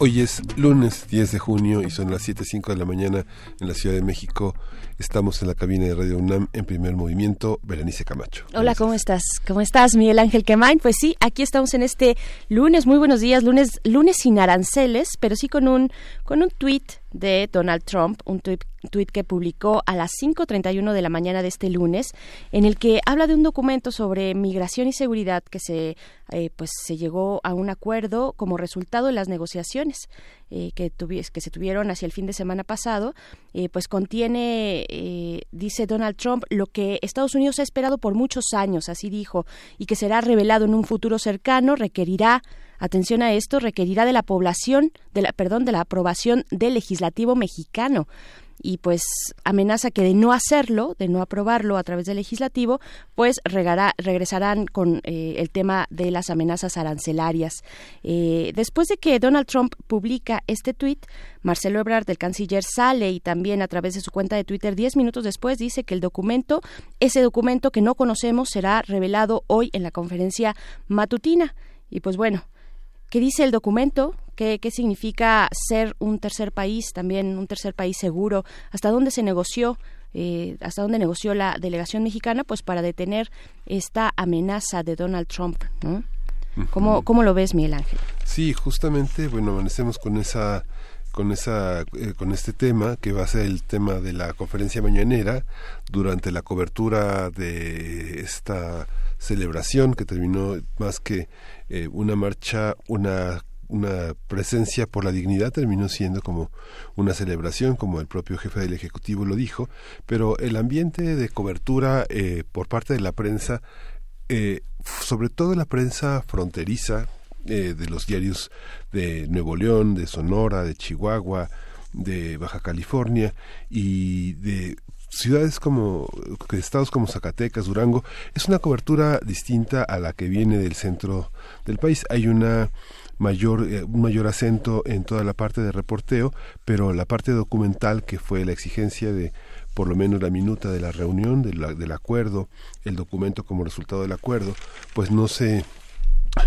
Hoy es lunes 10 de junio y son las 7.05 de la mañana en la Ciudad de México. Estamos en la cabina de Radio UNAM en primer movimiento. Berenice Camacho. Hola, ¿cómo estás? ¿Cómo estás, Miguel Ángel Quemain? Pues sí, aquí estamos en este lunes. Muy buenos días. Lunes, lunes sin aranceles, pero sí con un, con un tweet de Donald Trump, un tuit, que publicó a las 5.31 de la mañana de este lunes, en el que habla de un documento sobre migración y seguridad que se, eh, pues, se llegó a un acuerdo como resultado de las negociaciones eh, que, que se tuvieron hacia el fin de semana pasado, eh, pues contiene, dice Donald Trump, lo que Estados Unidos ha esperado por muchos años, así dijo, y que será revelado en un futuro cercano, requerirá atención a esto, requerirá de la población, de la, perdón, de la aprobación del legislativo mexicano y pues amenaza que de no hacerlo, de no aprobarlo a través del legislativo, pues regresarán con eh, el tema de las amenazas arancelarias. Eh, después de que Donald Trump publica este tuit, Marcelo Ebrard, el canciller, sale y también a través de su cuenta de Twitter diez minutos después dice que el documento, ese documento que no conocemos, será revelado hoy en la conferencia matutina. Y pues bueno, ¿Qué dice el documento? ¿Qué, ¿Qué, significa ser un tercer país, también un tercer país seguro? ¿Hasta dónde se negoció? Eh, hasta dónde negoció la delegación mexicana, pues para detener esta amenaza de Donald Trump, ¿no? ¿Cómo, ¿Cómo, lo ves, Miguel Ángel? Sí, justamente, bueno, amanecemos con esa con esa eh, con este tema que va a ser el tema de la conferencia mañanera durante la cobertura de esta celebración que terminó más que eh, una marcha, una una presencia por la dignidad terminó siendo como una celebración, como el propio jefe del Ejecutivo lo dijo, pero el ambiente de cobertura eh, por parte de la prensa, eh, sobre todo la prensa fronteriza de los diarios de Nuevo León, de Sonora, de Chihuahua, de Baja California y de ciudades como estados como Zacatecas, Durango, es una cobertura distinta a la que viene del centro del país. Hay una mayor eh, un mayor acento en toda la parte de reporteo, pero la parte documental que fue la exigencia de por lo menos la minuta de la reunión del acuerdo, el documento como resultado del acuerdo, pues no se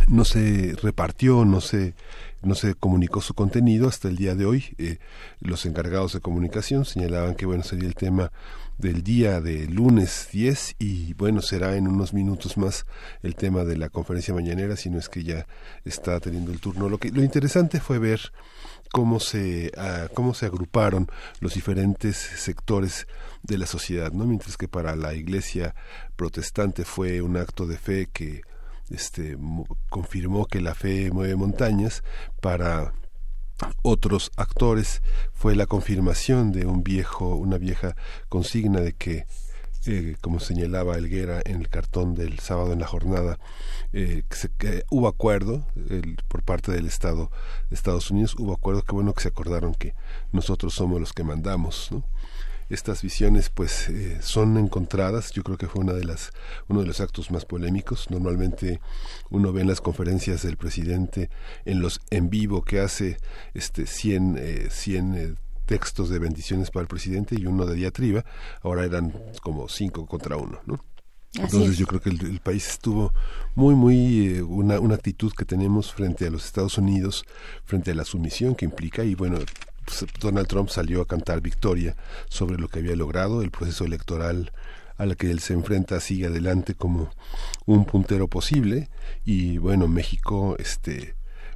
no se repartió, no se no se comunicó su contenido hasta el día de hoy. Eh, los encargados de comunicación señalaban que bueno sería el tema del día de lunes 10 y bueno será en unos minutos más el tema de la conferencia mañanera si no es que ya está teniendo el turno. Lo que lo interesante fue ver cómo se ah, cómo se agruparon los diferentes sectores de la sociedad, ¿no? Mientras que para la Iglesia protestante fue un acto de fe que este, confirmó que la fe mueve montañas para otros actores fue la confirmación de un viejo una vieja consigna de que eh, como señalaba Elguera en el cartón del sábado en la jornada, eh, que hubo acuerdo por parte del Estado de Estados Unidos, hubo acuerdo, que bueno que se acordaron que nosotros somos los que mandamos, ¿no? Estas visiones pues eh, son encontradas. Yo creo que fue una de las uno de los actos más polémicos. Normalmente uno ve en las conferencias del presidente en los en vivo que hace este 100 eh, eh, textos de bendiciones para el presidente y uno de diatriba. Ahora eran como cinco contra uno no entonces yo creo que el, país estuvo muy, muy, una, una actitud que tenemos frente a los Estados Unidos, frente a la sumisión que implica, y bueno, Donald Trump salió a cantar victoria sobre lo que había logrado, el proceso electoral al que él se enfrenta sigue adelante como un puntero posible. Y bueno México este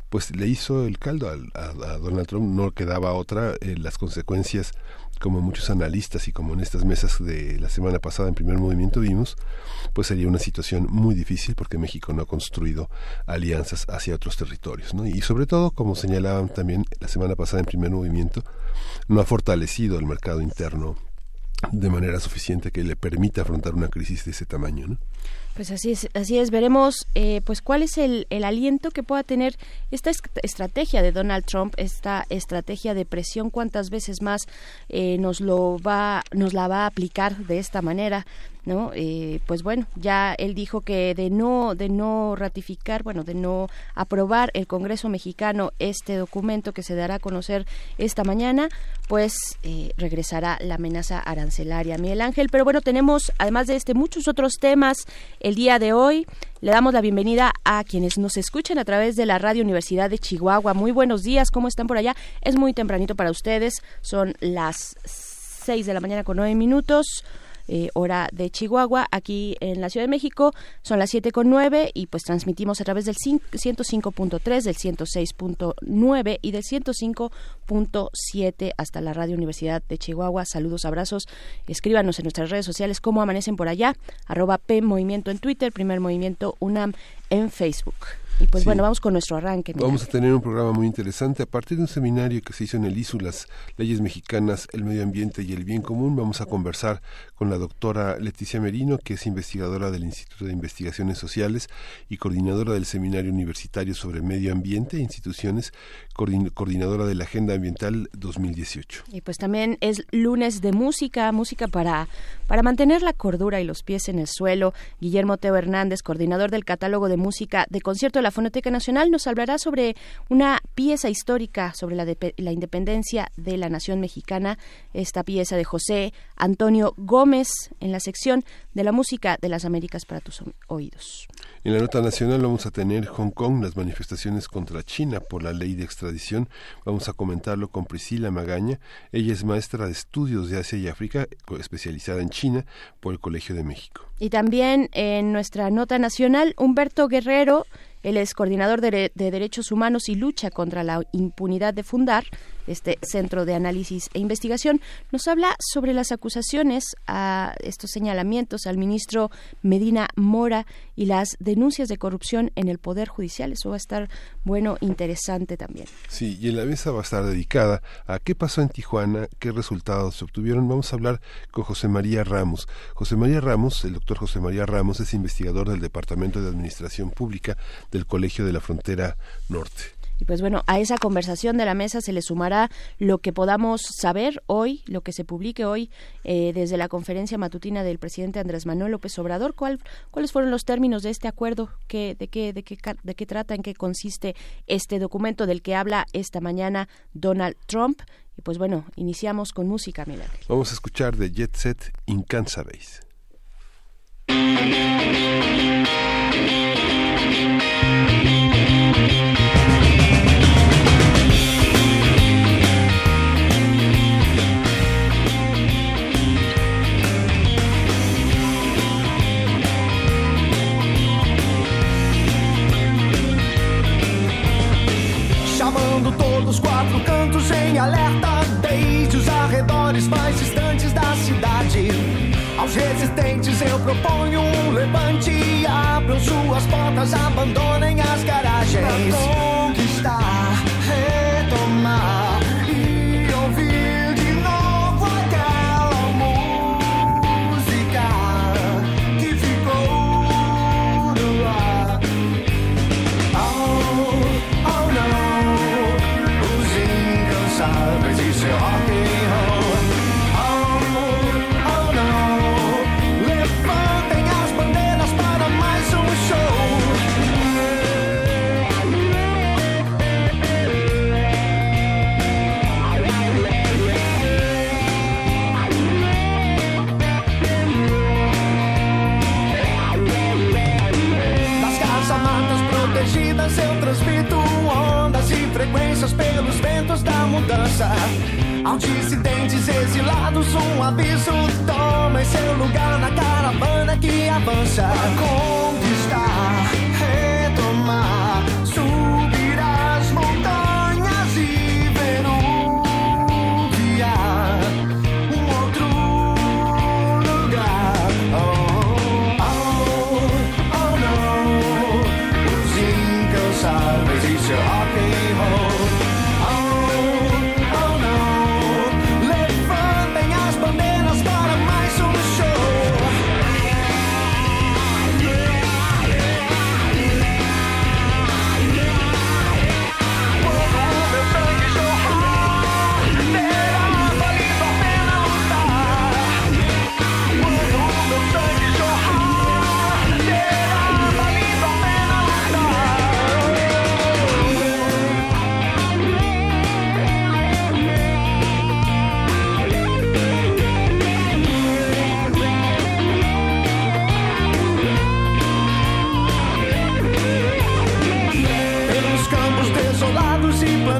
pues le hizo el caldo a, Donald Trump no quedaba otra eh, las consecuencias como muchos analistas y como en estas mesas de la semana pasada en primer movimiento vimos, pues sería una situación muy difícil porque México no ha construido alianzas hacia otros territorios. Y sobre todo, como señalaban también la semana pasada en primer movimiento, no ha fortalecido el mercado interno de manera suficiente que le permita afrontar una crisis de ese tamaño. Pues así es, así es. Veremos, eh, pues, cuál es el, el, aliento que pueda tener esta estrategia de Donald Trump, esta estrategia de presión, cuántas veces más eh, nos lo va, nos la va a aplicar de esta manera. ¿no? Eh, pues bueno, ya él dijo que de no, de no ratificar, bueno, de no aprobar el Congreso mexicano este documento que se dará a conocer esta mañana, pues eh, regresará la amenaza arancelaria, Miguel Ángel. Pero bueno, tenemos, además de este, muchos otros temas el día de hoy. Le damos la bienvenida a quienes nos escuchan a través de la Radio Universidad de Chihuahua. Muy buenos días, ¿cómo están por allá? Es muy tempranito para ustedes, son las seis de la mañana con nueve minutos. Eh, hora de Chihuahua. Aquí en la Ciudad de México son las siete con nueve y pues transmitimos a través del 105.3, del 106.9 y del 105.7 hasta la Radio Universidad de Chihuahua. Saludos, abrazos. Escríbanos en nuestras redes sociales cómo amanecen por allá. Arroba P Movimiento en Twitter, Primer Movimiento UNAM en Facebook. Y pues bueno, vamos con nuestro arranque. Vamos a tener un programa muy interesante. A partir de un seminario que se hizo en el ISU, las leyes mexicanas, el medio ambiente y el bien común, vamos a conversar con la doctora Leticia Merino, que es investigadora del Instituto de Investigaciones Sociales y coordinadora del Seminario Universitario sobre Medio Ambiente e Instituciones, coordinadora de la Agenda Ambiental 2018. Y pues también es lunes de música, música para, para mantener la cordura y los pies en el suelo. Guillermo Teo Hernández, coordinador del catálogo de música de concierto de la Fonoteca Nacional nos hablará sobre una pieza histórica sobre la, la independencia de la nación mexicana, esta pieza de José Antonio Gómez en la sección de la música de las Américas para tus oídos. En la nota nacional vamos a tener Hong Kong, las manifestaciones contra China por la ley de extradición. Vamos a comentarlo con Priscila Magaña. Ella es maestra de estudios de Asia y África, especializada en China por el Colegio de México. Y también en nuestra nota nacional, Humberto Guerrero él es coordinador de, Derechos Humanos y lucha contra la impunidad de Fundar, este Centro de Análisis e Investigación. Nos habla sobre las acusaciones a estos señalamientos al ministro Medina Mora y las denuncias de corrupción en el Poder Judicial. Eso va a estar bueno, interesante también. Sí, y en la mesa va a estar dedicada a qué pasó en Tijuana, qué resultados se obtuvieron. Vamos a hablar con José María Ramos. José María Ramos, el doctor José María Ramos, es investigador del Departamento de Administración Pública del Colegio de la Frontera Norte. Y pues bueno, a esa conversación de la mesa se le sumará lo que podamos saber hoy, lo que se publique hoy eh, desde la conferencia matutina del presidente Andrés Manuel López Obrador. ¿Cuál, ¿Cuáles fueron los términos de este acuerdo? ¿Qué, de, qué, de, qué, ¿De qué trata? ¿En qué consiste este documento del que habla esta mañana Donald Trump? Y pues bueno, iniciamos con música, Milagro. Vamos a escuchar de Jet Set Incansables. Aos resistentes eu proponho um levante. Abram suas portas, abandonem as garagens. Mudança. Aos dissidentes exilados, um aviso: tomem seu lugar na caravana que avança. Conquistar,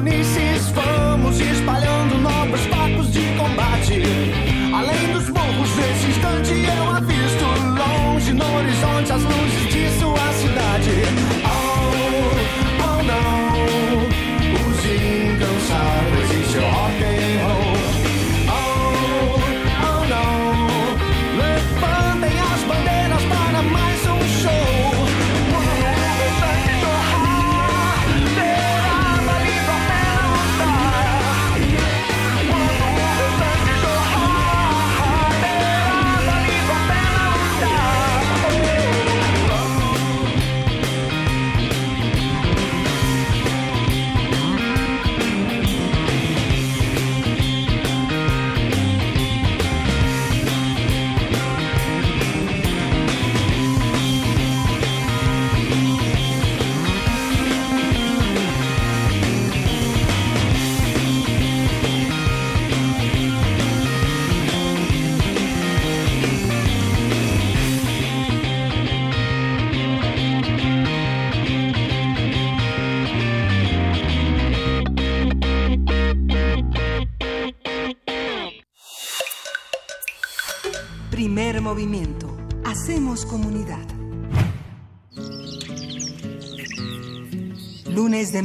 money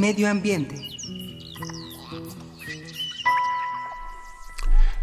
Medio Ambiente.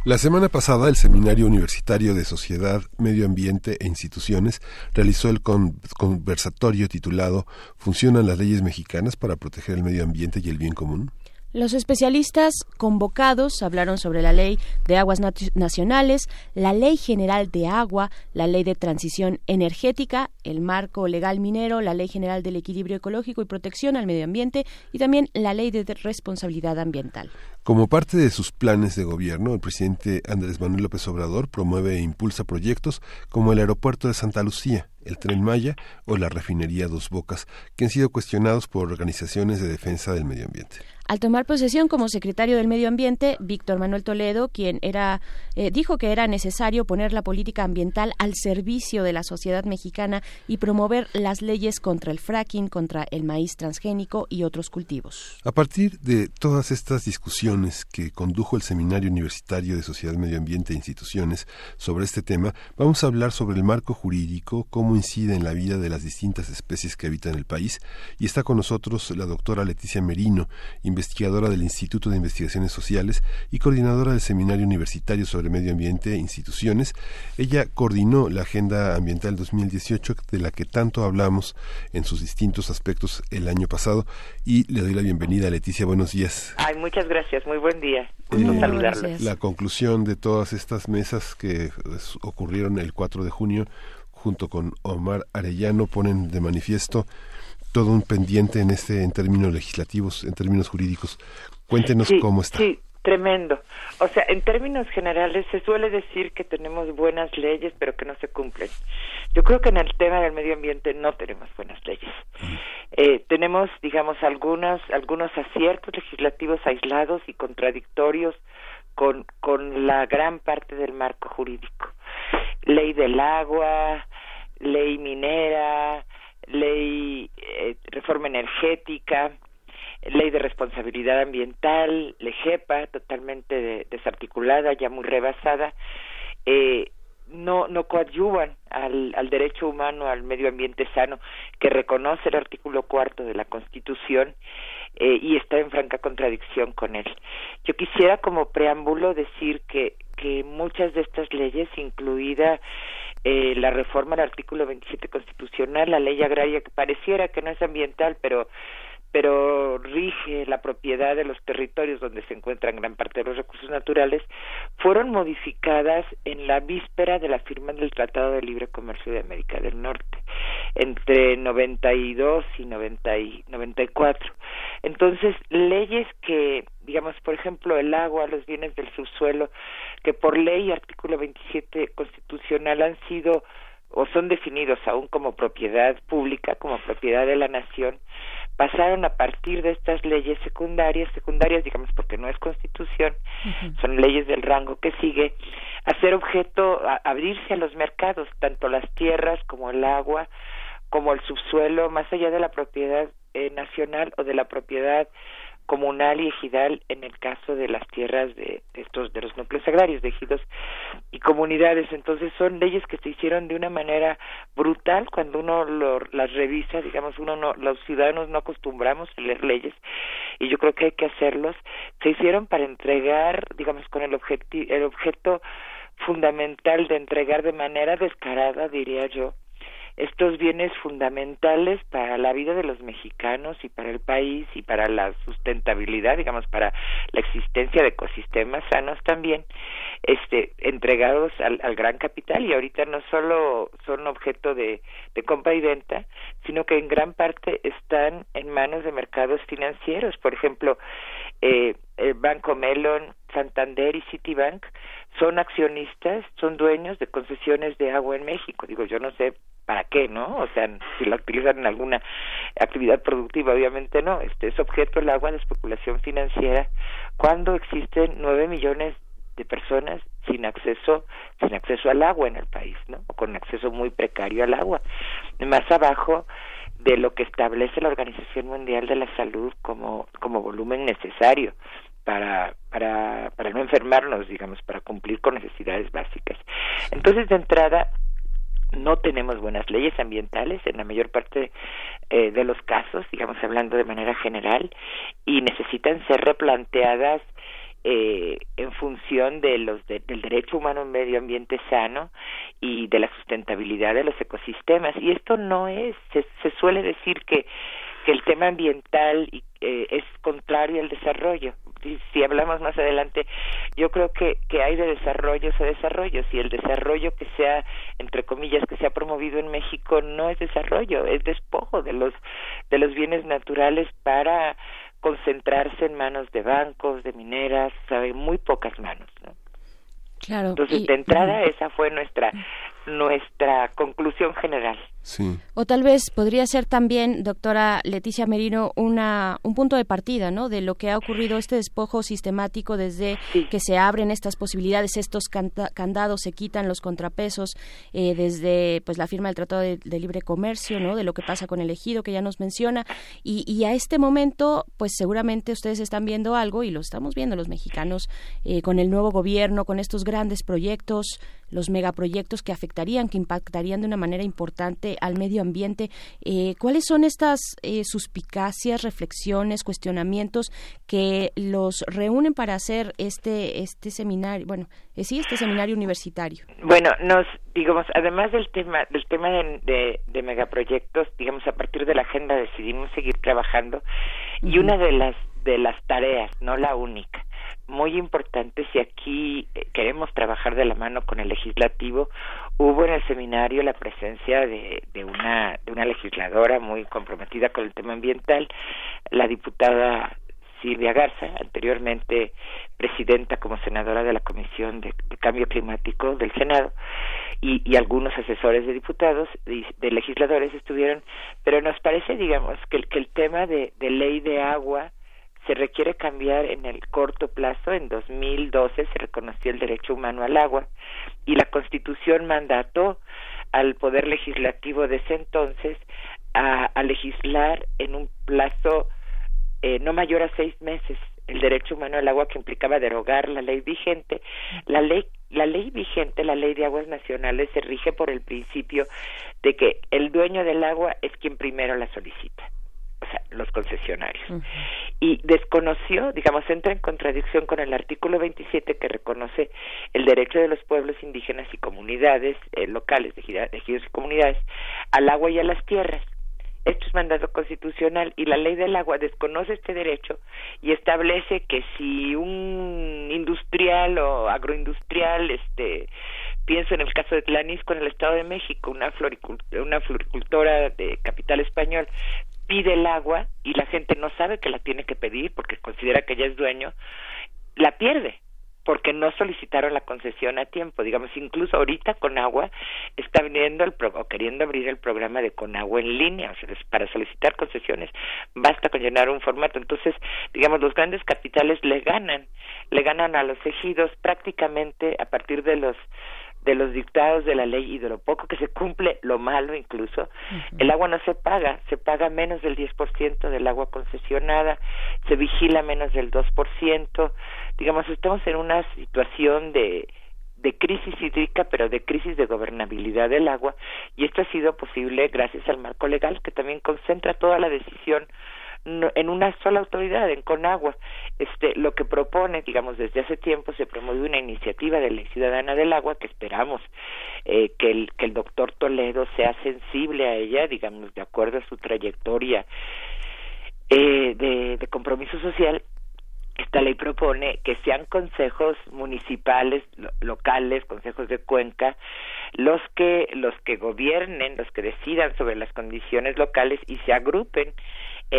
La semana pasada, el Seminario Universitario de Sociedad, Medio Ambiente e Instituciones realizó el con- conversatorio titulado ¿Funcionan las leyes mexicanas para proteger el medio ambiente y el bien común? Los especialistas convocados hablaron sobre la Ley de Aguas Nacionales, la Ley General de Agua, la Ley de Transición Energética, el Marco Legal Minero, la Ley General del Equilibrio Ecológico y Protección al Medio Ambiente y también la Ley de Responsabilidad Ambiental. Como parte de sus planes de gobierno, el presidente Andrés Manuel López Obrador promueve e impulsa proyectos como el aeropuerto de Santa Lucía, el tren Maya o la refinería Dos Bocas, que han sido cuestionados por organizaciones de defensa del medio ambiente. Al tomar posesión como secretario del Medio Ambiente, Víctor Manuel Toledo, quien era, eh, dijo que era necesario poner la política ambiental al servicio de la sociedad mexicana y promover las leyes contra el fracking, contra el maíz transgénico y otros cultivos. A partir de todas estas discusiones que condujo el Seminario Universitario de Sociedad, Medio Ambiente e Instituciones sobre este tema, vamos a hablar sobre el marco jurídico, cómo incide en la vida de las distintas especies que habitan el país. Y está con nosotros la doctora Leticia Merino, del Instituto de Investigaciones Sociales y coordinadora del Seminario Universitario sobre Medio Ambiente e Instituciones. Ella coordinó la Agenda Ambiental 2018, de la que tanto hablamos en sus distintos aspectos el año pasado. Y le doy la bienvenida a Leticia. Buenos días. Ay, muchas gracias, muy buen día. Eh. La conclusión de todas estas mesas que pues, ocurrieron el 4 de junio, junto con Omar Arellano, ponen de manifiesto todo un pendiente en este en términos legislativos, en términos jurídicos. Cuéntenos Sí, cómo está. Sí, tremendo. O sea, en términos generales se suele decir que tenemos buenas leyes, pero que no se cumplen. Yo creo que en el tema del medio ambiente no tenemos buenas leyes. Eh, tenemos, digamos, algunas, algunos aciertos legislativos aislados y contradictorios con, con la gran parte del marco jurídico. Ley del agua, ley minera, ley eh, reforma energética, ley de responsabilidad ambiental, LEGEPA, totalmente de- desarticulada, ya muy rebasada, eh, no, no coadyuvan al, al derecho humano al medio ambiente sano que reconoce el artículo cuarto de la Constitución eh, y está en franca contradicción con él. Yo quisiera como preámbulo decir que, que muchas de estas leyes, incluida eh, la reforma del artículo 27 constitucional, la ley agraria que pareciera que no es ambiental, pero pero rige la propiedad de los territorios donde se encuentran gran parte de los recursos naturales, fueron modificadas en la víspera de la firma del Tratado de Libre Comercio de América del Norte, entre 92 y 90 y 94. Entonces, leyes que, digamos, por ejemplo, el agua, los bienes del subsuelo, que por ley, artículo 27 constitucional, han sido o son definidos aún como propiedad pública, como propiedad de la nación, pasaron a partir de estas leyes secundarias, secundarias digamos porque no es constitución, son leyes del rango que sigue, a ser objeto, a abrirse a los mercados, tanto las tierras como el agua, como el subsuelo, más allá de la propiedad eh, nacional o de la propiedad comunal y ejidal en el caso de las tierras de, estos de los núcleos agrarios de ejidos y comunidades. Entonces son leyes que se hicieron de una manera brutal. Cuando uno las revisa digamos uno no los ciudadanos no acostumbramos a leer leyes y yo creo que hay que hacerlos se hicieron para entregar digamos con el objetivo el objeto fundamental de entregar de manera descarada diría yo estos bienes fundamentales para la vida de los mexicanos y para el país y para la sustentabilidad, digamos, para la existencia de ecosistemas sanos también, este, entregados al, gran capital y ahorita no solo son objeto de, de compra y venta, sino que en gran parte están en manos de mercados financieros. Por ejemplo, eh, el Banco Melon, Santander y Citibank son accionistas, son dueños de concesiones de agua en México. Digo, yo no sé para qué, ¿no? O sea, si la utilizan en alguna actividad productiva, obviamente no. Este es objeto el agua de especulación financiera cuando existen nueve millones de personas sin acceso sin acceso al agua en el país, ¿no? O con acceso muy precario al agua. Más abajo de lo que establece la Organización Mundial de la Salud como como volumen necesario para, para, para no enfermarnos, digamos, para cumplir con necesidades básicas. Entonces, de entrada, no tenemos buenas leyes ambientales en la mayor parte eh, de los casos, digamos hablando de manera general, y necesitan ser replanteadas eh, en función de los del derecho humano a un medio ambiente sano y de la sustentabilidad de los ecosistemas. Y esto no es, se, se suele decir que que el tema ambiental eh, es contrario al desarrollo. Si, si, hablamos más adelante, yo creo que, que hay de desarrollos a desarrollos y el desarrollo que sea, entre comillas, que se ha promovido en México no es desarrollo, es despojo de los, de los bienes naturales para concentrarse en manos de bancos, de mineras, sabe, muy pocas manos. ¿no? Claro. Entonces, de entrada, esa fue nuestra nuestra conclusión general. Sí. O tal vez podría ser también, doctora Leticia Merino, una, un punto de partida, ¿no? De lo que ha ocurrido este despojo sistemático desde que se abren estas posibilidades, estos candados, se quitan los contrapesos, eh, desde pues la firma del Tratado de, Libre Comercio, ¿no? De lo que pasa con el ejido que ya nos menciona. Y, y, a este momento, pues seguramente ustedes están viendo algo y lo estamos viendo los mexicanos eh, con el nuevo gobierno, con estos grandes proyectos, los megaproyectos que afectarían, que impactarían de una manera importante al medio ambiente. Eh, ¿Cuáles son estas eh, suspicacias, reflexiones, cuestionamientos que los reúnen para hacer este este seminario? Bueno, eh, sí, este seminario universitario. Bueno, nos digamos, además del tema del tema de, de, megaproyectos, digamos, a partir de la agenda decidimos seguir trabajando y una de las de las tareas, no la única, muy importante si aquí eh, queremos trabajar de la mano con el legislativo hubo en el seminario la presencia de, de una de una legisladora muy comprometida con el tema ambiental la diputada Silvia Garza anteriormente presidenta como senadora de la comisión de, cambio climático del senado y, y, algunos asesores de diputados de, de, legisladores estuvieron pero nos parece digamos que, que el tema de, de ley de agua se requiere cambiar en el corto plazo. En 2012 se reconoció el derecho humano al agua y la Constitución mandató al Poder Legislativo de ese entonces a, legislar en un plazo eh, no mayor a seis meses el derecho humano al agua que implicaba derogar la ley vigente. La ley la ley vigente, la ley de aguas nacionales, se rige por el principio de que el dueño del agua es quien primero la solicita o sea, los concesionarios. Y desconoció, digamos, entra en contradicción con el artículo 27 que reconoce el derecho de los pueblos indígenas y comunidades eh, locales, de ejidos y comunidades, al agua y a las tierras. Esto es mandato constitucional y la ley del agua desconoce este derecho y establece que si un industrial o agroindustrial, este, pienso en el caso de Tlanisco en el Estado de México, una, una floricultora de capital español, pide el agua y la gente no sabe que la tiene que pedir porque considera que ya es dueño, la pierde porque no solicitaron la concesión a tiempo. Digamos, incluso ahorita con agua está viniendo el o queriendo abrir el programa de Conagua en línea, o sea, para solicitar concesiones basta con llenar un formato. Entonces, digamos, los grandes capitales le ganan, le ganan a los ejidos prácticamente a partir de los de los dictados de la ley y de lo poco que se cumple, lo malo incluso, el agua no se paga, se paga menos del 10% del agua concesionada, se vigila menos del 2%, digamos, estamos en una situación de de crisis hídrica, pero de crisis de gobernabilidad del agua, y esto ha sido posible gracias al marco legal que también concentra toda la decisión en una sola autoridad, en Conagua. Este, lo que propone, digamos, desde hace tiempo se promueve una iniciativa de ley ciudadana del agua que esperamos eh, que, el, que el doctor Toledo sea sensible a ella, digamos, de acuerdo a su trayectoria eh, de, de compromiso social esta ley propone que sean consejos municipales, locales, consejos de cuenca, los que los que gobiernen, los que decidan sobre las condiciones locales y se agrupen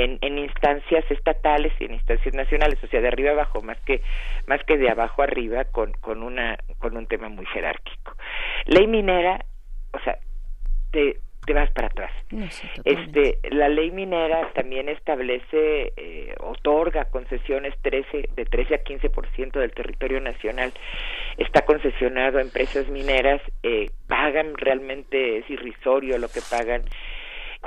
en, en instancias estatales y en instancias nacionales, o sea, de arriba abajo, más que más que de abajo arriba, con con una con un tema muy jerárquico. Ley minera, o sea, de te vas para atrás. este, la ley minera también establece, eh, otorga concesiones 13, de 13 a 15% del territorio nacional. Está concesionado a empresas mineras, eh, pagan realmente, es irrisorio lo que pagan.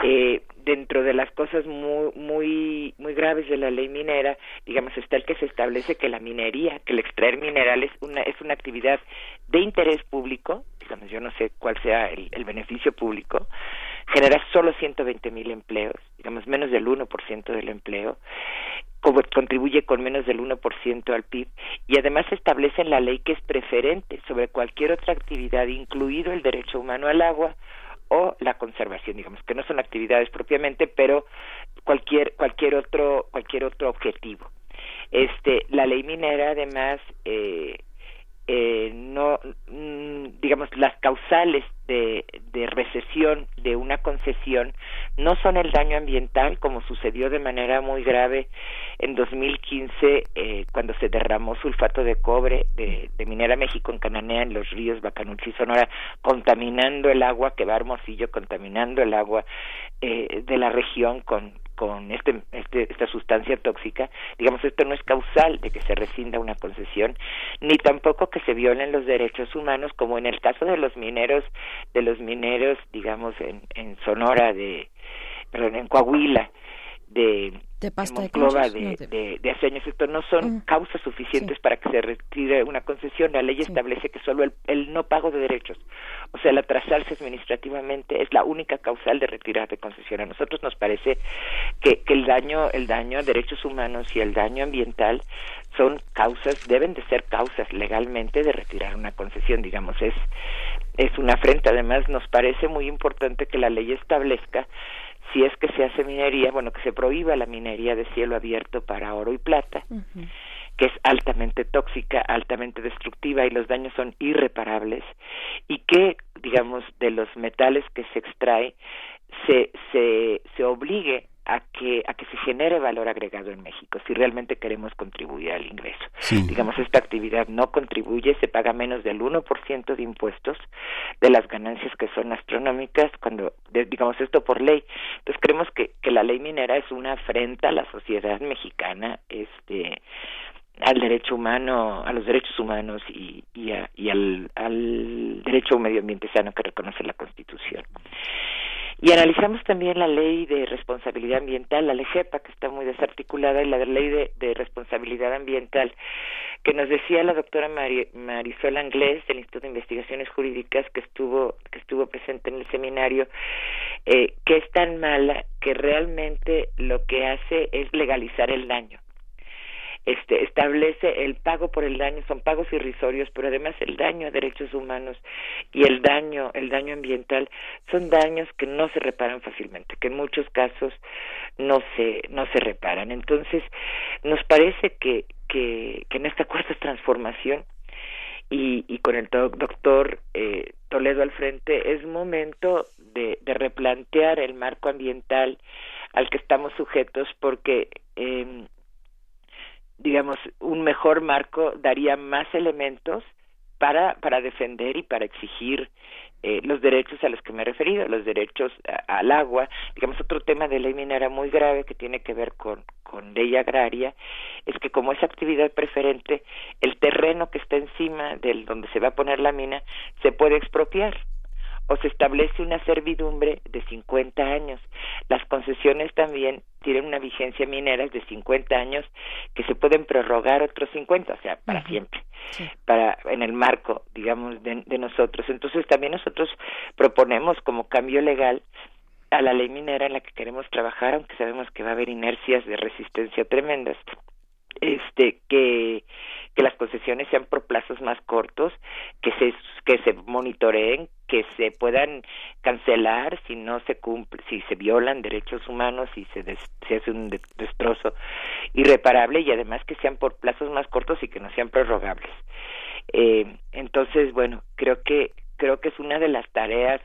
Eh, dentro de las cosas muy muy muy graves de la ley minera digamos está el que se establece que la minería que el extraer mineral es una es una actividad de interés público digamos yo no sé cuál sea el, el beneficio público genera solo 120 mil empleos digamos menos del 1% del empleo contribuye con menos del 1% al PIB y además se establece en la ley que es preferente sobre cualquier otra actividad incluido el derecho humano al agua o la conservación, digamos, que no son actividades propiamente, pero cualquier cualquier otro cualquier otro objetivo. Este, la ley minera además eh, eh, no, mm, digamos, las causales de, de, recesión de una concesión no son el daño ambiental, como sucedió de manera muy grave en 2015 eh, cuando se derramó sulfato de cobre de, de, Minera México en Cananea en los ríos Bacanuchi Sonora, contaminando el agua que va a Hermosillo, contaminando el agua eh, de la región con, con este, este, esta sustancia tóxica, digamos, esto no es causal de que se rescinda una concesión, ni tampoco que se violen los derechos humanos, como en el caso de los mineros, de los mineros, digamos, en, en Sonora, de, perdón, en Coahuila, de de pasta de, de, de, Aceños. Esto no son causas suficientes para que se retire una concesión. La ley establece que solo el, no pago de derechos, o sea, el atrasarse administrativamente es la única causal de retirar de concesión. A nosotros nos parece que, que el daño, el daño a derechos humanos y el daño ambiental son causas, deben de ser causas legalmente de retirar una concesión, digamos, es, es una afrenta. Además, nos parece muy importante que la ley establezca si es que se hace minería, bueno, que se prohíba la minería de cielo abierto para oro y plata, que es altamente tóxica, altamente destructiva y los daños son irreparables, y que, digamos, de los metales que se extrae, se, se, se obligue a que a que se genere valor agregado en México si realmente queremos contribuir al ingreso. Digamos, esta actividad no contribuye, se paga menos del 1% de impuestos de las ganancias que son astronómicas cuando digamos esto por ley. Entonces creemos que que la ley minera es una afrenta a la sociedad mexicana, este al derecho humano, a los derechos humanos y, y, y al, derecho a medio ambiente sano que reconoce la Constitución. Y analizamos también la ley de responsabilidad ambiental, la LEGEPA, que está muy desarticulada, y la ley de, responsabilidad ambiental, que nos decía la doctora Marisol Anglés del Instituto de Investigaciones Jurídicas, que estuvo, que estuvo presente en el seminario, eh, que es tan mala que realmente lo que hace es legalizar el daño este, establece el pago por el daño, son pagos irrisorios, pero además el daño a derechos humanos y el daño, el daño ambiental son daños que no se reparan fácilmente, que en muchos casos no se, no se reparan. Entonces, nos parece que, que, que en esta cuarta transformación y, y con el doctor eh, Toledo al frente es momento de, de replantear el marco ambiental al que estamos sujetos porque eh, digamos, un mejor marco daría más elementos para, para defender y para exigir eh, los derechos a los que me he referido, los derechos al agua, digamos otro tema de ley minera muy grave que tiene que ver con, con ley agraria, es que como es actividad preferente, el terreno que está encima del donde se va a poner la mina se puede expropiar o se establece una servidumbre de 50 años. Las concesiones también tienen una vigencia minera de 50 años que se pueden prorrogar otros 50, o sea, para siempre, para en el marco, digamos, de, de nosotros. Entonces también nosotros proponemos como cambio legal a la ley minera en la que queremos trabajar, aunque sabemos que va a haber inercias de resistencia tremendas, este que que las concesiones sean por plazos más cortos, que se que se monitoreen, que se puedan cancelar si no se cumple, si se violan derechos humanos, si se, se hace un destrozo irreparable y además que sean por plazos más cortos y que no sean prorrogables. Eh, entonces, bueno, creo que creo que es una de las tareas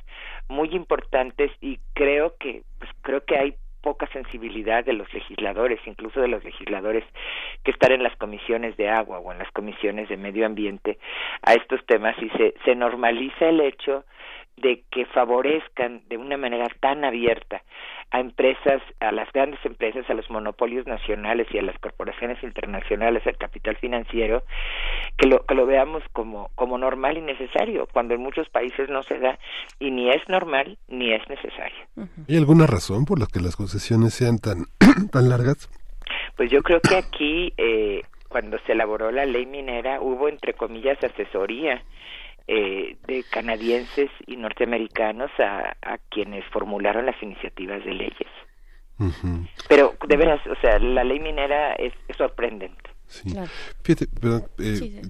muy importantes y creo que pues creo que hay poca sensibilidad de los legisladores, incluso de los legisladores que están en las comisiones de agua o en las comisiones de medio ambiente a estos temas y se, se normaliza el hecho de que favorezcan de una manera tan abierta a empresas, a las grandes empresas, a los monopolios nacionales y a las corporaciones internacionales, al capital financiero, que lo, que lo veamos como, como normal y necesario, cuando en muchos países no se da y ni es normal ni es necesario. ¿Hay alguna razón por la que las concesiones sean tan, tan largas? Pues yo creo que aquí, eh, cuando se elaboró la ley minera, hubo, entre comillas, asesoría eh, de canadienses y norteamericanos a, a, quienes formularon las iniciativas de leyes. Pero de veras, o sea, la ley minera es, sorprendente. Sí. Fíjate, perdón, eh,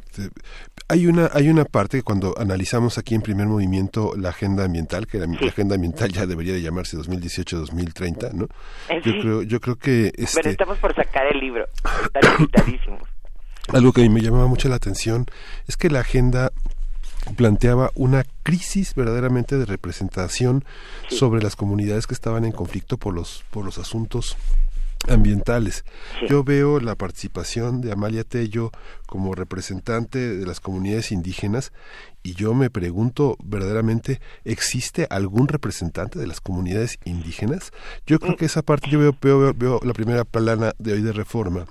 hay una hay una parte que cuando analizamos aquí en primer movimiento la agenda ambiental, que la, agenda ambiental ya debería de llamarse 2018-2030, ¿no? Eh, yo creo yo creo que este, Pero estamos por sacar el libro, están invitadísimos. Algo que a mí me llamaba mucho la atención es que la agenda planteaba una crisis verdaderamente de representación sobre las comunidades que estaban en conflicto por los por los asuntos ambientales. Yo veo la participación de Amalia Tello como representante de las comunidades indígenas y yo me pregunto verdaderamente, ¿existe algún representante de las comunidades indígenas? Yo creo mm. que esa parte, yo veo, veo, veo la primera plana de hoy de reforma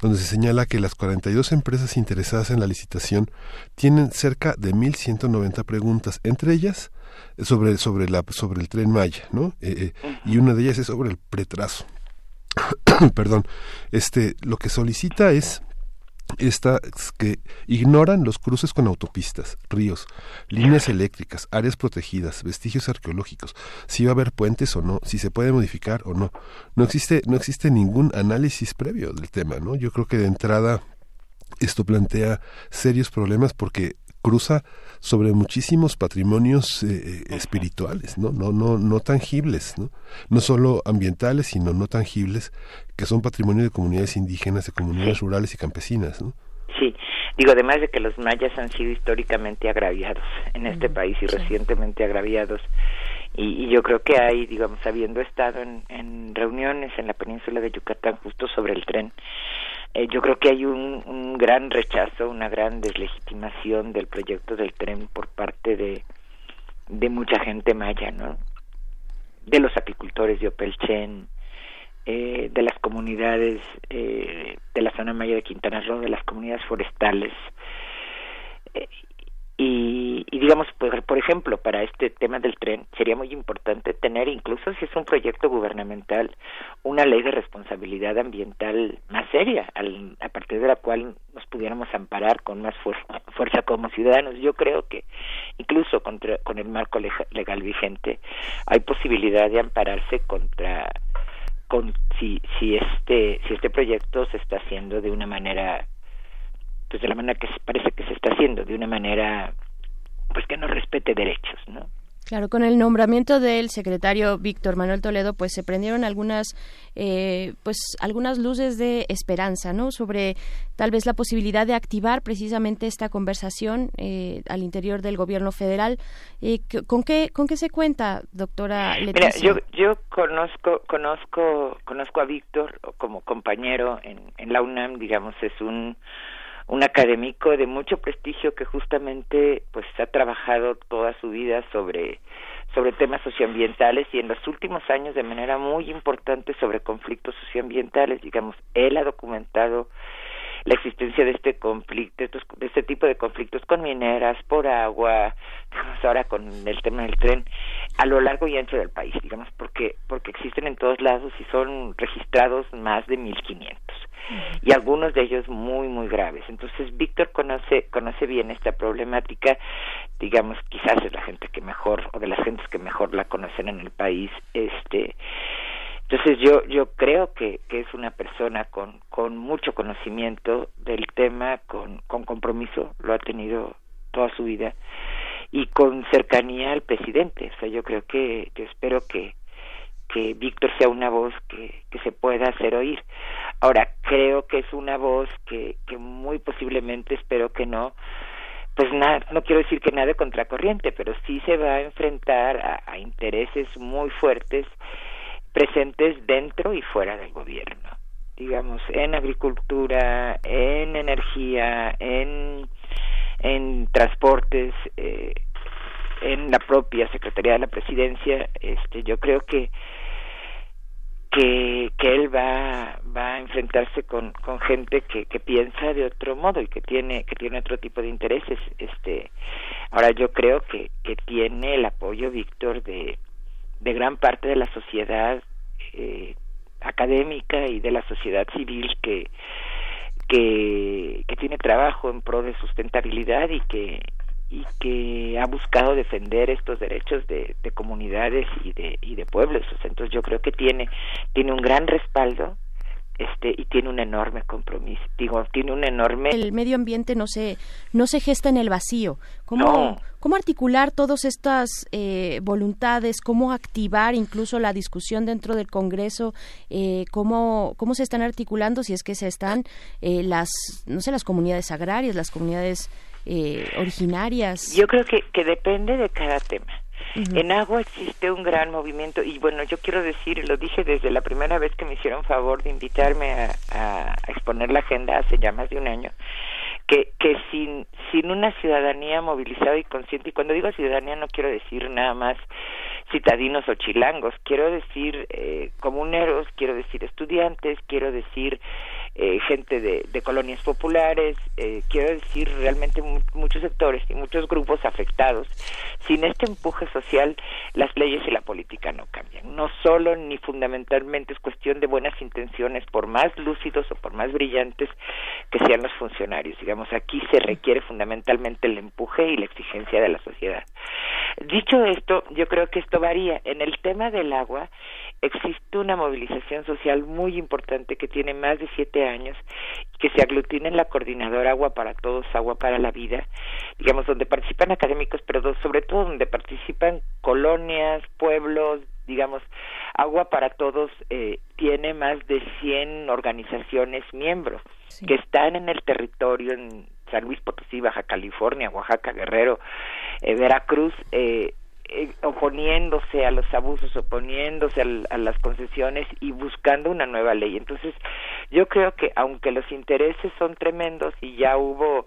donde se señala que las 42 empresas interesadas en la licitación tienen cerca de 1.190 preguntas, entre ellas sobre, sobre, la, sobre el tren Maya, ¿no? Eh, eh, y una de ellas es sobre el pretrazo. Perdón, este, lo que solicita es esta que ignoran los cruces con autopistas, ríos, líneas eléctricas, áreas protegidas, vestigios arqueológicos, si va a haber puentes o no, si se puede modificar o no. No existe, no existe ningún análisis previo del tema, ¿no? Yo creo que de entrada esto plantea serios problemas porque cruza sobre muchísimos patrimonios eh, eh, espirituales, ¿no? No, no, no tangibles, ¿no? No solo ambientales, sino no tangibles, que son patrimonio de comunidades indígenas, de comunidades rurales y campesinas, ¿no? Sí, digo, además de que los mayas han sido históricamente agraviados en este país y recientemente agraviados, y, y, yo creo que hay, digamos, habiendo estado en, en reuniones en la península de Yucatán justo sobre el tren, eh, yo creo que hay un, gran rechazo, una gran deslegitimación del proyecto del tren por parte de, de mucha gente maya, ¿no? De los apicultores de Opelchen, eh, de las comunidades eh, de la zona maya de Quintana Roo, de las comunidades forestales. Y, y, digamos, pues, por ejemplo, para este tema del tren sería muy importante tener, incluso si es un proyecto gubernamental, una ley de responsabilidad ambiental más seria, al, a partir de la cual nos pudiéramos amparar con más fuerza como ciudadanos. Yo creo que incluso contra, con el marco legal vigente hay posibilidad de ampararse contra con si si este si este proyecto se está haciendo de una manera pues de la manera que parece que se está haciendo, de una manera pues que no respete derechos, ¿no? Claro, con el nombramiento del secretario Víctor Manuel Toledo, pues se prendieron algunas, eh, pues algunas luces de esperanza, ¿no? Sobre tal vez la posibilidad de activar precisamente esta conversación eh, al interior del Gobierno federal. Eh, ¿Con qué con qué se cuenta, doctora Leticia? Mira, yo yo conozco conozco conozco a Víctor como compañero en, en la UNAM, digamos, es un un académico de mucho prestigio que justamente pues ha trabajado toda su vida sobre sobre temas socioambientales y en los últimos años de manera muy importante sobre conflictos socioambientales, digamos, él ha documentado la existencia de este conflicto, de este tipo de conflictos con mineras, por agua, digamos ahora con el tema del tren, a lo largo y ancho del país, digamos, porque porque existen en todos lados y son registrados más de 1500 y algunos de ellos muy muy graves. Entonces Víctor conoce conoce bien esta problemática, digamos, quizás es la gente que mejor o de las gentes que mejor la conocen en el país, este entonces yo yo creo que, que es una persona con, con mucho conocimiento del tema, con, con compromiso, lo ha tenido toda su vida y con cercanía al presidente. O sea, yo creo que, yo espero que, que Víctor sea una voz que, que se pueda hacer oír. Ahora, creo que es una voz que, que muy posiblemente, espero que no, pues nada, no quiero decir que nada de contracorriente, pero sí se va a enfrentar a, a intereses muy fuertes presentes dentro y fuera del gobierno, digamos, en agricultura, en energía, en, en transportes, eh, en la propia Secretaría de la Presidencia, este, yo creo que que, que él va, va a enfrentarse con, con gente que, que piensa de otro modo y que tiene que tiene otro tipo de intereses. Este ahora yo creo que, que tiene el apoyo Víctor de de gran parte de la sociedad eh, académica y de la sociedad civil que, que, tiene trabajo en pro de sustentabilidad y que y que ha buscado defender estos derechos de, de comunidades y de y de pueblos. Entonces yo creo que tiene tiene un gran respaldo este y tiene un enorme compromiso digo tiene un enorme el medio ambiente no se no se gesta en el vacío. Cómo cómo articular todas estas eh, voluntades cómo activar incluso la discusión dentro del Congreso eh, cómo cómo se están articulando si es que se están eh, las no sé las comunidades agrarias las comunidades eh, originarias yo creo que que depende de cada tema en agua existe un gran movimiento y bueno, yo quiero decir, lo dije desde la primera vez que me hicieron favor de invitarme a, a exponer la agenda hace ya más de un año, que, que sin, sin una ciudadanía movilizada y consciente, y cuando digo ciudadanía no quiero decir nada más citadinos o chilangos, quiero decir eh, comuneros, quiero decir estudiantes, quiero decir eh, gente de, colonias populares, eh, quiero decir realmente muchos sectores y muchos grupos afectados. Sin este empuje social, las leyes y la política no cambian. No solo ni fundamentalmente es cuestión de buenas intenciones, por más lúcidos o por más brillantes que sean los funcionarios. Digamos, aquí se requiere fundamentalmente el empuje y la exigencia de la sociedad. Dicho esto, yo creo que esto varía. En el tema del agua, existe una movilización social muy importante que tiene más de siete años, que se aglutina en la coordinadora Agua para Todos, Agua para la Vida, digamos, donde participan académicos, pero sobre todo donde participan colonias, pueblos, digamos, Agua para Todos eh, tiene más de 100 organizaciones miembros sí. que están en el territorio, en San Luis Potosí, Baja California, Oaxaca, Guerrero, eh, Veracruz, eh, eh, oponiéndose a los abusos, oponiéndose a, a, las concesiones y buscando una nueva ley. Entonces, yo creo que aunque los intereses son tremendos y ya hubo,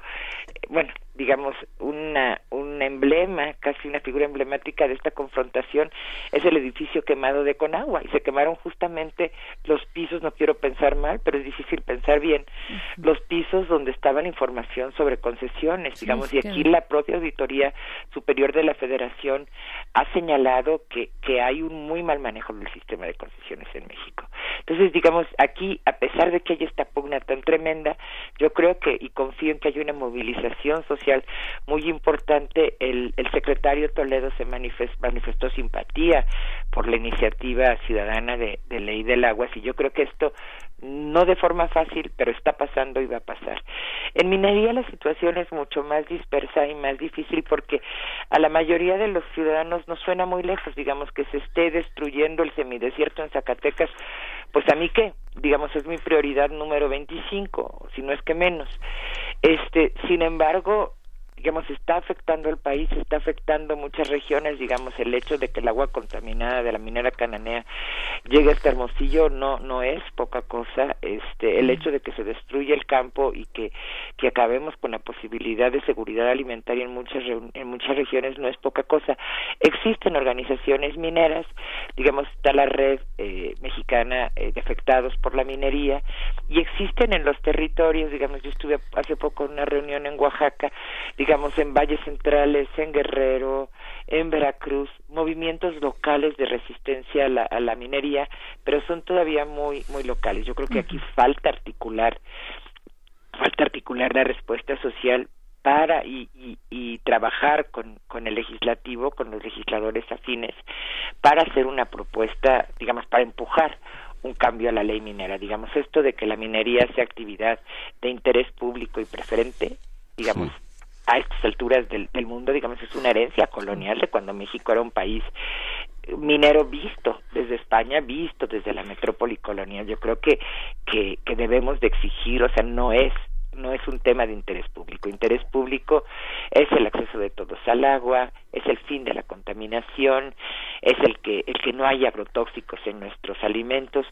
bueno, digamos, una, un emblema, casi una figura emblemática de esta confrontación, es el edificio quemado de Conagua. Y se quemaron justamente los pisos, no quiero pensar mal, pero es difícil pensar bien, uh -huh. los pisos donde estaba la información sobre concesiones, sí, digamos, y aquí la propia Auditoría Superior de la Federación ha señalado que, que hay un muy mal manejo del sistema de concesiones en México. Entonces, digamos, aquí, a pesar de que hay esta pugna tan tremenda, yo creo que, y confío en que hay una movilización social muy importante. El, el secretario Toledo se manifest, manifestó simpatía por la iniciativa ciudadana de, de ley del agua, y yo creo que esto no de forma fácil, pero está pasando y va a pasar. En minería la situación es mucho más dispersa y más difícil porque a la mayoría de los ciudadanos nos suena muy lejos, digamos, que se esté destruyendo el semidesierto en Zacatecas, pues a mí qué, digamos, es mi prioridad número 25, si no es que menos. Este, sin embargo, digamos, está afectando al país, está afectando muchas regiones, digamos, el hecho de que el agua contaminada de la minera cananea llegue hasta Hermosillo no no es poca cosa, este el hecho de que se destruya el campo y que que acabemos con la posibilidad de seguridad alimentaria en muchas en muchas regiones no es poca cosa. Existen organizaciones mineras, digamos, está la red eh, mexicana eh, de afectados por la minería y existen en los territorios, digamos, yo estuve hace poco en una reunión en Oaxaca, digamos, en valles centrales, en Guerrero, en Veracruz, movimientos locales de resistencia a la, a la minería, pero son todavía muy, muy locales. Yo creo que aquí falta articular, falta articular la respuesta social para y, y, y, trabajar con, con el legislativo, con los legisladores afines, para hacer una propuesta, digamos, para empujar un cambio a la ley minera. Digamos, esto de que la minería sea actividad de interés público y preferente, digamos, a estas alturas del, del mundo, digamos, es una herencia colonial de cuando México era un país minero visto desde España, visto desde la metrópoli colonial. Yo creo que, que, que debemos de exigir, o sea, no es no es un tema de interés público. Interés público es el acceso de todos al agua, es el fin de la contaminación, es el que el que no haya agrotóxicos en nuestros alimentos,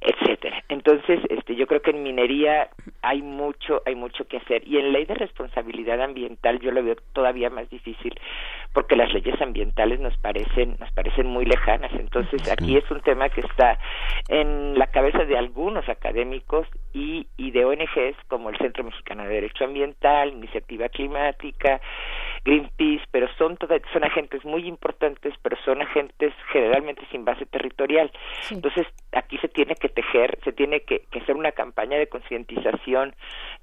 etcétera. Entonces, este yo creo que en minería hay mucho hay mucho que hacer y en ley de responsabilidad ambiental yo lo veo todavía más difícil porque las leyes ambientales nos parecen nos parecen muy lejanas. Entonces, aquí es un tema que está en la cabeza de algunos académicos y y de ONGs como el Centro Mexicano de Derecho Ambiental, Iniciativa Climática, Greenpeace, pero son son agentes muy importantes, pero son agentes generalmente sin base territorial. Entonces, aquí se tiene que tejer, se tiene que, que hacer una campaña de concientización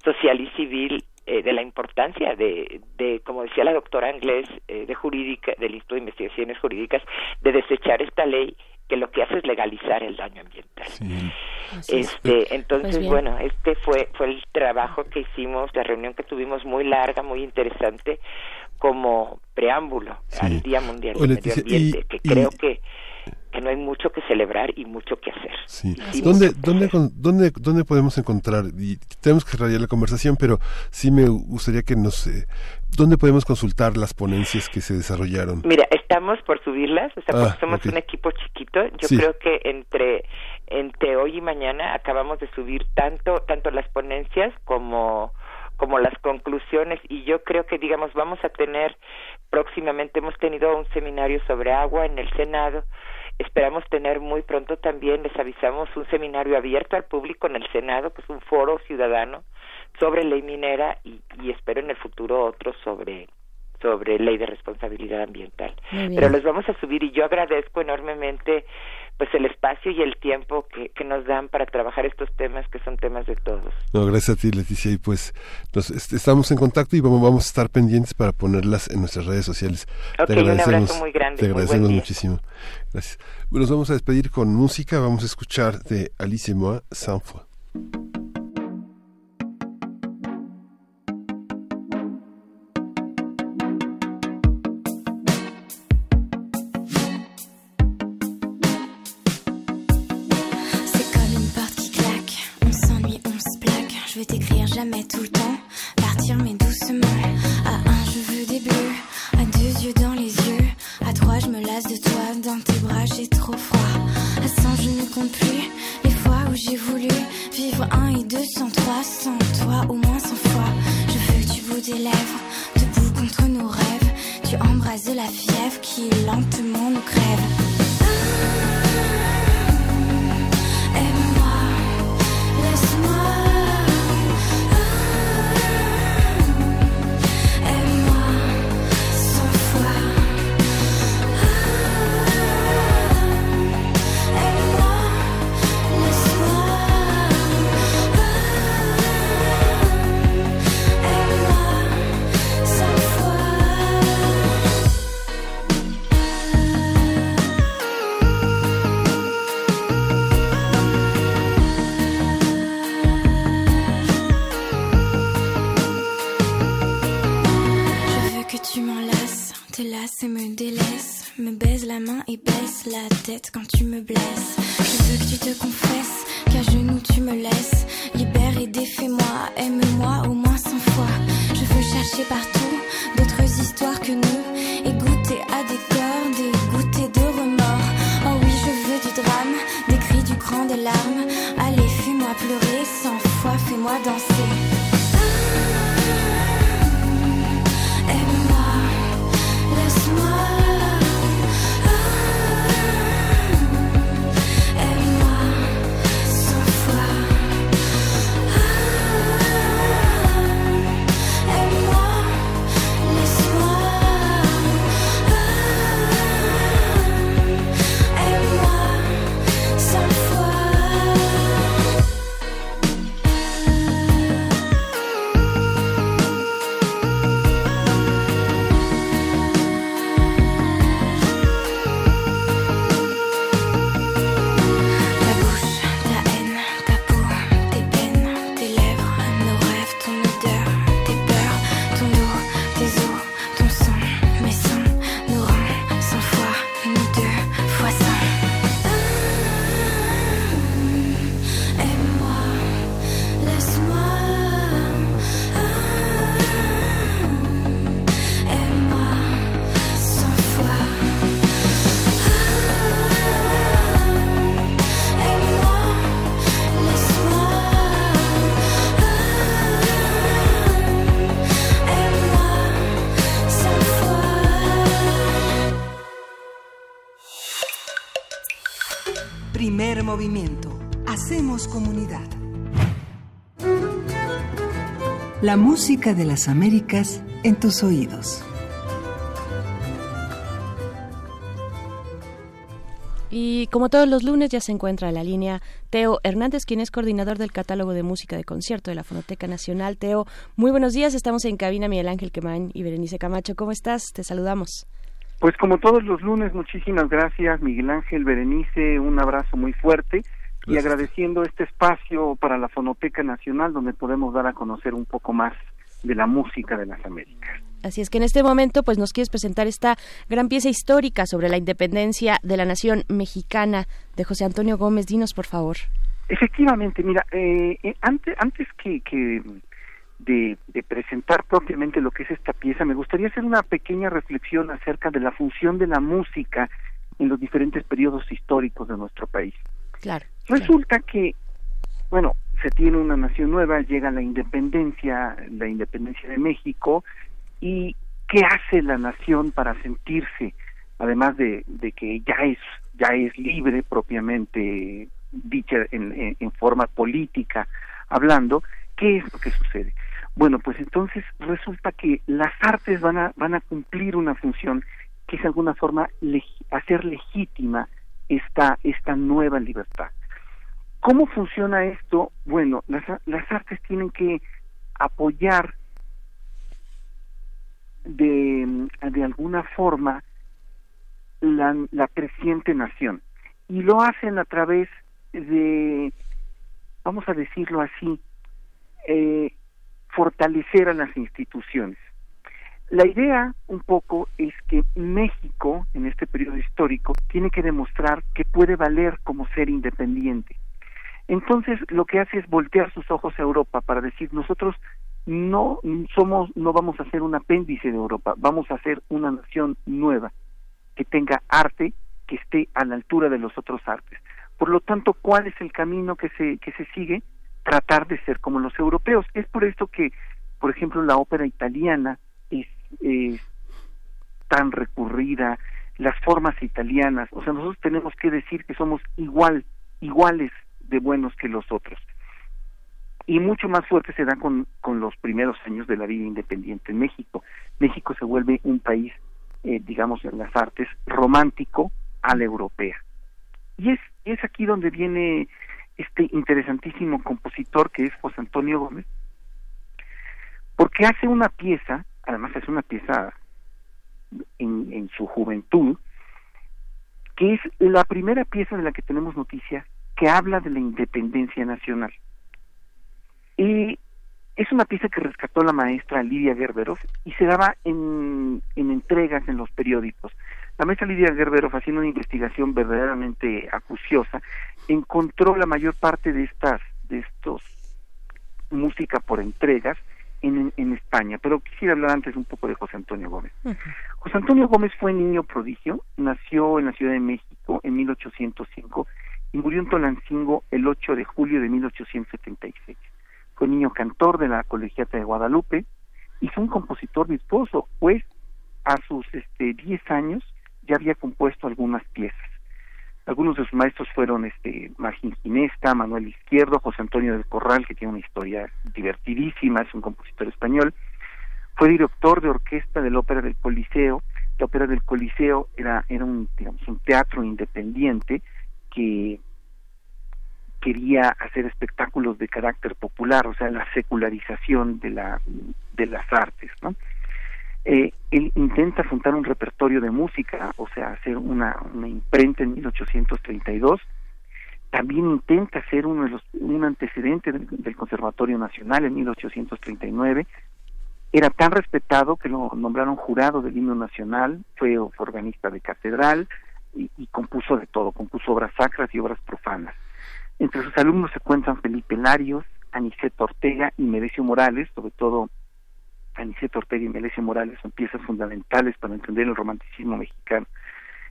social y civil eh, de la importancia de, de, como decía la doctora Anglés eh, de jurídica, del Instituto de Investigaciones Jurídicas, de desechar esta ley que lo que hace es legalizar el daño ambiental. Este, entonces, Pues bueno, este fue fue el trabajo que hicimos, la reunión que tuvimos muy larga, muy interesante, como preámbulo Sí. al Día Mundial del Medio Ambiente, y- que y- creo que que no hay mucho que celebrar y mucho que hacer. Sí. Sí, ¿Dónde, dónde, hacer. dónde, ¿Dónde podemos encontrar? Y tenemos que rayar la conversación, pero sí me gustaría que nos... eh, ¿Dónde podemos consultar las ponencias que se desarrollaron? Mira, estamos por subirlas, o sea, Ah, porque somos ok. un equipo chiquito. Yo Sí. creo que entre entre hoy y mañana acabamos de subir tanto tanto las ponencias como como las conclusiones y yo creo que digamos vamos a tener próximamente hemos tenido un seminario sobre agua en el Senado. Esperamos tener muy pronto también, les avisamos, un seminario abierto al público en el Senado, que es un foro ciudadano sobre ley minera y, y espero en el futuro otro sobre sobre ley de responsabilidad ambiental. Pero los vamos a subir y yo agradezco enormemente pues el espacio y el tiempo que, que nos dan para trabajar estos temas que son temas de todos. No, gracias a ti, Leticia. Y pues nos, est- estamos en contacto y vamos, vamos a estar pendientes para ponerlas en nuestras redes sociales. Ok, un abrazo muy grande, Te muy buen agradecemos día. muchísimo. Gracias. Bueno, nos vamos a despedir con música. Vamos a escuchar de Alice et moi, me lasse de toi, dans tes bras, j'ai trop froid. À cent, je ne compte plus les fois où j'ai voulu vivre un et deux sans trois, sans toi au moins cent fois. Je veux que tu bouges des lèvres, debout contre nos rêves. Tu embrasses de la fièvre qui lentement nous crève. Et me délaisses, me baise la main et baisse la tête quand tu me blesses. Je veux que tu te confesses, qu'à genoux tu me laisses, libère et défais-moi, aime-moi au moins cent fois. Je veux chercher partout d'autres histoires que nous et goûter à des cœurs, des goûters de remords. Oh oui, je veux du drame, des cris, du cran, des larmes. Allez, fais-moi pleurer, cent fois, fais-moi danser. La música de las Américas en tus oídos. Y como todos los lunes ya se encuentra en la línea Teo Hernández, quien es coordinador del catálogo de música de concierto de la Fonoteca Nacional. Teo, muy buenos días. Estamos en cabina Miguel Ángel Quemain y Berenice Camacho. ¿Cómo estás? Te saludamos. Pues como todos los lunes, muchísimas gracias Miguel Ángel Berenice, un abrazo muy fuerte y agradeciendo este espacio para la Fonoteca Nacional donde podemos dar a conocer un poco más de la música de las Américas. Así es que en este momento pues nos quieres presentar esta gran pieza histórica sobre la independencia de la nación mexicana de José Antonio Gómez. Dinos, por favor. Efectivamente, mira, eh, eh, antes, antes que, que de, de presentar propiamente lo que es esta pieza, me gustaría hacer una pequeña reflexión acerca de la función de la música en los diferentes periodos históricos de nuestro país. Claro. Resulta que, bueno, se tiene una nación nueva, llega la independencia, la independencia de México, y ¿qué hace la nación para sentirse, además de, de que ya es, ya es libre propiamente dicha en, en- forma política hablando, ¿qué es lo que sucede? Bueno, pues entonces resulta que las artes van a, van a cumplir una función que es de alguna forma legi- hacer legítima esta, esta nueva libertad. ¿Cómo funciona esto? Bueno, las, las artes tienen que apoyar de, de alguna forma la, la creciente nación y lo hacen a través de, vamos a decirlo así, eh, fortalecer a las instituciones. La idea un poco es que México, en este periodo histórico, tiene que demostrar que puede valer como ser independiente. Entonces, lo que hace es voltear sus ojos a Europa para decir, nosotros no somos, no vamos a ser un apéndice de Europa, vamos a ser una nación nueva, que tenga arte, que esté a la altura de los otros artes. Por lo tanto, ¿cuál es el camino que se, que se sigue? Tratar de ser como los europeos. Es por esto que, por ejemplo, la ópera italiana es, es tan recurrida, las formas italianas, o sea, nosotros tenemos que decir que somos igual, iguales de buenos que los otros. Y mucho más fuerte se da con, con los primeros años de la vida independiente en México. México se vuelve un país, eh, digamos, en las artes, romántico a la europea. Y es, es aquí donde viene este interesantísimo compositor que es José Antonio Gómez, porque hace una pieza, además es una pieza en, en su juventud, que es la primera pieza de la que tenemos noticia que habla de la independencia nacional. Y es una pieza que rescató la maestra Lidia Gerberov y se daba en, en entregas en los periódicos. La maestra Lidia Gerberov, haciendo una investigación verdaderamente acuciosa, encontró la mayor parte de estas, de estos música por entregas en, en España, pero quisiera hablar antes un poco de José Antonio Gómez. José Antonio Gómez fue niño prodigio, nació en la Ciudad de México en 1805 y murió en Tolancingo el 8 de julio de 1876. Fue niño cantor de la Colegiata de Guadalupe y fue un compositor virtuoso, pues a sus este, 10 años ya había compuesto algunas piezas. Algunos de sus maestros fueron este Margin Ginesta, Manuel Izquierdo, José Antonio del Corral, que tiene una historia divertidísima, es un compositor español. Fue director de orquesta de la Ópera del Coliseo. La Ópera del Coliseo era, era un, digamos, un teatro independiente que quería hacer espectáculos de carácter popular, o sea, la secularización de, la, de las artes. Eh, él intenta fundar un repertorio de música, o sea, hacer una, una imprenta en 1832. También intenta ser uno de los, un antecedente del, Conservatorio Nacional en 1839. Era tan respetado que lo nombraron jurado del himno nacional, fue, organista de catedral y, y compuso de todo, compuso obras sacras y obras profanas. Entre sus alumnos se cuentan Felipe Larios, Aniceto Ortega y Merecio Morales, sobre todo Aniceto Ortega y Melesio Morales son piezas fundamentales para entender el romanticismo mexicano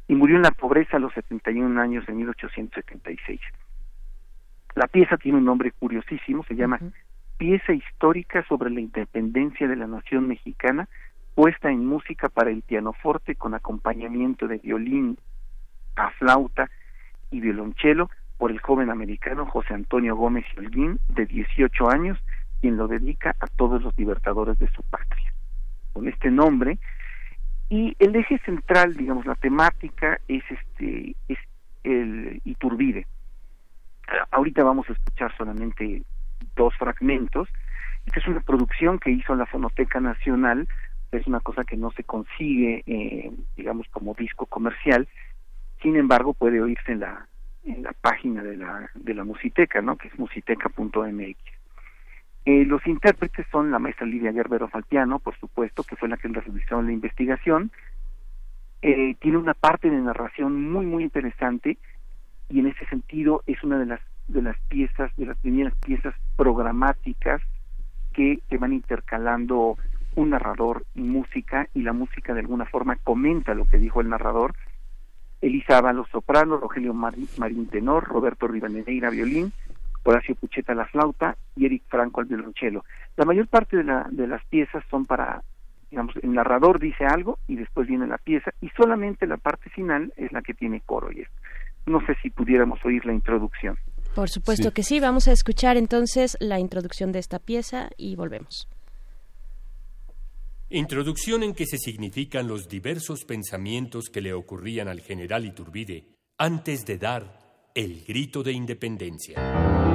y murió en la pobreza a los 71 años en 1876. La pieza tiene un nombre curiosísimo, se llama Pieza histórica sobre la independencia de la nación mexicana, puesta en música para el pianoforte con acompañamiento de violín, a flauta y violonchelo por el joven americano José Antonio Gómez Holguín, de 18 años, quien lo dedica a todos los libertadores de su patria. Con este nombre, y el eje central, digamos, la temática es este es el Iturbide. Ahorita vamos a escuchar solamente dos fragmentos. Esta es una producción que hizo la Fonoteca Nacional, es una cosa que no se consigue, eh, digamos, como disco comercial. Sin embargo, puede oírse en la en la página de la de la Musiteca, ¿no? Que es musiteca.mx. Eh, los intérpretes son la maestra Lidia Gerbero Falpiano, por supuesto, que fue la que realizó la investigación. Eh, tiene una parte de narración muy, muy interesante y en ese sentido es una de las de las piezas, de las primeras piezas programáticas que van intercalando un narrador y música y la música de alguna forma comenta lo que dijo el narrador. Elisa los soprano, Rogelio Marín tenor, Roberto Rivadeneira violín, Horacio Pucheta la flauta y Eric Franco al violonchelo. La mayor parte de, la, de las piezas son para, digamos, el narrador dice algo y después viene la pieza y solamente la parte final es la que tiene coro y No sé si pudiéramos oír la introducción. Por supuesto que sí, vamos a escuchar entonces la introducción de esta pieza y volvemos. Introducción en que se significan los diversos pensamientos que le ocurrían al general Iturbide antes de dar el grito de independencia.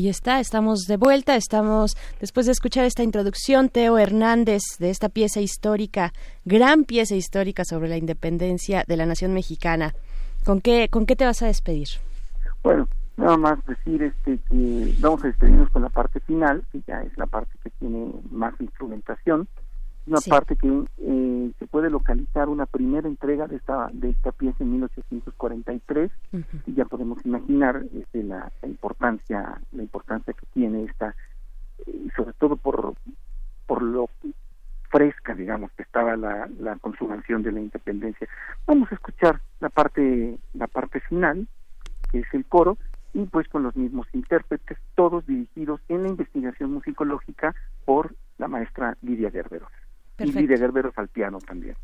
Ahí está, estamos de vuelta, estamos después de escuchar esta introducción, Teo Hernández, de esta pieza histórica, gran pieza histórica sobre la independencia de la nación mexicana. ¿Con qué, con qué te vas a despedir? Bueno, nada más decir este que vamos a despedirnos con la parte final, que ya es la parte que tiene más instrumentación, una parte que eh, se puede localizar una primera entrega de esta de esta pieza en 1843 y ya podemos imaginar este, la, importancia la importancia que tiene esta y sobre todo por por lo fresca digamos que estaba la, la consumación de la independencia. Vamos a escuchar la parte la parte final que es el coro y pues con los mismos intérpretes todos dirigidos en la investigación musicológica por la maestra Lidia Gerberos y de Gerberos al piano también.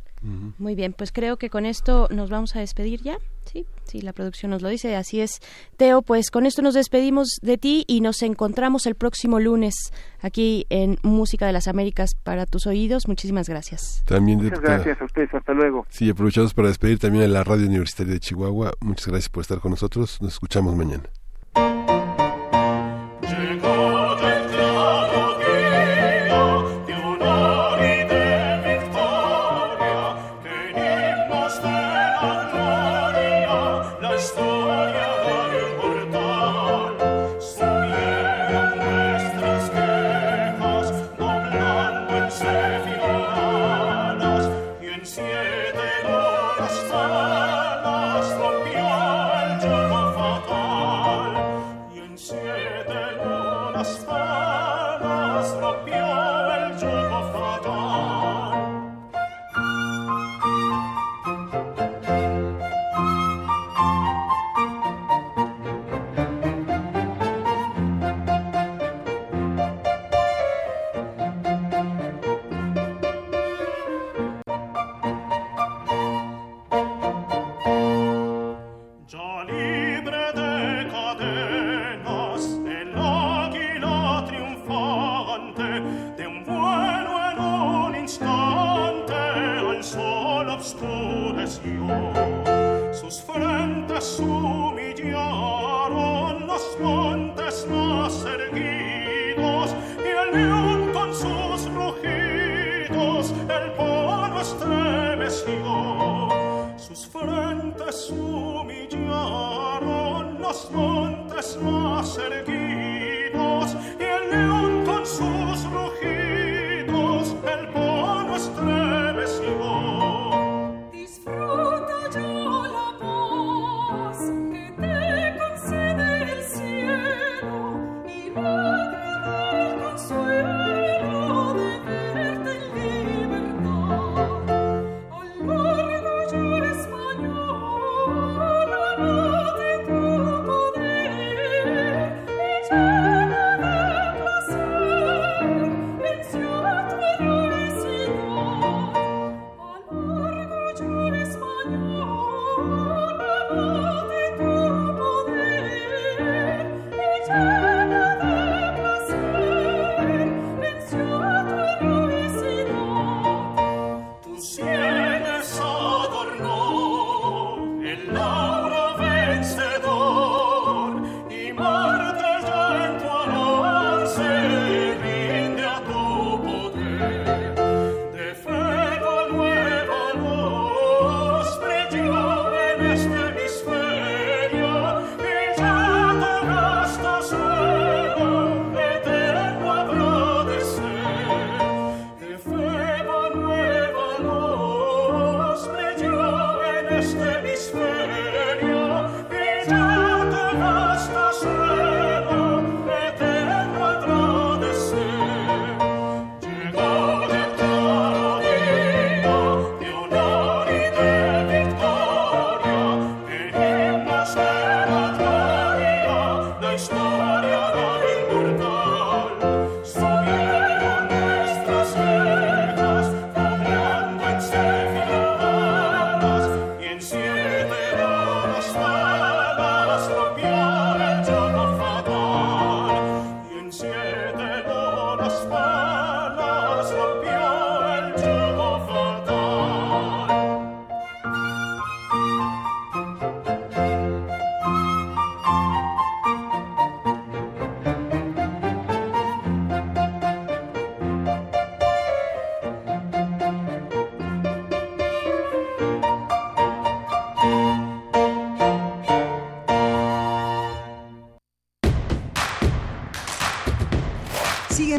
Muy bien, pues creo que con esto nos vamos a despedir ya. Sí, sí, la producción nos lo dice, así es. Teo, pues con esto nos despedimos de ti y nos encontramos el próximo lunes aquí en Música de las Américas para tus oídos. Muchísimas gracias. También Muchas gracias a ustedes, hasta luego. Sí, aprovechamos para despedir también a la Radio Universitaria de Chihuahua. Muchas gracias por estar con nosotros. Nos escuchamos mañana.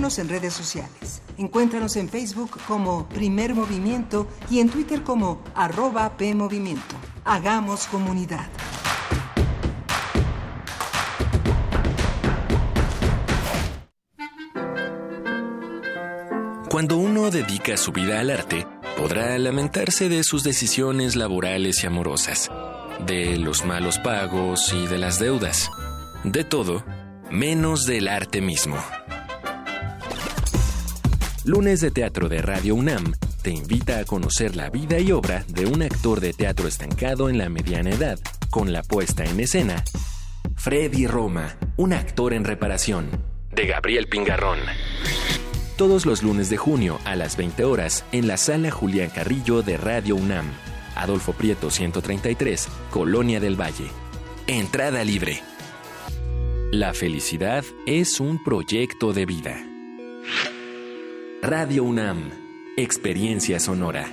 En redes sociales. Encuéntranos en Facebook como Primer Movimiento y en Twitter como arroba PMovimiento. Hagamos comunidad. Cuando uno dedica su vida al arte, podrá lamentarse de sus decisiones laborales y amorosas, de los malos pagos y de las deudas, de todo, menos del arte mismo. Lunes de Teatro de Radio UNAM te invita a conocer la vida y obra de un actor de teatro estancado en la mediana edad, con la puesta en escena Freddy Roma, un actor en reparación, de Gabriel Pingarrón. Todos los lunes de junio a las 20 horas en la sala Julián Carrillo de Radio UNAM. Adolfo Prieto 133, Colonia del Valle. Entrada libre. La felicidad es un proyecto de vida. Radio UNAM, Experiencia Sonora.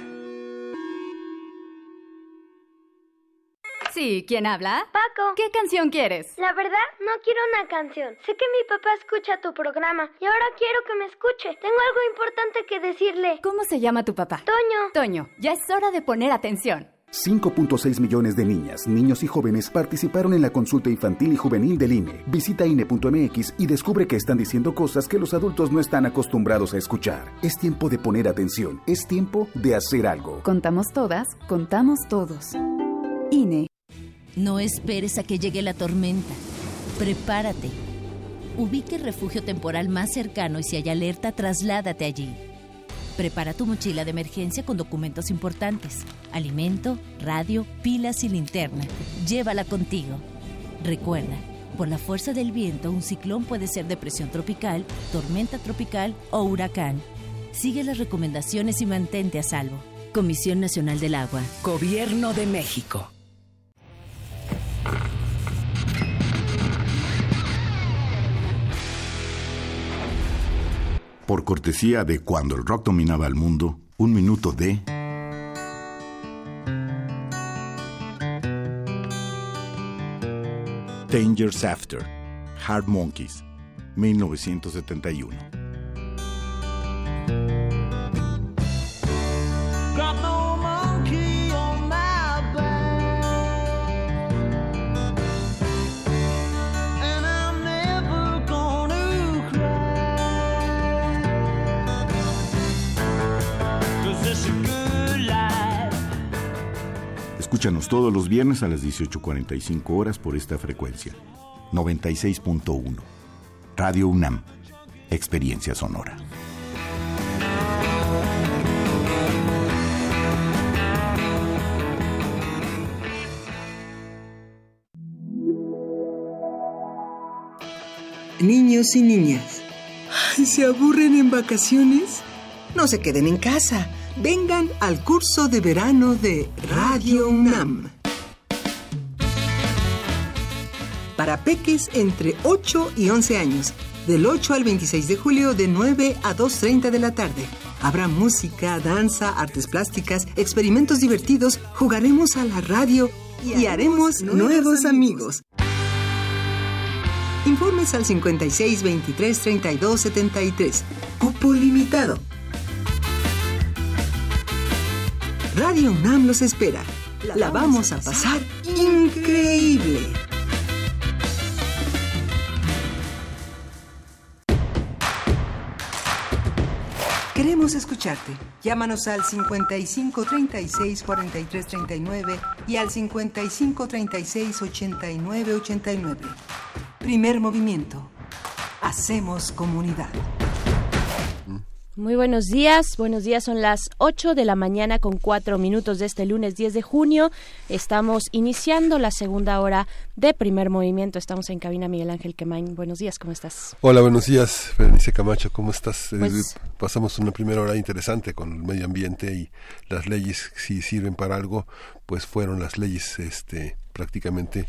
Sí, ¿quién habla? Paco. ¿Qué canción quieres? La verdad, no quiero una canción. Sé que mi papá escucha tu programa y ahora quiero que me escuche. Tengo algo importante que decirle. ¿Cómo se llama tu papá? Toño. Toño, ya es hora de poner atención. 5.6 millones de niñas, niños y jóvenes participaron en la consulta infantil y juvenil del INE. Visita INE.mx y descubre que están diciendo cosas que los adultos no están acostumbrados a escuchar. Es tiempo de poner atención. Es tiempo de hacer algo. Contamos todas, contamos todos. INE. No esperes a que llegue la tormenta. Prepárate. Ubique el refugio temporal más cercano y si hay alerta, trasládate allí. Prepara tu mochila de emergencia con documentos importantes, alimento, radio, pilas y linterna. Llévala contigo. Recuerda, por la fuerza del viento, un ciclón puede ser depresión tropical, tormenta tropical o huracán. Sigue las recomendaciones y mantente a salvo. Comisión Nacional del Agua. Gobierno de México. Por cortesía de cuando el rock dominaba el mundo, un minuto de... Dangers After, Hard Monkeys, 1971. Escúchanos todos los viernes a las 18.45 horas por esta frecuencia. 96.1. Radio UNAM. Experiencia sonora. Niños y niñas. ¿Se aburren en vacaciones? No se queden en casa. Vengan al curso de verano de Radio UNAM. Para peques entre 8 y 11 años, del 8 al 26 de julio de 9 a 2.30 de la tarde. Habrá música, danza, artes plásticas, experimentos divertidos, jugaremos a la radio y, haremos nuevos amigos. Informes al 56 23 32 73. Cupo limitado. Radio UNAM los espera. La vamos a pasar increíble. Queremos escucharte. Llámanos al 55 36 43 39 y al 55 36 89 89. Primer movimiento. Hacemos comunidad. Muy buenos días, buenos días, son las 8 de la mañana con 4 minutos de este lunes 10 de junio. Estamos iniciando la segunda hora de primer movimiento. Estamos en cabina Miguel Ángel Quemain. Buenos días, ¿cómo estás? Hola, buenos días, Berenice Camacho, ¿cómo estás? Eh, Pues- pasamos una primera hora interesante con el medio ambiente y las leyes, si sirven para algo, pues fueron las leyes este, prácticamente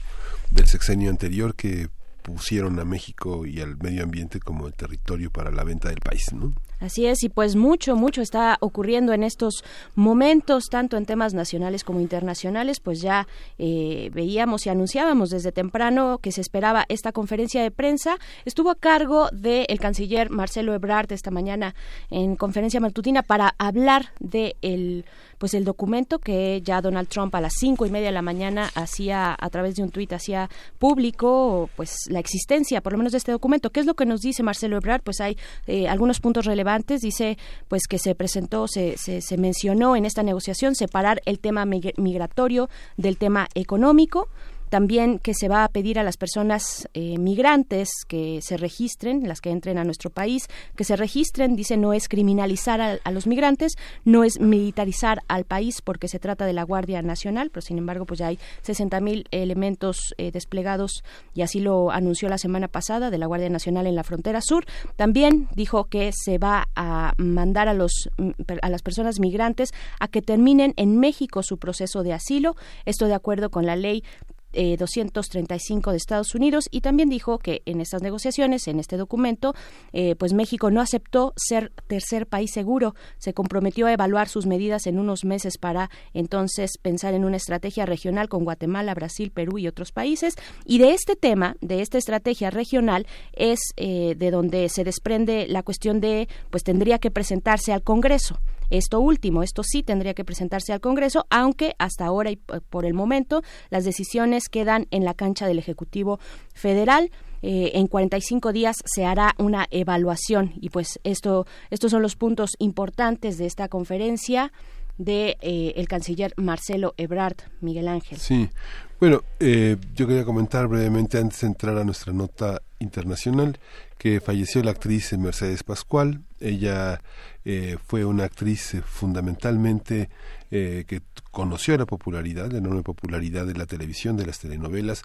del sexenio anterior que pusieron a México y al medio ambiente como el territorio para la venta del país, ¿no? Así es, y pues mucho, mucho está ocurriendo en estos momentos, tanto en temas nacionales como internacionales, pues ya eh, veíamos y anunciábamos desde temprano que se esperaba esta conferencia de prensa. Estuvo a cargo del canciller Marcelo Ebrard esta mañana en conferencia matutina para hablar de el pues el documento que ya Donald Trump a las cinco y media de la mañana hacía a través de un tuit hacía público pues la existencia por lo menos de este documento. Qué es lo que nos dice Marcelo Ebrard pues hay eh, algunos puntos relevantes. Dice pues que se presentó se, se, se mencionó en esta negociación separar el tema migratorio del tema económico también que se va a pedir a las personas eh, migrantes que se registren, las que entren a nuestro país, que se registren, dice, no es criminalizar a, los migrantes, no es militarizar al país porque se trata de la Guardia Nacional, pero sin embargo pues ya hay 60 mil elementos eh, desplegados y así lo anunció la semana pasada de la Guardia Nacional en la frontera sur. También dijo que se va a mandar a los mm, a las personas migrantes a que terminen en México su proceso de asilo, esto de acuerdo con la ley 235 eh, de Estados Unidos y también dijo que en estas negociaciones, en este documento, eh, pues México no aceptó ser tercer país seguro, se comprometió a evaluar sus medidas en unos meses para entonces pensar en una estrategia regional con Guatemala, Brasil, Perú y otros países. Y de este tema, de esta estrategia regional, es eh, de donde se desprende la cuestión de, pues tendría que presentarse al Congreso. Esto último, esto sí tendría que presentarse al Congreso, aunque hasta ahora y por el momento las decisiones quedan en la cancha del Ejecutivo Federal. Eh, en 45 días se hará una evaluación y pues esto estos son los puntos importantes de esta conferencia de eh, el canciller Marcelo Ebrard Miguel Ángel. Sí, bueno, eh, yo quería comentar brevemente antes de entrar a nuestra nota internacional que falleció la actriz Mercedes Pascual. Ella eh, fue una actriz eh, fundamentalmente eh, que conoció la popularidad, la enorme popularidad de la televisión, de las telenovelas.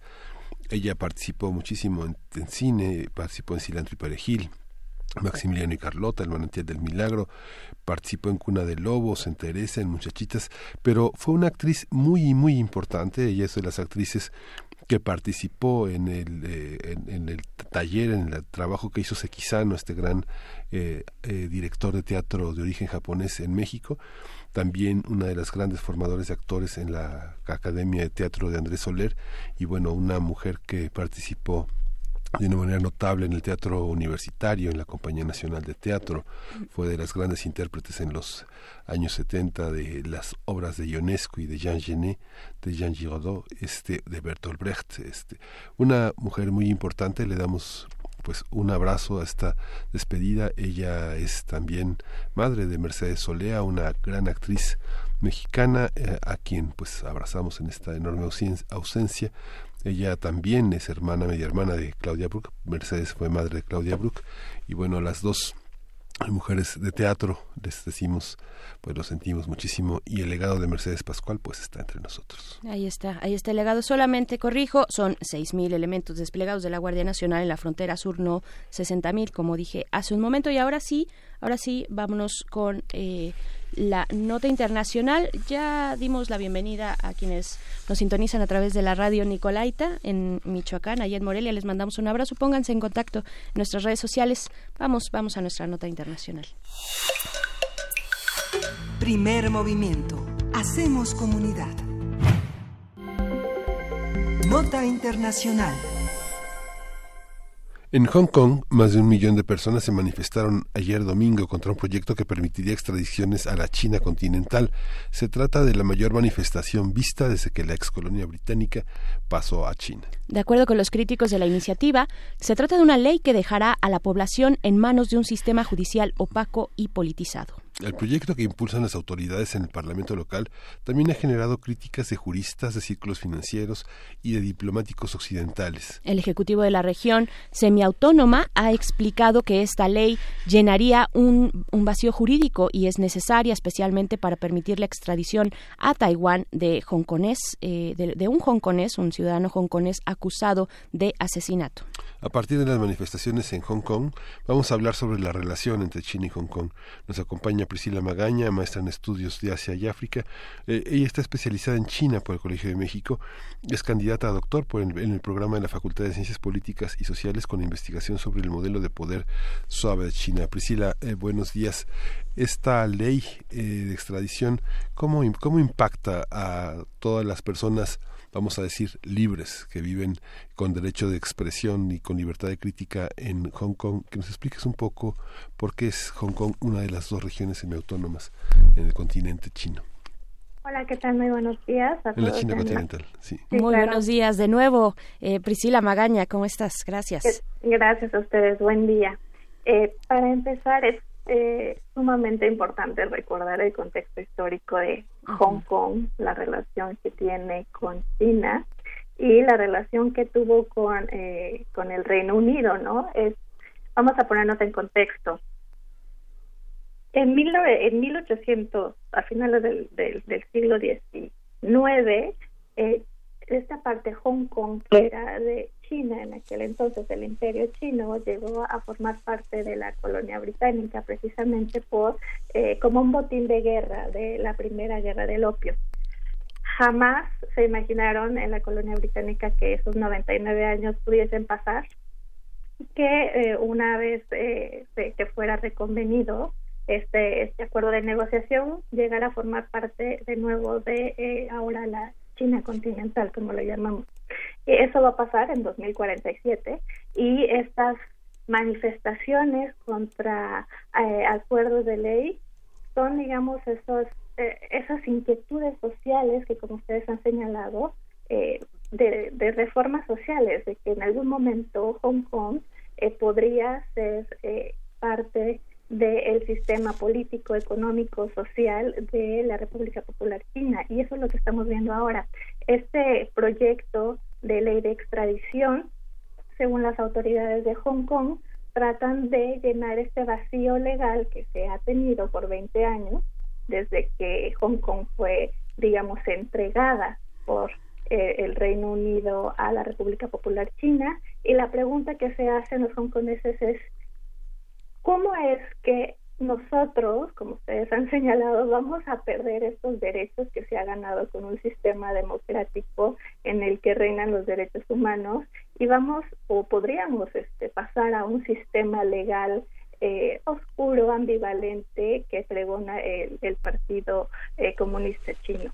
Ella participó muchísimo en, cine, participó en Cilantro y Perejil, Maximiliano y Carlota, El Manantial del Milagro, participó en Cuna de Lobos, en Teresa, en Muchachitas, pero fue una actriz muy, muy importante. Ella es de las actrices que participó en el, eh, en, el taller, en el trabajo que hizo Sekizano, este gran eh, eh, director de teatro de origen japonés en México, también una de las grandes formadores de actores en la Academia de Teatro de Andrés Soler, y bueno, una mujer que participó de una manera notable en el teatro universitario, en la Compañía Nacional de Teatro, fue de las grandes intérpretes en los años 70 de las obras de Ionesco y de Jean Genet, de Jean Giraudoux, este, de Bertolt Brecht, este, una mujer muy importante, le damos pues un abrazo a esta despedida. Ella es también madre de Mercedes Solea, una gran actriz mexicana eh, a quien pues abrazamos en esta enorme ausencia ella también es hermana, media hermana de Claudia Brook. Mercedes fue madre de Claudia Brook. Y bueno, las dos mujeres de teatro, les decimos, pues lo sentimos muchísimo y el legado de Mercedes Pascual pues está entre nosotros. Ahí está, ahí está el legado. Solamente corrijo, son 6.000 elementos desplegados de la Guardia Nacional en la frontera sur, no 60.000 como dije hace un momento y ahora sí, ahora sí, vámonos con eh, la nota internacional. Ya dimos la bienvenida a quienes nos sintonizan a través de la radio Nicolaita en Michoacán, allá en Morelia. Les mandamos un abrazo. Pónganse en contacto en nuestras redes sociales. Vamos, vamos a nuestra nota internacional. Primer movimiento. Hacemos comunidad. Nota internacional. En Hong Kong, más de un millón de personas se manifestaron ayer domingo contra un proyecto que permitiría extradiciones a la China continental. Se trata de la mayor manifestación vista desde que la ex colonia británica pasó a China. De acuerdo con los críticos de la iniciativa, se trata de una ley que dejará a la población en manos de un sistema judicial opaco y politizado. El proyecto que impulsan las autoridades en el Parlamento local también ha generado críticas de juristas, de círculos financieros y de diplomáticos occidentales. El Ejecutivo de la región semiautónoma ha explicado que esta ley llenaría un, vacío jurídico y es necesaria especialmente para permitir la extradición a Taiwán de hongkonés, eh, de, de, un hongkonés, un ciudadano hongkonés acusado de asesinato. A partir de las manifestaciones en Hong Kong, vamos a hablar sobre la relación entre China y Hong Kong. Nos acompaña Priscila Magaña, maestra en estudios de Asia y África. Eh, ella está especializada en China por el Colegio de México. Es candidata a doctor por en el programa de la Facultad de Ciencias Políticas y Sociales con investigación sobre el modelo de poder suave de China. Priscila, eh, buenos días. Esta ley eh, de extradición, ¿cómo, ¿cómo impacta a todas las personas vamos a decir, libres, que viven con derecho de expresión y con libertad de crítica en Hong Kong. Que nos expliques un poco por qué es Hong Kong una de las dos regiones semiautónomas en el continente chino. Hola, ¿qué tal? Muy buenos días. en la China continental, sí. Muy buenos días de nuevo. Eh, Priscila Magaña, ¿cómo estás? Gracias. Gracias a ustedes, buen día. Eh, para empezar, es eh, sumamente importante recordar el contexto histórico de Hong Kong, la relación que tiene con China y la relación que tuvo con, eh, con el Reino Unido, ¿no? Es, vamos a ponernos en contexto. En, mil, en 1800, a finales del, del, del siglo XIX, eh, esta parte Hong Kong, que era de China en aquel entonces, el imperio chino llegó a formar parte de la colonia británica precisamente por eh, como un botín de guerra de la primera guerra del opio. Jamás se imaginaron en la colonia británica que esos 99 años pudiesen pasar, que eh, una vez eh, que fuera reconvenido este, este acuerdo de negociación, llegara a formar parte de nuevo de ahora la China continental, como lo llamamos. Eso va a pasar en 2047 y estas manifestaciones contra eh, acuerdos de ley son, digamos, esos, eh, esas inquietudes sociales que, como ustedes han señalado, eh, de, de, reformas sociales, de que en algún momento Hong Kong podría ser parte del sistema político, económico, social de la República Popular China. Y eso es lo que estamos viendo ahora. Este proyecto de ley de extradición, según las autoridades de Hong Kong, tratan de llenar este vacío legal que se ha tenido por 20 años, desde que Hong Kong fue, digamos, entregada por eh, el Reino Unido a la República Popular China. Y la pregunta que se hacen los hongkoneses es, ¿Cómo es que nosotros, como ustedes han señalado, vamos a perder estos derechos que se ha ganado con un sistema democrático en el que reinan los derechos humanos y vamos o podríamos este, pasar a un sistema legal eh, oscuro, ambivalente que pregona el, Partido eh, Comunista Chino.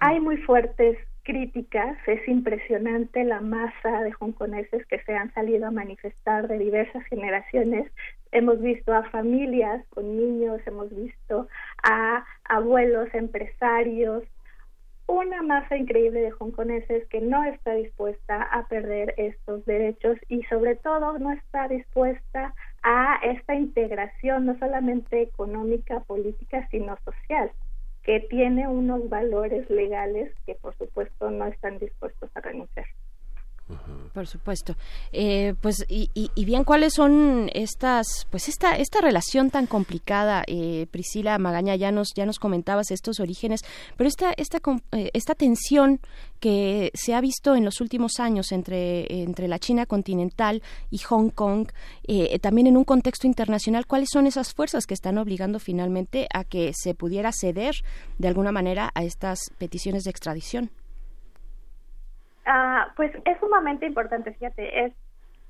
Hay muy fuertes críticas, es impresionante la masa de hongkoneses que se han salido a manifestar de diversas generaciones. Hemos visto a familias con niños, hemos visto a abuelos, empresarios, una masa increíble de hongkoneses que no está dispuesta a perder estos derechos y sobre todo no está dispuesta a esta integración no solamente económica, política, sino social que tiene unos valores legales que por supuesto no están dispuestos a renunciar. Por supuesto. Eh, pues y, y, bien, ¿cuáles son estas, pues esta esta relación tan complicada? Eh, Priscila Magaña ya nos ya nos comentabas estos orígenes, pero esta esta eh, esta tensión que se ha visto en los últimos años entre entre la China continental y Hong Kong, también en un contexto internacional, ¿cuáles son esas fuerzas que están obligando finalmente a que se pudiera ceder de alguna manera a estas peticiones de extradición? Ah, pues es sumamente importante, fíjate, es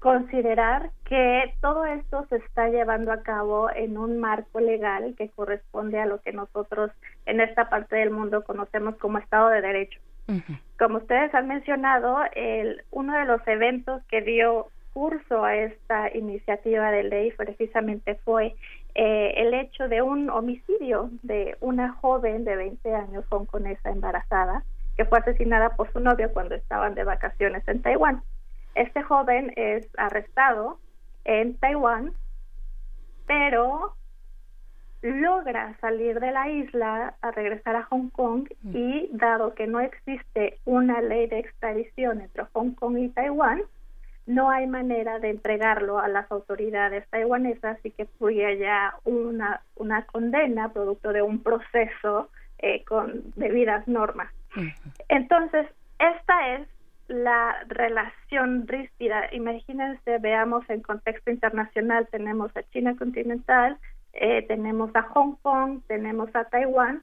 considerar que todo esto se está llevando a cabo en un marco legal que corresponde a lo que nosotros en esta parte del mundo conocemos como Estado de Derecho. Como ustedes han mencionado, el, uno de los eventos que dio curso a esta iniciativa de ley precisamente fue eh, el hecho de un homicidio de una joven de 20 años hongkonesa embarazada que fue asesinada por su novio cuando estaban de vacaciones en Taiwán. Este joven es arrestado en Taiwán, pero logra salir de la isla a regresar a Hong Kong mm. y dado que no existe una ley de extradición entre Hong Kong y Taiwán, no hay manera de entregarlo a las autoridades taiwanesas y que fue ya una, una condena producto de un proceso eh, con debidas normas. Entonces, esta es la relación ríspida. Imagínense, veamos en contexto internacional, tenemos a China continental, eh, tenemos a Hong Kong, tenemos a Taiwán,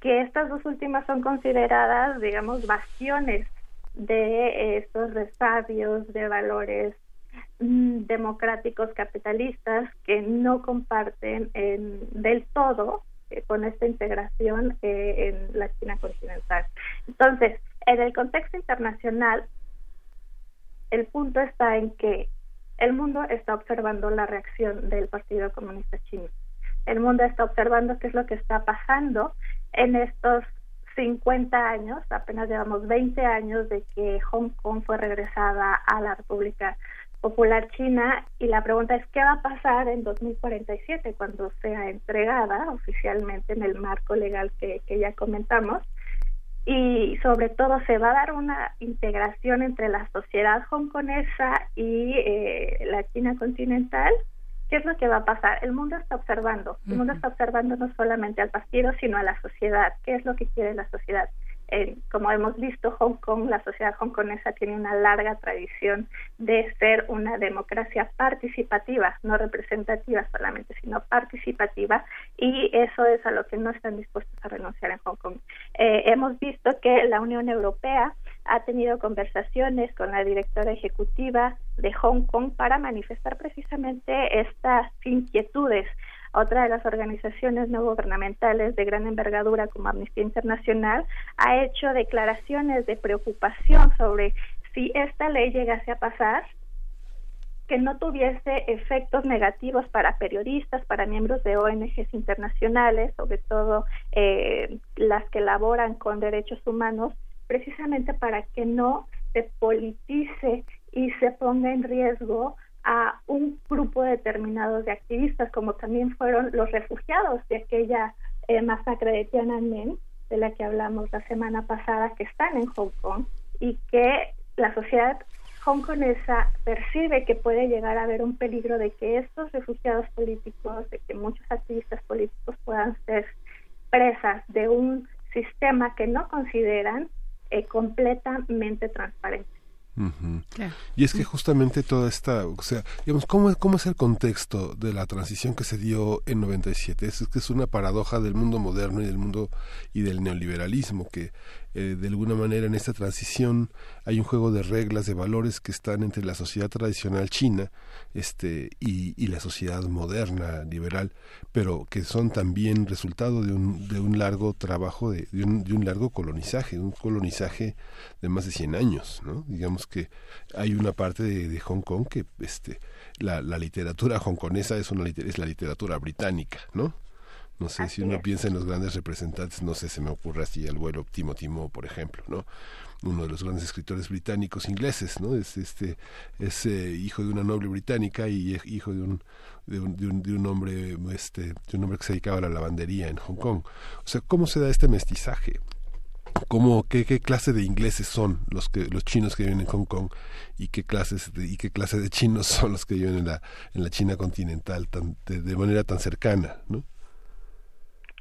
que estas dos últimas son consideradas, digamos, bastiones de estos resabios de valores mm, democráticos capitalistas que no comparten del todo eh, con esta integración eh, en la China continental. Entonces, en el contexto internacional, el punto está en que el mundo está observando la reacción del Partido Comunista Chino. El mundo está observando qué es lo que está pasando en estos 50 años, apenas llevamos 20 años de que Hong Kong fue regresada a la República Popular China y la pregunta es qué va a pasar en 2047 cuando sea entregada oficialmente en el marco legal que, que ya comentamos y sobre todo se va a dar una integración entre la sociedad hongkonesa y eh, la China continental ¿Qué es lo que va a pasar? El mundo está observando, el mundo está observando no solamente al partido, sino a la sociedad. ¿Qué es lo que quiere la sociedad? Eh, como hemos visto, Hong Kong, la sociedad hongkonesa tiene una larga tradición de ser una democracia participativa, no representativa solamente, sino participativa, y eso es a lo que no están dispuestos a renunciar en Hong Kong. Eh, hemos visto que la Unión Europea ha tenido conversaciones con la directora ejecutiva de Hong Kong para manifestar precisamente estas inquietudes. Otra de las organizaciones no gubernamentales de gran envergadura como Amnistía Internacional ha hecho declaraciones de preocupación sobre si esta ley llegase a pasar, que no tuviese efectos negativos para periodistas, para miembros de ONGs internacionales, sobre todo eh, las que laboran con derechos humanos, precisamente para que no se politice y se ponga en riesgo a un grupo determinado de activistas, como también fueron los refugiados de aquella eh, masacre de Tiananmen, de la que hablamos la semana pasada, que están en Hong Kong y que la sociedad hongkonesa percibe que puede llegar a haber un peligro de que estos refugiados políticos, de que muchos activistas políticos puedan ser presas de un sistema que no consideran eh, completamente transparente. Y es que justamente toda esta, o sea, digamos, ¿cómo, ¿cómo es el contexto de la transición que se dio en 97? Es, es que es una paradoja del mundo moderno y del mundo y del neoliberalismo, que eh, de alguna manera en esta transición hay un juego de reglas, de valores que están entre la sociedad tradicional china este, y, y la sociedad moderna, liberal, pero que son también resultado de un, de un largo trabajo, de, de, un, de un largo colonizaje, un colonizaje de más de 100 años. ¿no? Digamos que hay una parte de, Hong Kong que este, la, la literatura hongkonesa es, una, es la literatura británica, ¿no? No sé si uno piensa en los grandes representantes, no sé, se me ocurre así el vuelo Timo Timo, por ejemplo, ¿no? Uno de los grandes escritores británicos ingleses, ¿no? Es este es eh, hijo de una noble británica y hijo de un de un, de un, de un hombre este de un hombre que se dedicaba a la lavandería en Hong Kong. O sea, ¿cómo se da este mestizaje? ¿Cómo, qué, qué clase de ingleses son los que los chinos que viven en Hong Kong y qué clases de, y qué clase de chinos son los que viven en la en la China continental tan, de, de manera tan cercana, ¿no?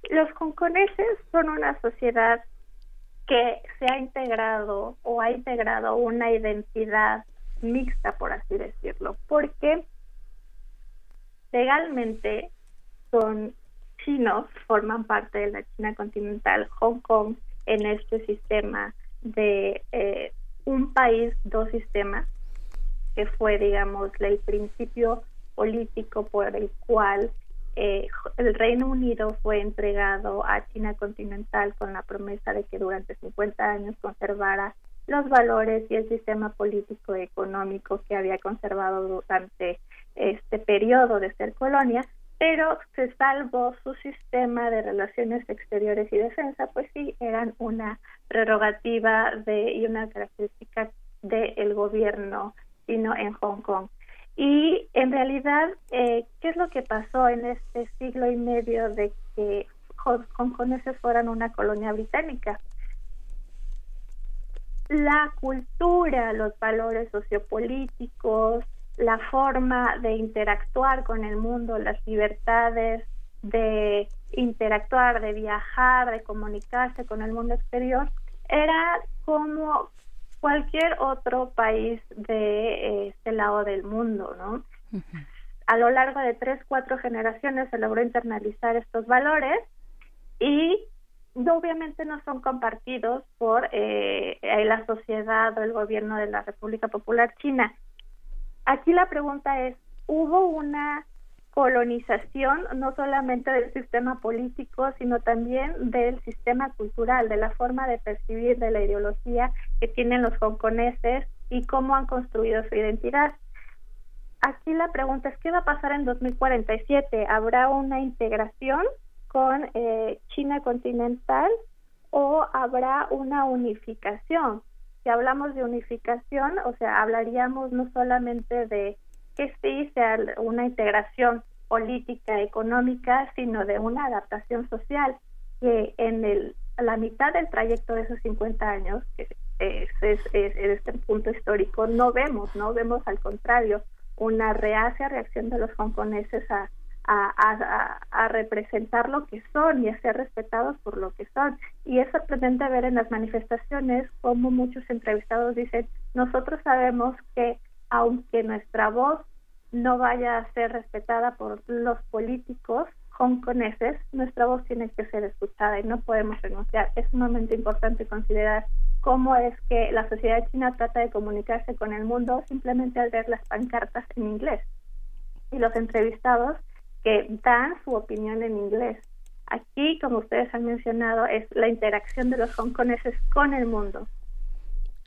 Los hongkoneses son una sociedad que se ha integrado o ha integrado una identidad mixta, por así decirlo, porque legalmente son chinos, forman parte de la China continental, Hong Kong en este sistema de eh, un país, dos sistemas, que fue, digamos, el principio político por el cual eh, el Reino Unido fue entregado a China continental con la promesa de que durante 50 años conservara los valores y el sistema político y económico que había conservado durante este periodo de ser colonia, pero se salvó su sistema de relaciones exteriores y defensa, pues sí, eran una prerrogativa de, y una característica del gobierno sino en Hong Kong. Y en realidad, eh, ¿qué es lo que pasó en este siglo y medio de que hongkoneses fueran una colonia británica? La cultura, los valores sociopolíticos, la forma de interactuar con el mundo, las libertades de interactuar, de viajar, de comunicarse con el mundo exterior, era como cualquier otro país de este lado del mundo, ¿no? a lo largo de tres, cuatro generaciones se logró internalizar estos valores y obviamente no son compartidos por eh, la sociedad o el gobierno de la República Popular China. Aquí la pregunta es, ¿hubo una colonización no solamente del sistema político, sino también del sistema cultural, de la forma de percibir, de la ideología que tienen los hongkoneses y cómo han construido su identidad? Aquí la pregunta es, ¿qué va a pasar en 2047? ¿Habrá una integración con eh, China continental o habrá una unificación? Si hablamos de unificación, o sea, hablaríamos no solamente de que sí sea una integración política, económica, sino de una adaptación social que en el, la mitad del trayecto de esos 50 años, que es, es, es, este punto histórico, no vemos, no vemos al contrario una reacia reacción de los hongkoneses a, a, representar lo que son y a ser respetados por lo que son. Y es sorprendente ver en las manifestaciones como muchos entrevistados dicen, nosotros sabemos que aunque nuestra voz no vaya a ser respetada por los políticos hongkoneses, nuestra voz tiene que ser escuchada y no podemos renunciar. Es sumamente importante considerar cómo es que la sociedad china trata de comunicarse con el mundo simplemente al ver las pancartas en inglés y los entrevistados que dan su opinión en inglés. Aquí, como ustedes han mencionado, es la interacción de los hongkoneses con el mundo.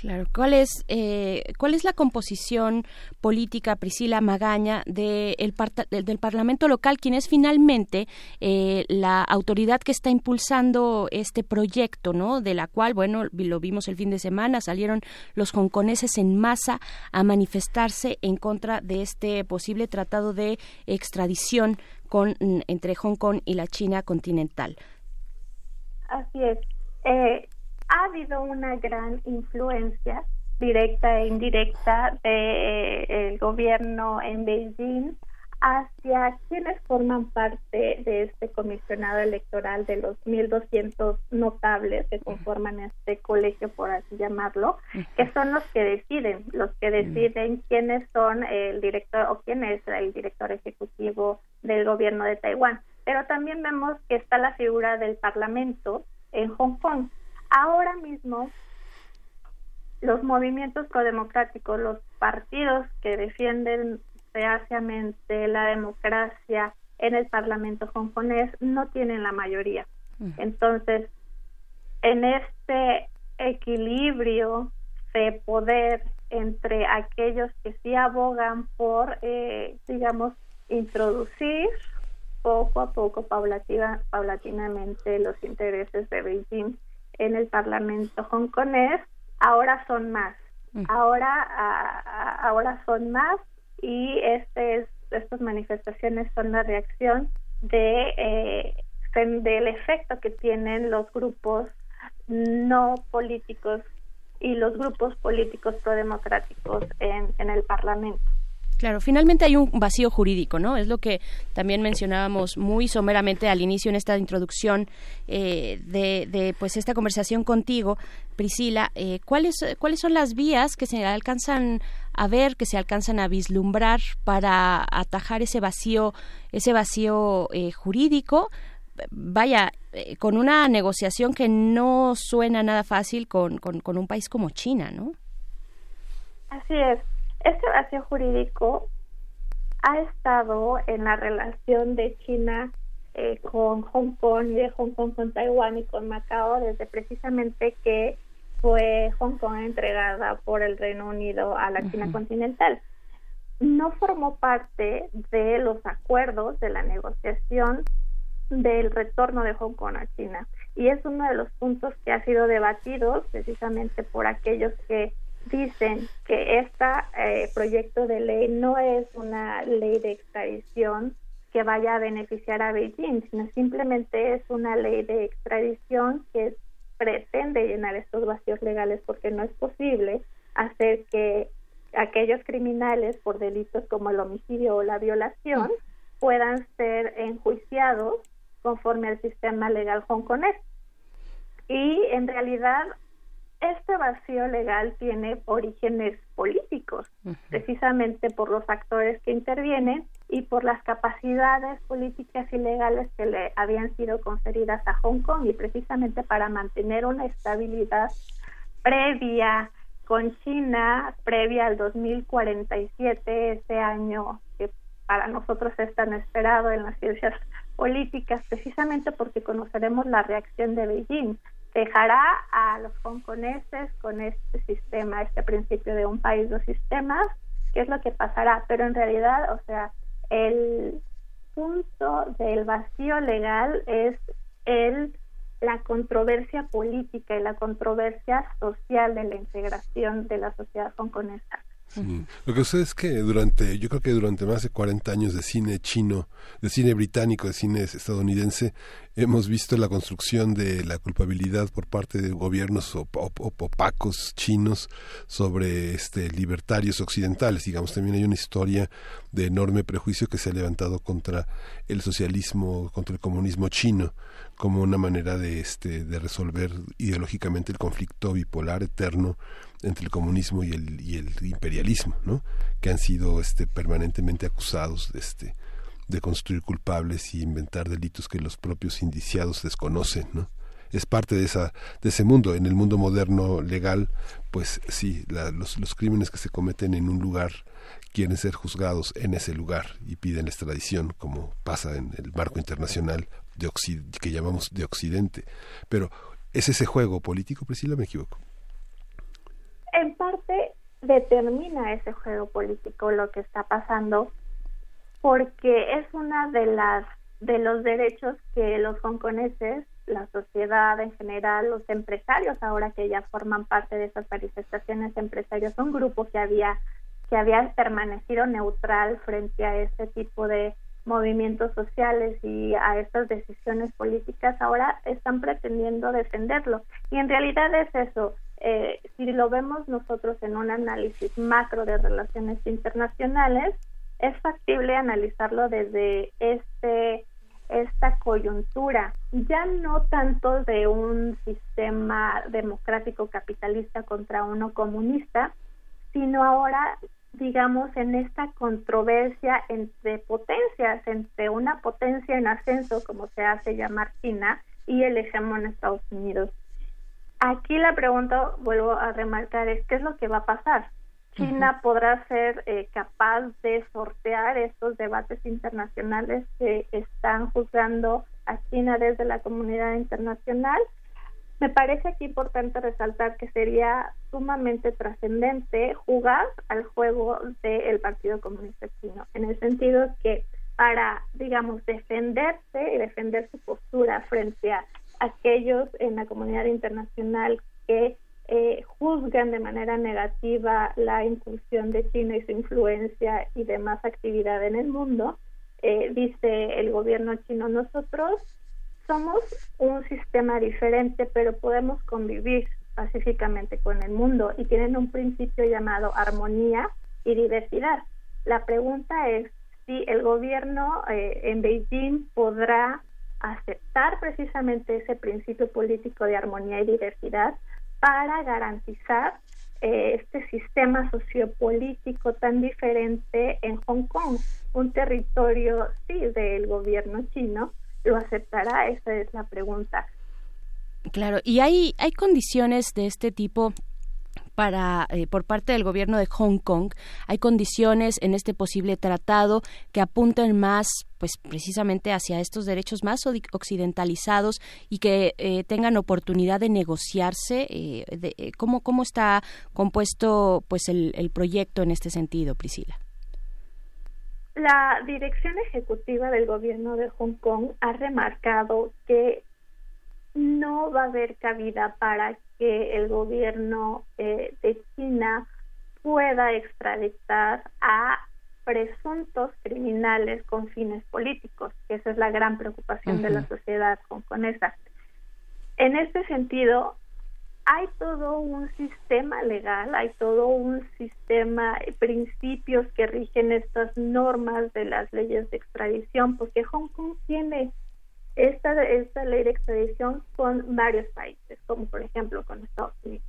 Claro, ¿cuál es, eh, ¿cuál es la composición política, Priscila Magaña, de el del Parlamento local, quien es finalmente eh, la autoridad que está impulsando este proyecto, ¿no? De la cual, bueno, lo vimos el fin de semana, salieron los hongkoneses en masa a manifestarse en contra de este posible tratado de extradición con, entre Hong Kong y la China continental. Así es. Eh, ha habido una gran influencia directa e indirecta del de, eh, gobierno en Beijing hacia quienes forman parte de este comisionado electoral de los 1.200 notables que conforman este colegio, por así llamarlo, que son los que deciden, los que deciden quiénes son el director o quién es el director ejecutivo del gobierno de Taiwán. Pero también vemos que está la figura del Parlamento en Hong Kong, Ahora mismo, los movimientos prodemocráticos, los partidos que defienden fehaciamente la democracia en el Parlamento hongkonés no tienen la mayoría. Entonces, en este equilibrio de poder entre aquellos que sí abogan por, eh, digamos, introducir poco a poco, paulatina, paulatinamente, los intereses de Beijing en el Parlamento hongkonés, ahora son más. Mm. Ahora, ahora son más y este estas manifestaciones son la reacción de eh, del efecto que tienen los grupos no políticos y los grupos políticos prodemocráticos en, en el Parlamento. Claro, finalmente hay un vacío jurídico, ¿no? Es lo que también mencionábamos muy someramente al inicio en esta introducción eh, de, pues esta conversación contigo, Priscila. Eh, ¿cuáles, ¿Cuáles son las vías que se alcanzan a ver, que se alcanzan a vislumbrar para atajar ese vacío, ese vacío eh, jurídico? Vaya, con una negociación que no suena nada fácil con, con, con un país como China, ¿no? Así es. Este vacío jurídico ha estado en la relación de China eh, con Hong Kong y de Hong Kong con Taiwán y con Macao desde precisamente que fue Hong Kong entregada por el Reino Unido a la China continental. No formó parte de los acuerdos de la negociación del retorno de Hong Kong a China y es uno de los puntos que ha sido debatido precisamente por aquellos que dicen que este proyecto de ley no es una ley de extradición que vaya a beneficiar a Beijing, sino simplemente es una ley de extradición que pretende llenar estos vacíos legales porque no es posible hacer que aquellos criminales por delitos como el homicidio o la violación puedan ser enjuiciados conforme al sistema legal hongkonés. Y en realidad este vacío legal tiene orígenes políticos, precisamente por los actores que intervienen y por las capacidades políticas y legales que le habían sido conferidas a Hong Kong y precisamente para mantener una estabilidad previa con China, previa al 2047, ese año que para nosotros es tan esperado en las ciencias políticas, precisamente porque conoceremos la reacción de Beijing. Dejará a los hongkoneses con este sistema, este principio de un país, dos sistemas, qué es lo que pasará, pero en realidad, o sea, el punto del vacío legal es el la controversia política y la controversia social de la integración de la sociedad hongkonesa. Lo que sucede es que durante, yo creo que durante más de 40 años de cine chino, de cine británico, de cine estadounidense, hemos visto la construcción de la culpabilidad por parte de gobiernos opacos chinos sobre este libertarios occidentales. Digamos, también hay una historia de enorme prejuicio que se ha levantado contra el socialismo, contra el comunismo chino como una manera de este de resolver ideológicamente el conflicto bipolar eterno entre el comunismo y el, imperialismo, que han sido este, permanentemente acusados de, este, de construir culpables y inventar delitos que los propios indiciados desconocen. ¿no? Es parte de, ese mundo. En el mundo moderno legal, pues sí, los crímenes que se cometen en un lugar quieren ser juzgados en ese lugar y piden extradición, como pasa en el marco internacional de que llamamos de Occidente. Pero es ese juego político, Priscila, me equivoco en parte determina ese juego político lo que está pasando porque es una de las de los derechos que los hongkoneses, la sociedad en general, los empresarios ahora que ya forman parte de esas manifestaciones empresarios, un grupo que había que había permanecido neutral frente a este tipo de movimientos sociales y a estas decisiones políticas ahora están pretendiendo defenderlo. Y en realidad es eso eh, si lo vemos nosotros en un análisis macro de relaciones internacionales, es factible analizarlo desde este esta coyuntura, ya no tanto de un sistema democrático capitalista contra uno comunista, sino ahora, digamos, en esta controversia entre potencias, entre una potencia en ascenso, como se hace llamar China, y el hegemón Estados Unidos. Aquí la pregunta, vuelvo a remarcar, es qué es lo que va a pasar. China podrá ser eh, capaz de sortear estos debates internacionales que están juzgando a China desde la comunidad internacional. Me parece aquí importante resaltar que sería sumamente trascendente jugar al juego del Partido Comunista Chino, en el sentido que para, digamos, defenderse y defender su postura frente a aquellos en la comunidad internacional que eh, juzgan de manera negativa la incursión de China y su influencia y demás actividad en el mundo, eh, dice el gobierno chino, nosotros somos un sistema diferente, pero podemos convivir pacíficamente con el mundo y tienen un principio llamado armonía y diversidad. La pregunta es si el gobierno eh, en Beijing podrá aceptar precisamente ese principio político de armonía y diversidad para garantizar eh, este sistema sociopolítico tan diferente en Hong Kong, un territorio, sí, del gobierno chino, ¿lo aceptará? Esa es la pregunta. Claro, y hay, hay condiciones de este tipo para eh, por parte del gobierno de Hong Kong hay condiciones en este posible tratado que apunten más pues precisamente hacia estos derechos más occidentalizados y que eh, tengan oportunidad de negociarse eh, de, cómo cómo está compuesto pues el, el proyecto en este sentido Priscila la dirección ejecutiva del gobierno de Hong Kong ha remarcado que no va a haber cabida para que el gobierno eh, de China pueda extraditar a presuntos criminales con fines políticos, que esa es la gran preocupación de la sociedad hongkonesa. En este sentido, hay todo un sistema legal, hay todo un sistema, de principios que rigen estas normas de las leyes de extradición, porque Hong Kong tiene esta, esta ley de extradición con varios países, como por ejemplo con Estados Unidos.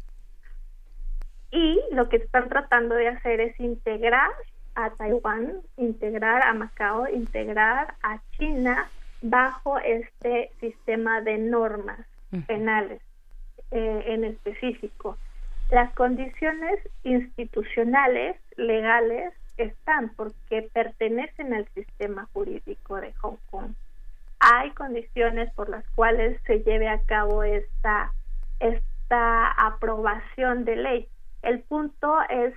Y lo que están tratando de hacer es integrar a Taiwán, integrar a Macao, integrar a China bajo este sistema de normas penales eh, en específico. Las condiciones institucionales, legales, están porque pertenecen al sistema jurídico de Hong Kong. Hay condiciones por las cuales se lleve a cabo esta, esta aprobación de ley. El punto es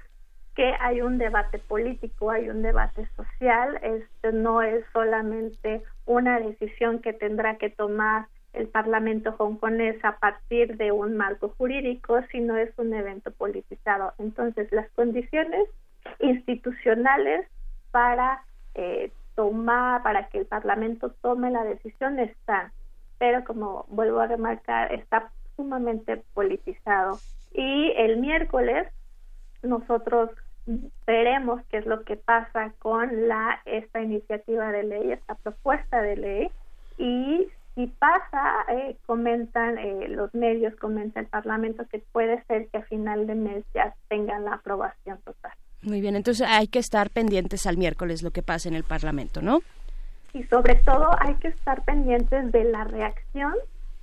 que hay un debate político, hay un debate social, esto no es solamente una decisión que tendrá que tomar el Parlamento hongkonés a partir de un marco jurídico, sino es un evento politizado. Entonces, las condiciones institucionales para eh, tomar, para que el Parlamento tome la decisión están, pero como vuelvo a remarcar, está sumamente politizado. Y el miércoles nosotros veremos qué es lo que pasa con la esta iniciativa de ley, esta propuesta de ley y si pasa, eh, comentan eh, los medios, comenta el Parlamento que puede ser que a final de mes ya tengan la aprobación total. Muy bien, entonces hay que estar pendientes al miércoles lo que pasa en el Parlamento, ¿no? Y sobre todo hay que estar pendientes de la reacción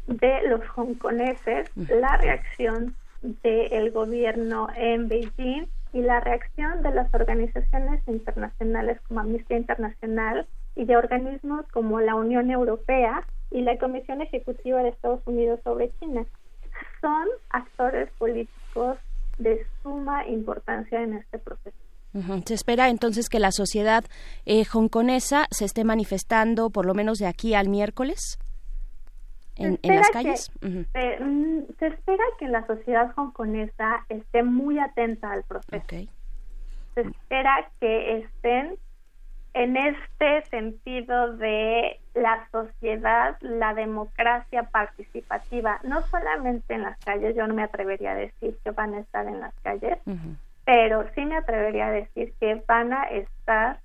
de los hongkoneses, la reacción del gobierno en Beijing y la reacción de las organizaciones internacionales como Amnistía Internacional y de organismos como la Unión Europea y la Comisión Ejecutiva de Estados Unidos sobre China. Son actores políticos de suma importancia en este proceso. Se espera entonces que la sociedad eh, hongkonesa se esté manifestando por lo menos de aquí al miércoles en, las calles. Eh, mm, se espera que la sociedad hongkonesa esté muy atenta al proceso. Se espera que estén en este sentido de la sociedad, la democracia participativa, no solamente en las calles, yo no me atrevería a decir que van a estar en las calles, pero sí me atrevería a decir que van a estar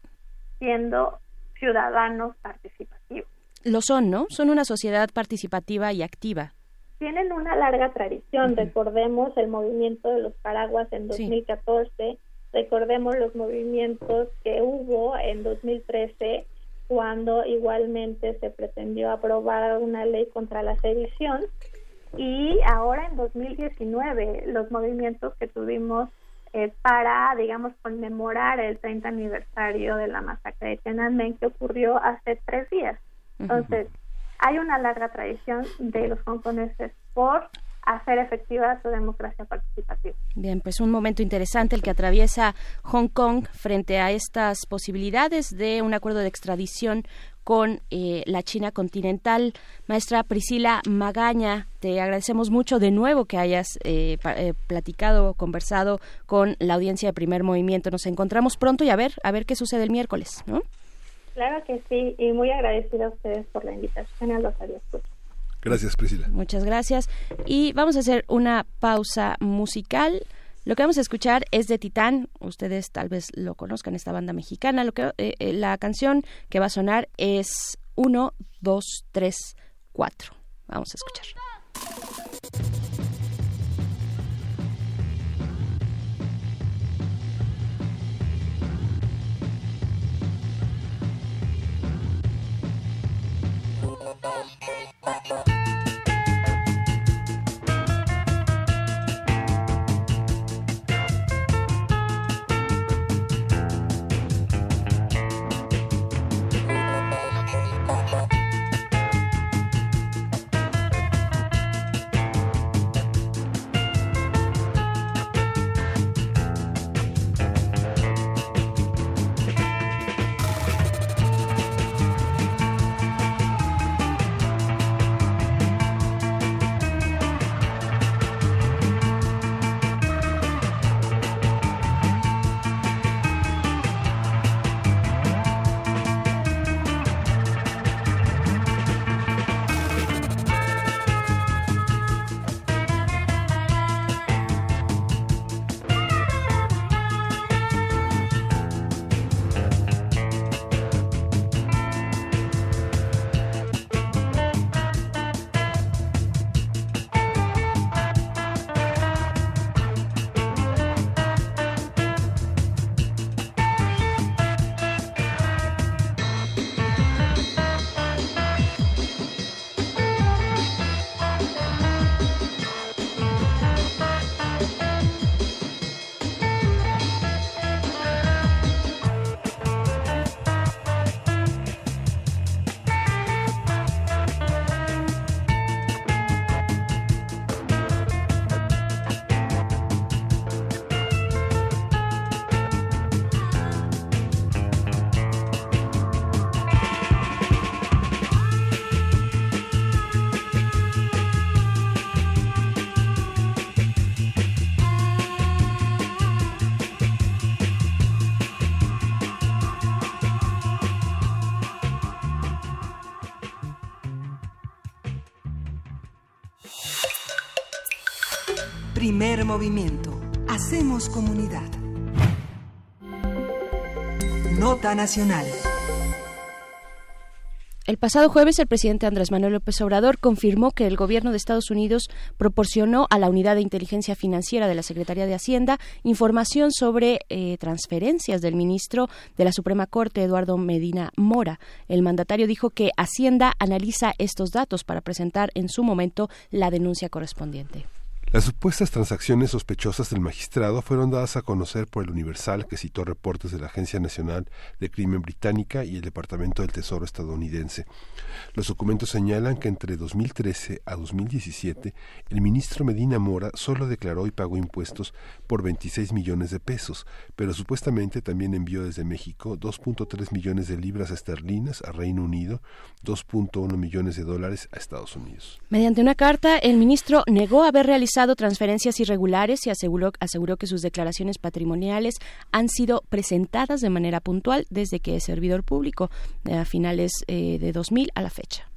siendo ciudadanos participativos. Lo son, ¿no? Son una sociedad participativa y activa. Tienen una larga tradición, recordemos el movimiento de los paraguas en 2014, recordemos los movimientos que hubo en 2013 cuando igualmente se pretendió aprobar una ley contra la sedición y ahora en 2019 los movimientos que tuvimos eh, para, digamos, conmemorar el 30 aniversario de la masacre de Tiananmen que ocurrió hace tres días. Entonces, hay una larga tradición de los hongkoneses por hacer efectiva su democracia participativa. Bien, pues un momento interesante el que atraviesa Hong Kong frente a estas posibilidades de un acuerdo de extradición con eh, la China continental. Maestra Priscila Magaña, te agradecemos mucho de nuevo que hayas eh, eh, platicado, conversado con la audiencia de Primer Movimiento. Nos encontramos pronto y a ver, a ver qué sucede el miércoles, ¿no? Claro que sí, y muy agradecida a ustedes por la invitación a los Gracias, Priscila. Muchas gracias. Y vamos a hacer una pausa musical. Lo que vamos a escuchar es de Titán. Ustedes tal vez lo conozcan, esta banda mexicana. Lo que, eh, eh, la canción que va a sonar es 1, 2, 3, 4. Vamos a escuchar. Bye. Movimiento. Hacemos comunidad. Nota Nacional. El pasado jueves, el presidente Andrés Manuel López Obrador confirmó que el gobierno de Estados Unidos proporcionó a la Unidad de Inteligencia Financiera de la Secretaría de Hacienda información sobre eh, transferencias del ministro de la Suprema Corte, Eduardo Medina Mora. El mandatario dijo que Hacienda analiza estos datos para presentar en su momento la denuncia correspondiente. Las supuestas transacciones sospechosas del magistrado fueron dadas a conocer por el Universal, que citó reportes de la Agencia Nacional de Crimen Británica y el Departamento del Tesoro estadounidense. Los documentos señalan que entre 2013 a 2017 el ministro Medina Mora solo declaró y pagó impuestos por 26 millones de pesos, pero supuestamente también envió desde México 2.3 millones de libras esterlinas a Reino Unido, 2.1 millones de dólares a Estados Unidos. Mediante una carta, el ministro negó haber realizado transferencias irregulares y aseguró, aseguró que sus declaraciones patrimoniales han sido presentadas de manera puntual desde que es servidor público a finales eh, de 2000 a la fecha.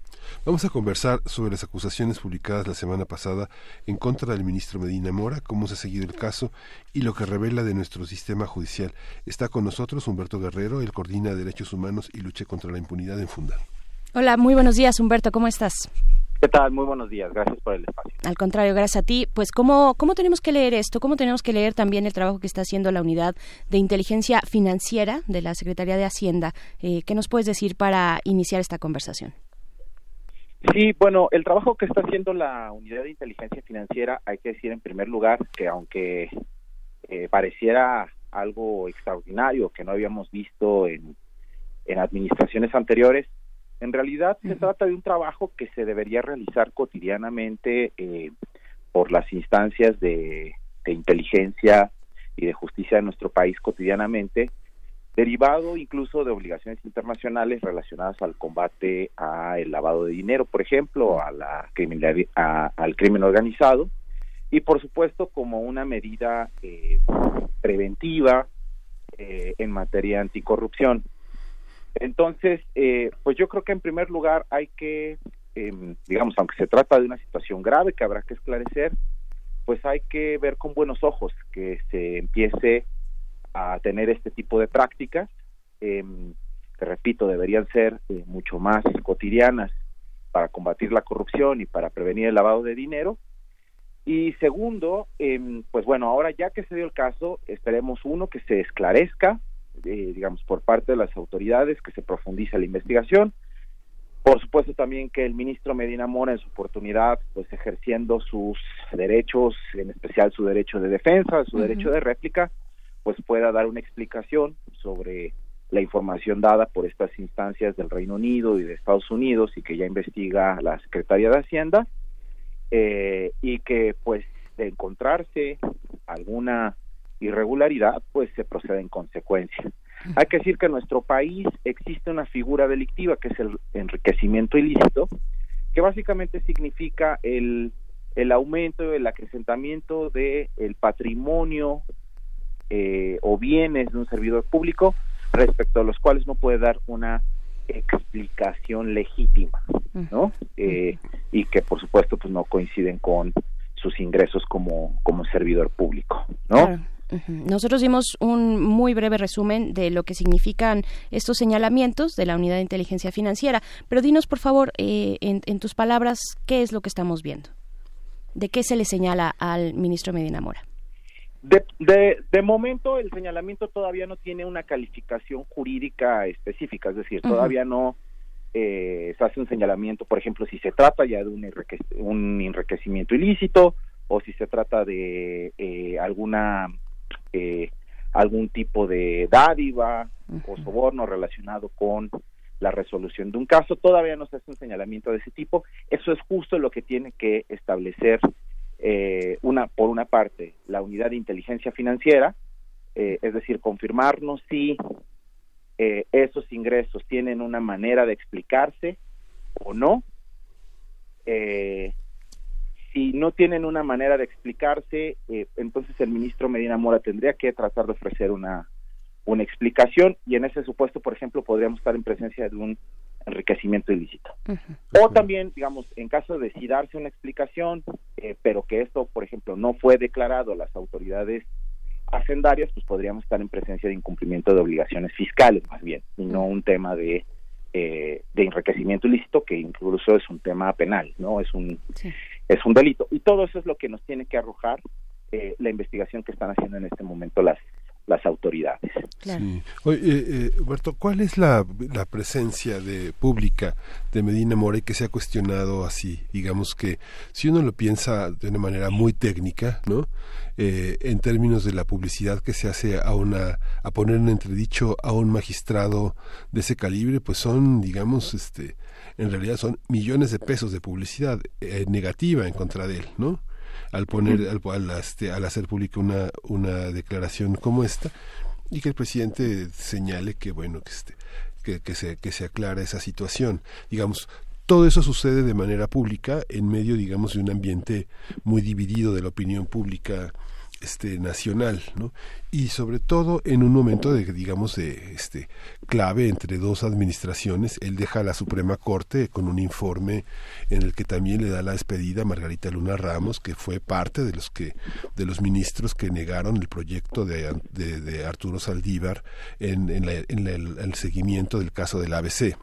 Vamos a conversar sobre las acusaciones publicadas la semana pasada en contra del ministro Medina Mora, cómo se ha seguido el caso y lo que revela de nuestro sistema judicial. Está con nosotros Humberto Guerrero, el coordina Derechos Humanos y Lucha contra la Impunidad en Funda. Hola, muy buenos días, Humberto, ¿cómo estás? ¿Qué tal? Muy buenos días. Gracias por el espacio. Al contrario, gracias a ti. Pues, ¿cómo, ¿cómo tenemos que leer esto? ¿Cómo tenemos que leer también el trabajo que está haciendo la Unidad de Inteligencia Financiera de la Secretaría de Hacienda? Eh, ¿Qué nos puedes decir para iniciar esta conversación? Sí, bueno, el trabajo que está haciendo la Unidad de Inteligencia Financiera, hay que decir en primer lugar que aunque eh, pareciera algo extraordinario que no habíamos visto en, en administraciones anteriores, en realidad se trata de un trabajo que se debería realizar cotidianamente eh, por las instancias de, inteligencia y de justicia de nuestro país cotidianamente, derivado incluso de obligaciones internacionales relacionadas al combate al lavado de dinero, por ejemplo, a la al crimen organizado, y por supuesto como una medida eh, preventiva eh, en materia anticorrupción. Entonces, eh, pues yo creo que en primer lugar hay que, em, digamos, aunque se trata de una situación grave que habrá que esclarecer, pues hay que ver con buenos ojos que se empiece a tener este tipo de prácticas, em, que repito, deberían ser eh, mucho más cotidianas para combatir la corrupción y para prevenir el lavado de dinero. Y segundo, em, pues bueno, ahora ya que se dio el caso, esperemos uno que se esclarezca eh, digamos, por parte de las autoridades, que se profundice la investigación. Por supuesto también que el ministro Medina Mora en su oportunidad, pues ejerciendo sus derechos, en especial su derecho de defensa, su derecho de réplica, pues pueda dar una explicación sobre la información dada por estas instancias del Reino Unido y de Estados Unidos y que ya investiga la Secretaría de Hacienda eh, y que pues de encontrarse alguna irregularidad, pues se procede en consecuencia. Hay que decir que en nuestro país existe una figura delictiva que es el enriquecimiento ilícito, que básicamente significa el, el aumento, el acrecentamiento del el patrimonio eh, o bienes de un servidor público respecto a los cuales no puede dar una explicación legítima, ¿no? Eh, y que por supuesto pues no coinciden con sus ingresos como, como servidor público, ¿no? Nosotros dimos un muy breve resumen de lo que significan estos señalamientos de la Unidad de Inteligencia Financiera, pero dinos, por favor, eh, en, tus palabras, ¿qué es lo que estamos viendo? ¿De qué se le señala al ministro Medina Mora? De, de, momento, el señalamiento todavía no tiene una calificación jurídica específica, es decir, todavía no eh, se hace un señalamiento, por ejemplo, si se trata ya de un, un enriquecimiento ilícito o si se trata de eh, alguna eh, algún tipo de dádiva o soborno relacionado con la resolución de un caso. Todavía no se hace un señalamiento de ese tipo. Eso es justo lo que tiene que establecer eh, una, por una parte, la unidad de inteligencia financiera, eh, es decir, confirmarnos si eh, esos ingresos tienen una manera de explicarse o no. Si no tienen una manera de explicarse, eh, entonces el ministro Medina Mora tendría que tratar de ofrecer una, una explicación y en ese supuesto, por ejemplo, podríamos estar en presencia de un enriquecimiento ilícito. O también, digamos, en caso de si darse una explicación, eh, pero que esto, por ejemplo, no fue declarado a las autoridades hacendarias, pues podríamos estar en presencia de incumplimiento de obligaciones fiscales, más bien, y no un tema de, eh, de enriquecimiento ilícito, que incluso es un tema penal, ¿no? Es un, es un delito. Y todo eso es lo que nos tiene que arrojar eh, la investigación que están haciendo en este momento las las autoridades. Sí. Oye, eh, eh, Huerto, ¿cuál es la, la, presencia de pública de Medina Mora que se ha cuestionado así? Digamos que si uno lo piensa de una manera muy técnica, ¿no? Eh, en términos de la publicidad que se hace a una a poner en entredicho a un magistrado de ese calibre, pues son, digamos, este, en realidad son millones de pesos de publicidad eh, negativa en contra de él, ¿no? al poner al, este, al, hacer pública una, una declaración como esta y que el presidente señale que bueno que este que, que se que se aclara esa situación digamos todo eso sucede de manera pública en medio digamos de un ambiente muy dividido de la opinión pública este nacional ¿no? y sobre todo en un momento de digamos de este clave entre dos administraciones él deja a la Suprema Corte con un informe en el que también le da la despedida a Margarita Luna Ramos que fue parte de los que de los ministros que negaron el proyecto de, de, Arturo Saldívar en, en, en el seguimiento del caso del ABC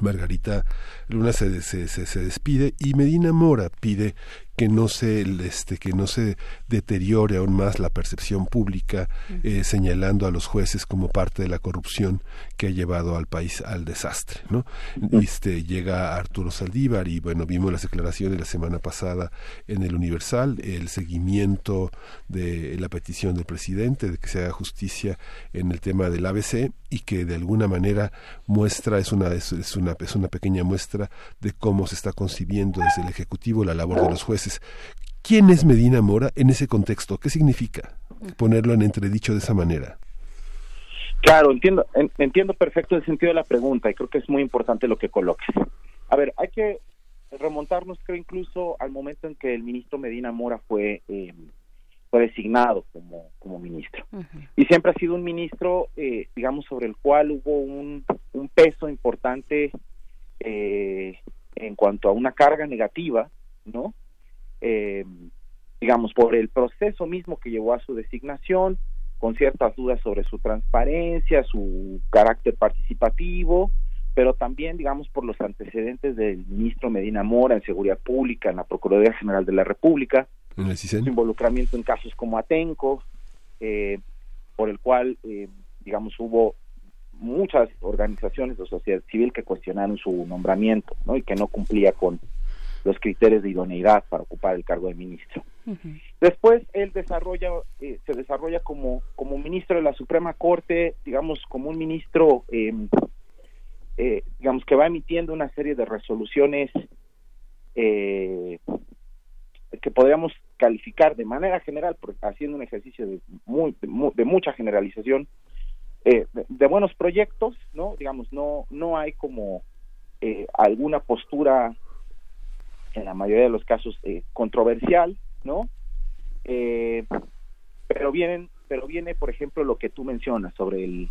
Margarita Luna se, se, se, despide y Medina Mora pide que no se este que no se deteriore aún más la percepción pública eh, señalando a los jueces como parte de la corrupción que ha llevado al país al desastre no este llega Arturo Saldívar y bueno vimos las declaraciones la semana pasada en el Universal el seguimiento de la petición del presidente de que se haga justicia en el tema del ABC y que de alguna manera muestra es una es, una es una pequeña muestra de cómo se está concibiendo desde el ejecutivo la labor de los jueces ¿quién es Medina Mora en ese contexto? ¿Qué significa ponerlo en entredicho de esa manera? Claro, entiendo, entiendo perfecto el sentido de la pregunta y creo que es muy importante lo que coloques. A ver, hay que remontarnos, creo, incluso al momento en que el ministro Medina Mora fue, eh, fue designado como, como ministro. Y siempre ha sido un ministro, eh, digamos, sobre el cual hubo un, un peso importante eh, en cuanto a una carga negativa, ¿no? Eh, digamos, por el proceso mismo que llevó a su designación, con ciertas dudas sobre su transparencia, su carácter participativo, pero también, digamos, por los antecedentes del ministro Medina Mora en Seguridad Pública, en la Procuraduría General de la República, su involucramiento en casos como Atenco, eh, por el cual, eh, digamos, hubo muchas organizaciones de sociedad civil que cuestionaron su nombramiento, ¿no? Y que no cumplía con los criterios de idoneidad para ocupar el cargo de ministro. Después él desarrolla, eh, se desarrolla como, como ministro de la Suprema Corte, digamos, como un ministro, em, eh, digamos, que va emitiendo una serie de resoluciones eh, que podríamos calificar de manera general, haciendo un ejercicio de, muy, de, mucha generalización, de, de, buenos proyectos, ¿no? Digamos, no, no hay como alguna postura en la mayoría de los casos eh, controversial, ¿no? Eh, pero vienen, pero viene, por ejemplo, lo que tú mencionas sobre el,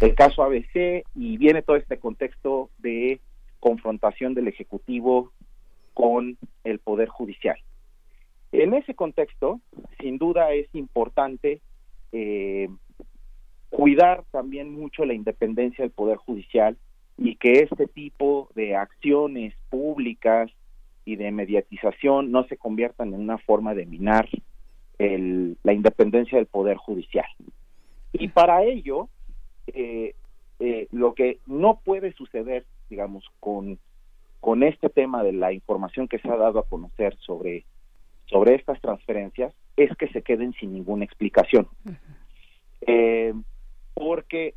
el caso ABC y viene todo este contexto de confrontación del ejecutivo con el poder judicial. En ese contexto, sin duda es importante eh, cuidar también mucho la independencia del poder judicial y que este tipo de acciones públicas y de mediatización no se conviertan en una forma de minar el, la independencia del poder judicial. Y para ello, eh, eh, lo que no puede suceder, digamos, con, con este tema de la información que se ha dado a conocer sobre, sobre estas transferencias, es que se queden sin ninguna explicación. Eh, porque,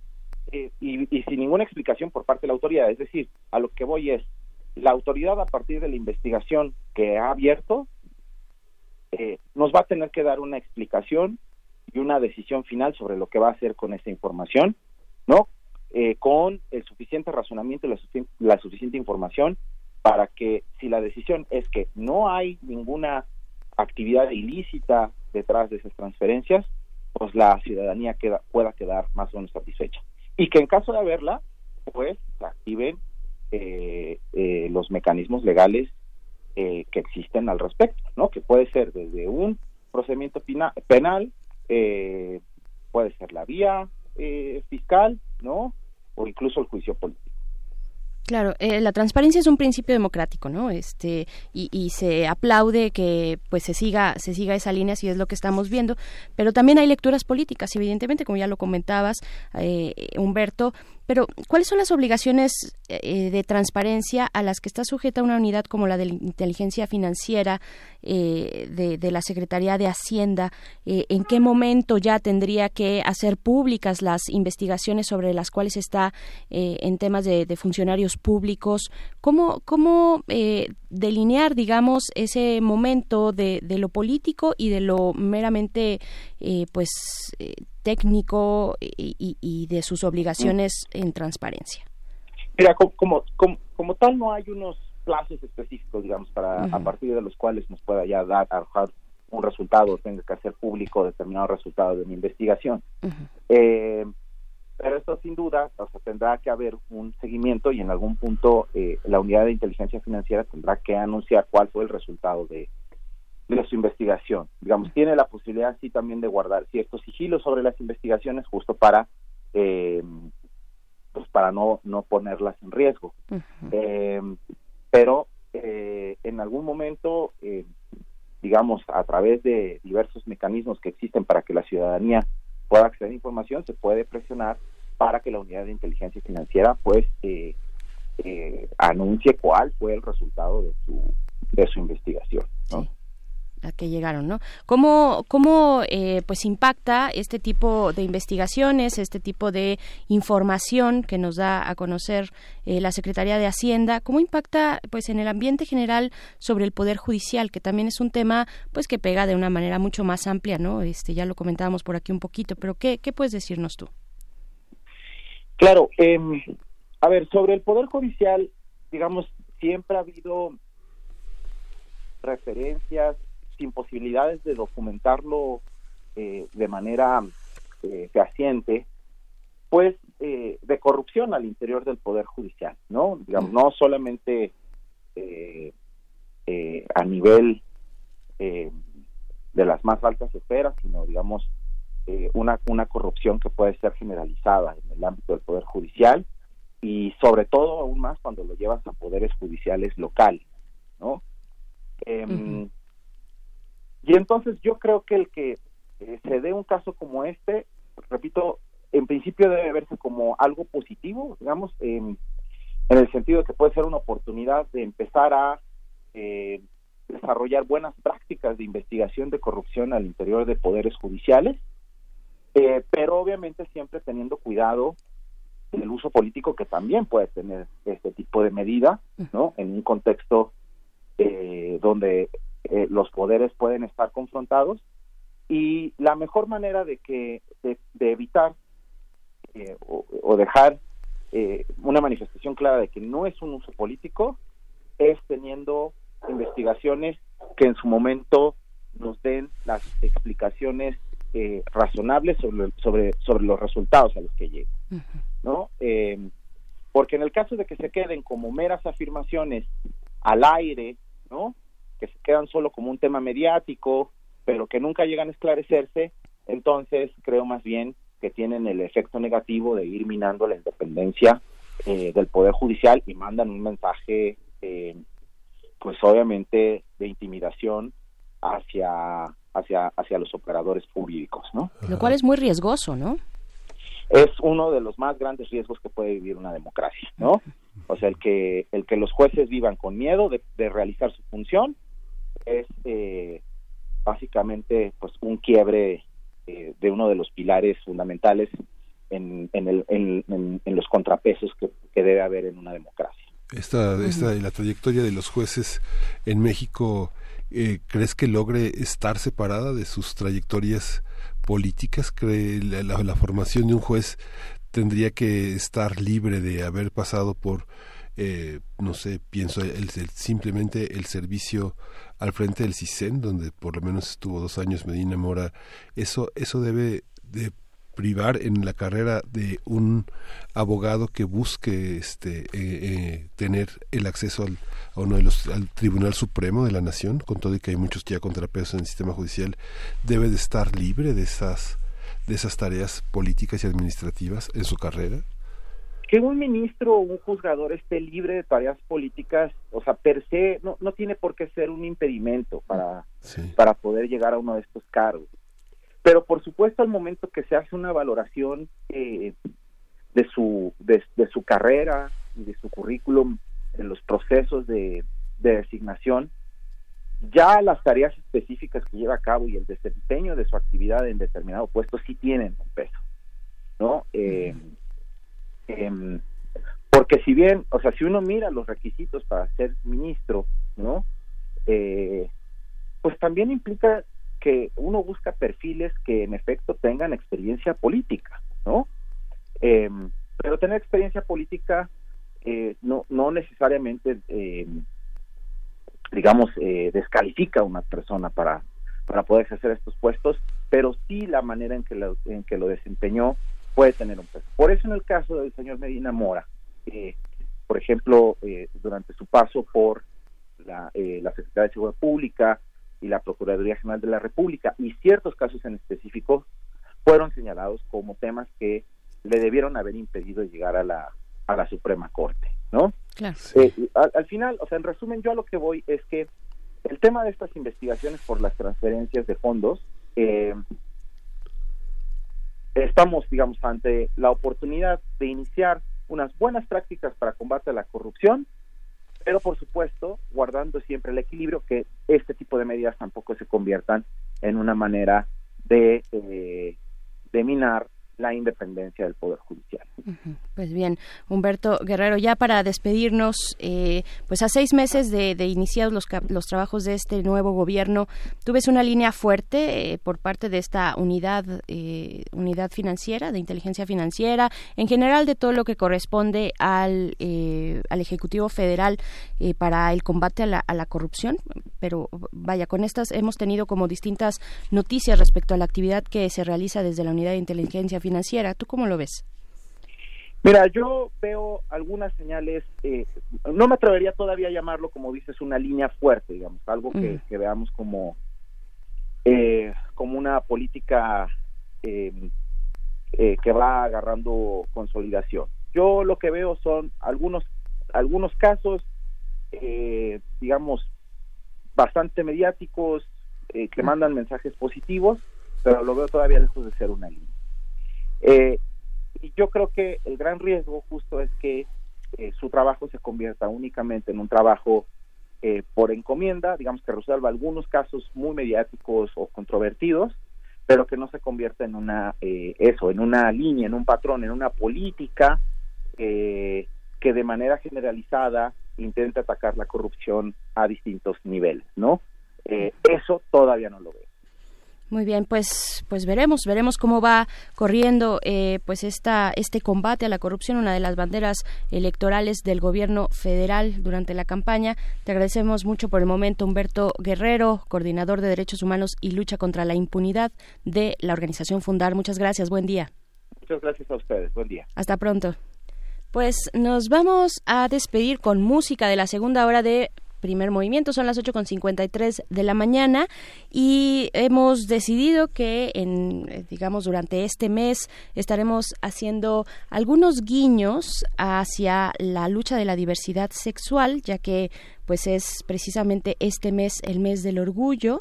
y, y sin ninguna explicación por parte de la autoridad, es decir, a lo que voy es, la autoridad a partir de la investigación que ha abierto eh, nos va a tener que dar una explicación y una decisión final sobre lo que va a hacer con esa información, ¿no? Eh, con el suficiente razonamiento y la, la suficiente información para que si la decisión es que no hay ninguna actividad ilícita detrás de esas transferencias, pues la ciudadanía queda, pueda quedar más o menos satisfecha. Y que en caso de haberla, pues activen eh, eh, los mecanismos legales eh, que existen al respecto, ¿no? Que puede ser desde un procedimiento penal, puede ser la vía fiscal, ¿no? O incluso el juicio político. Claro, eh, la transparencia es un principio democrático, ¿no? Este y, y, se aplaude que pues se siga se siga esa línea si es lo que estamos viendo, pero también hay lecturas políticas, evidentemente, como ya lo comentabas, eh, Humberto, pero, ¿cuáles son las obligaciones eh, de transparencia a las que está sujeta una unidad como la de inteligencia financiera eh, de, la Secretaría de Hacienda? Eh, ¿En qué momento ya tendría que hacer públicas las investigaciones sobre las cuales está en temas de, funcionarios públicos? ¿Cómo, cómo delinear, digamos, ese momento de, lo político y de lo meramente, pues, técnico y, de sus obligaciones en transparencia? Mira, como, como, como, tal no hay unos plazos específicos, digamos, para a partir de los cuales nos pueda ya dar, arrojar un resultado, tenga que hacer público determinado resultado de una investigación. eh, pero esto sin duda, o sea, tendrá que haber un seguimiento y en algún punto eh, la unidad de inteligencia financiera tendrá que anunciar cuál fue el resultado de, de su investigación. Digamos, tiene la posibilidad sí también de guardar ciertos sigilos sobre las investigaciones justo para eh, pues para no, no ponerlas en riesgo. Eh, pero eh, en algún momento, digamos, a través de diversos mecanismos que existen para que la ciudadanía pueda acceder a información, se puede presionar para que la unidad de inteligencia financiera pues anuncie cuál fue el resultado de su de su investigación. Que llegaron, ¿no? ¿Cómo, cómo eh, pues impacta este tipo de investigaciones, este tipo de información que nos da a conocer eh, la Secretaría de Hacienda? ¿Cómo impacta pues en el ambiente general sobre el poder judicial, que también es un tema pues que pega de una manera mucho más amplia, ¿no? Este ya lo comentábamos por aquí un poquito, pero ¿qué, qué puedes decirnos tú? Claro, em, a ver, sobre el poder judicial, digamos, siempre ha habido referencias sin posibilidades de documentarlo eh, de manera eh, fehaciente, pues eh, de corrupción al interior del poder judicial, ¿no? Digamos, no solamente eh, a nivel de las más altas esferas, sino digamos una una corrupción que puede ser generalizada en el ámbito del poder judicial y sobre todo aún más cuando lo llevas a poderes judiciales locales, ¿no? Em, y entonces yo creo que el que eh, se dé un caso como este, repito, en principio debe verse como algo positivo, digamos, en el sentido de que puede ser una oportunidad de empezar a eh, desarrollar buenas prácticas de investigación de corrupción al interior de poderes judiciales, eh, pero obviamente siempre teniendo cuidado del uso político que también puede tener este tipo de medida, ¿no? En un contexto donde eh, los poderes pueden estar confrontados. Y la mejor manera de que de, evitar eh, o, dejar eh, una manifestación clara de que no es un uso político es teniendo investigaciones que en su momento nos den las explicaciones razonables sobre, sobre los resultados a los que llegan no porque en el caso de que se queden como meras afirmaciones al aire no que se quedan solo como un tema mediático, pero que nunca llegan a esclarecerse, entonces creo más bien que tienen el efecto negativo de ir minando la independencia eh, del Poder Judicial y mandan un mensaje, eh, pues obviamente, de intimidación hacia, hacia, hacia los operadores jurídicos, ¿no? Lo cual es muy riesgoso, ¿no? Es uno de los más grandes riesgos que puede vivir una democracia, ¿no? O sea, el que, el que los jueces vivan con miedo de, de realizar su función es eh, básicamente pues un quiebre eh, de uno de los pilares fundamentales en, en, el, en, los contrapesos que, debe haber en una democracia. Esta, esta, la trayectoria de los jueces en México, eh, ¿crees que logre estar separada de sus trayectorias políticas? ¿Cree la, la, formación de un juez tendría que estar libre de haber pasado por, eh, no sé, pienso el, simplemente el servicio al frente del CISEN, donde por lo menos estuvo dos años Medina Mora, eso, eso debe de privar en la carrera de un abogado que busque este eh, eh, tener el acceso al, a uno de los al Tribunal Supremo de la Nación con todo y que hay muchos ya contrapesos en el sistema judicial debe de estar libre de esas de esas tareas políticas y administrativas en su carrera que un ministro o un juzgador esté libre de tareas políticas, o sea, per se, no, no tiene por qué ser un impedimento para, para poder llegar a uno de estos cargos. Pero por supuesto, al momento que se hace una valoración eh, de, su, de, su carrera y de su currículum en los procesos de, designación, ya las tareas específicas que lleva a cabo y el desempeño de su actividad en determinado puesto sí tienen un peso, ¿no? Eh, Em, porque si bien, o sea, si uno mira los requisitos para ser ministro, ¿no? Eh, pues también implica que uno busca perfiles que en efecto tengan experiencia política, ¿no? Em, pero tener experiencia política eh, no, no necesariamente, em, digamos, eh, descalifica a una persona para, para poder ejercer estos puestos, pero sí la manera en que lo, en que lo desempeñó puede tener un peso. Por eso en el caso del señor Medina Mora, eh, por ejemplo, eh, durante su paso por la, eh, la Secretaría de Seguridad Pública y la Procuraduría General de la República y ciertos casos en específico fueron señalados como temas que le debieron haber impedido llegar a la, a la Suprema Corte, ¿no? Claro. al, al, final, o sea, en resumen, yo a lo que voy es que el tema de estas investigaciones por las transferencias de fondos eh, estamos, digamos, ante la oportunidad de iniciar unas buenas prácticas para combate a la corrupción, pero por supuesto guardando siempre el equilibrio que este tipo de medidas tampoco se conviertan en una manera de, eh, de minar la independencia del Poder Judicial. Pues bien, Humberto Guerrero, ya para despedirnos, eh, pues a seis meses de, iniciados los, trabajos de este nuevo gobierno, tú ves una línea fuerte eh, por parte de esta unidad, eh, unidad financiera, de inteligencia financiera, en general de todo lo que corresponde al, al Ejecutivo Federal para el combate a la, a la corrupción. Pero vaya, con estas hemos tenido como distintas noticias respecto a la actividad que se realiza desde la unidad de inteligencia financiera. ¿Tú cómo lo ves? Mira, yo veo algunas señales, eh, no me atrevería todavía a llamarlo, como dices, una línea fuerte, digamos, algo que, veamos como, eh, como una política em, eh, que va agarrando consolidación. Yo lo que veo son algunos, algunos casos, digamos, bastante mediáticos, que mandan mensajes positivos, pero lo veo todavía lejos de ser una línea. Eh, y yo creo que el gran riesgo justo es que eh, su trabajo se convierta únicamente en un trabajo eh, por encomienda, digamos que resuelva algunos casos muy mediáticos o controvertidos, pero que no se convierta en una eso, en una línea, en un patrón, en una política que de manera generalizada intente atacar la corrupción a distintos niveles, ¿no? eso todavía no lo veo. Muy bien, pues pues veremos veremos cómo va corriendo eh, pues esta este combate a la corrupción, una de las banderas electorales del gobierno federal durante la campaña. Te agradecemos mucho por el momento, Humberto Guerrero, coordinador de derechos humanos y lucha contra la impunidad de la organización Fundar. Muchas gracias, buen día. Muchas gracias a ustedes, buen día. Hasta pronto. Pues nos vamos a despedir con música de la segunda hora de primer movimiento. Son las 8.53 de la mañana y hemos decidido que, en, eh, digamos, durante este mes estaremos haciendo algunos guiños hacia la lucha de la diversidad sexual, ya que pues es precisamente este mes el mes del orgullo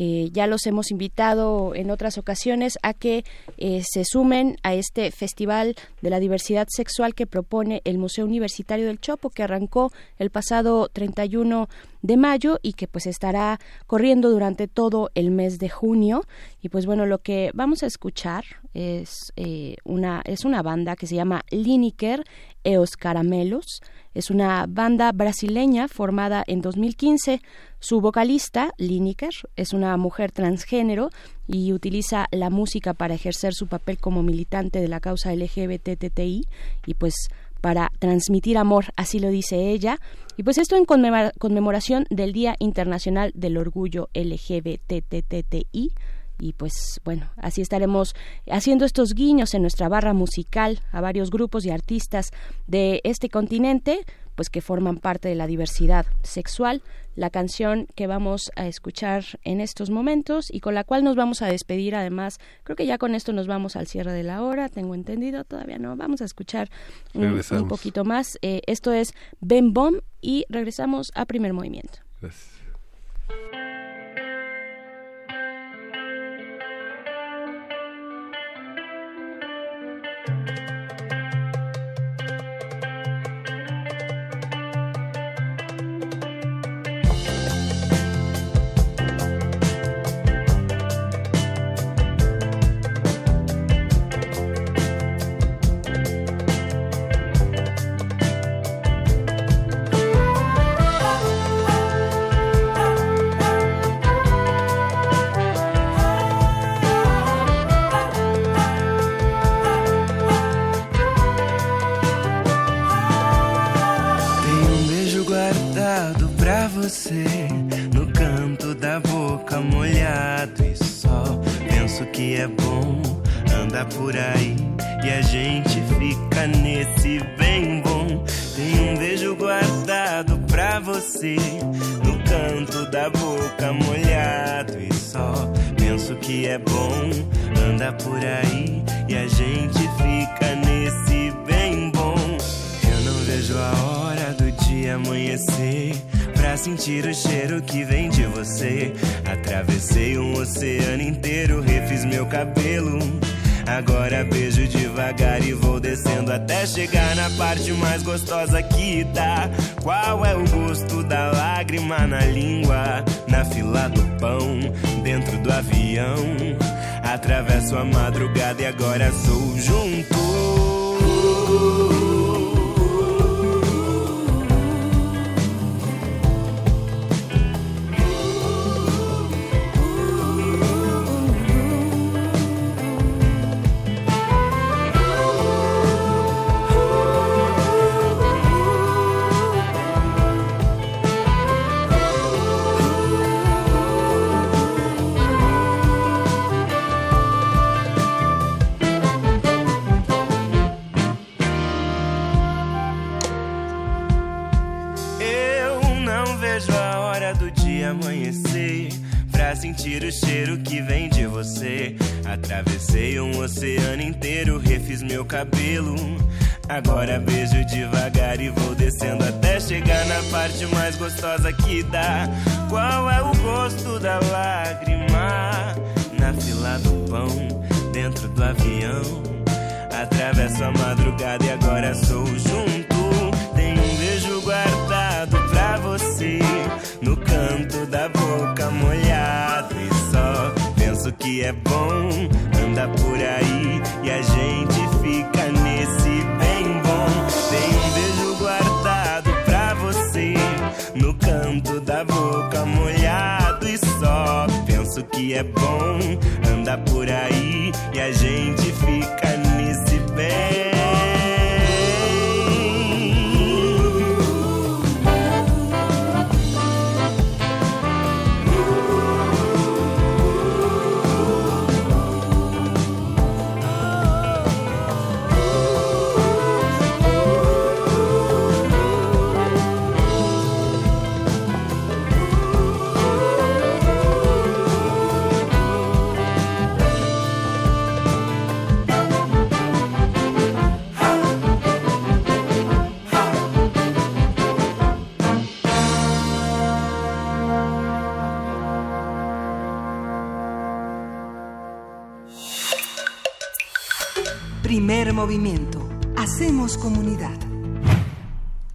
eh, ya los hemos invitado en otras ocasiones a que eh, se sumen a este Festival de la Diversidad Sexual que propone el Museo Universitario del Chopo, que arrancó el pasado 31 de mayo y que pues estará corriendo durante todo el mes de junio. Y pues bueno, lo que vamos a escuchar es, eh, una, es una banda que se llama Lineker Eos Caramelos. Es una banda brasileña formada en 2015. Su vocalista, Lineker, es una mujer transgénero y utiliza la música para ejercer su papel como militante de la causa LGBTTI y pues para transmitir amor, así lo dice ella. Y pues esto en conmemoración del Día Internacional del Orgullo LGBTTI y pues bueno, así estaremos haciendo estos guiños en nuestra barra musical a varios grupos y artistas de este continente pues que forman parte de la diversidad sexual. La canción que vamos a escuchar en estos momentos y con la cual nos vamos a despedir además, creo que ya con esto nos vamos al cierre de la hora, tengo entendido, todavía no, vamos a escuchar un, un poquito más. Eh, esto es Ben Bom y regresamos a primer movimiento. Gracias.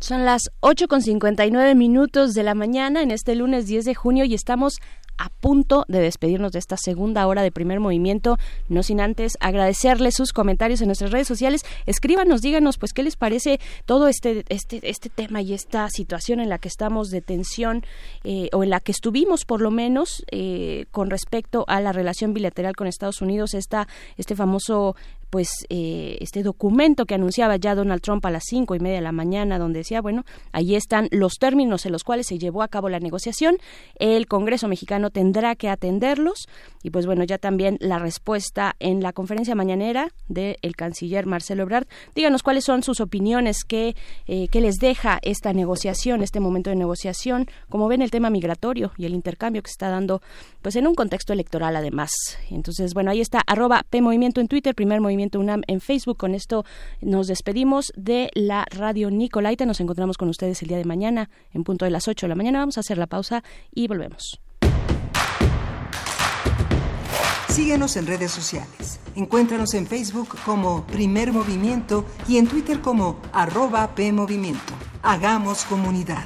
Son las 8 con 59 minutos de la mañana en este lunes 10 de junio y estamos a punto de despedirnos de esta segunda hora de primer movimiento, no sin antes agradecerles sus comentarios en nuestras redes sociales. Escríbanos, díganos, pues, qué les parece todo este, este, este tema y esta situación en la que estamos de tensión eh, o en la que estuvimos, por lo menos, eh, con respecto a la relación bilateral con Estados Unidos, esta, este famoso pues eh, este documento que anunciaba ya Donald Trump a las cinco y media de la mañana, donde decía, bueno, ahí están los términos en los cuales se llevó a cabo la negociación. El Congreso mexicano tendrá que atenderlos y pues bueno, ya también la respuesta en la conferencia mañanera del canciller Marcelo Ebrard. Díganos cuáles son sus opiniones, qué, eh, qué les deja esta negociación, este momento de negociación, como ven el tema migratorio y el intercambio que se está dando pues en un contexto electoral además. Entonces, bueno, ahí está arroba en Twitter, primer movimiento UNAM en Facebook. Con esto nos despedimos de la radio Nicolaita. Nos encontramos con ustedes el día de mañana en punto de las 8 de la mañana. Vamos a hacer la pausa y volvemos. Síguenos en redes sociales. Encuéntranos en Facebook como Primer Movimiento y en Twitter como arroba PMovimiento. Hagamos comunidad.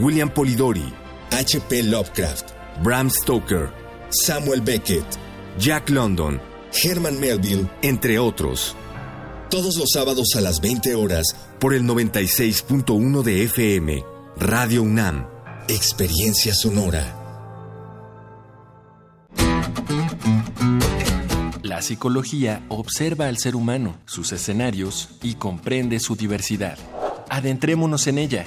William Polidori, H.P. Lovecraft, Bram Stoker, Samuel Beckett, Jack London, Herman Melville, entre otros. Todos los sábados a las 20 horas por el 96.1 de FM, Radio UNAM, Experiencia Sonora. La psicología observa al ser humano, sus escenarios y comprende su diversidad. Adentrémonos en ella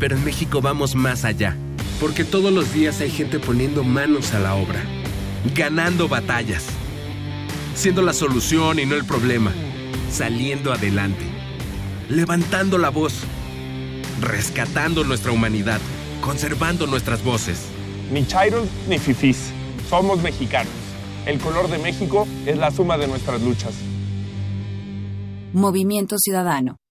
pero en México vamos más allá, porque todos los días hay gente poniendo manos a la obra, ganando batallas, siendo la solución y no el problema, saliendo adelante, levantando la voz, rescatando nuestra humanidad, conservando nuestras voces. Ni chairos ni fifís, somos mexicanos. El color de México es la suma de nuestras luchas. Movimiento Ciudadano.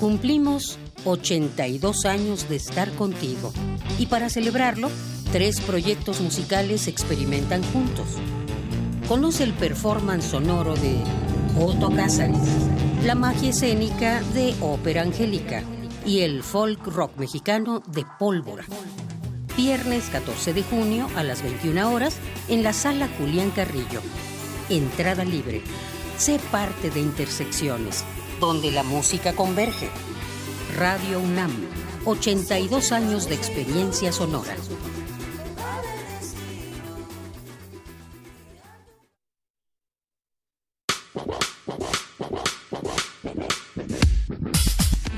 Cumplimos 82 años de estar contigo y para celebrarlo, tres proyectos musicales experimentan juntos. Conoce el performance sonoro de Otto Cázares, la magia escénica de Ópera Angélica y el folk rock mexicano de Pólvora. Viernes 14 de junio a las 21 horas en la sala Julián Carrillo. Entrada libre. Sé parte de Intersecciones donde la música converge. Radio UNAM, 82 años de experiencia sonora.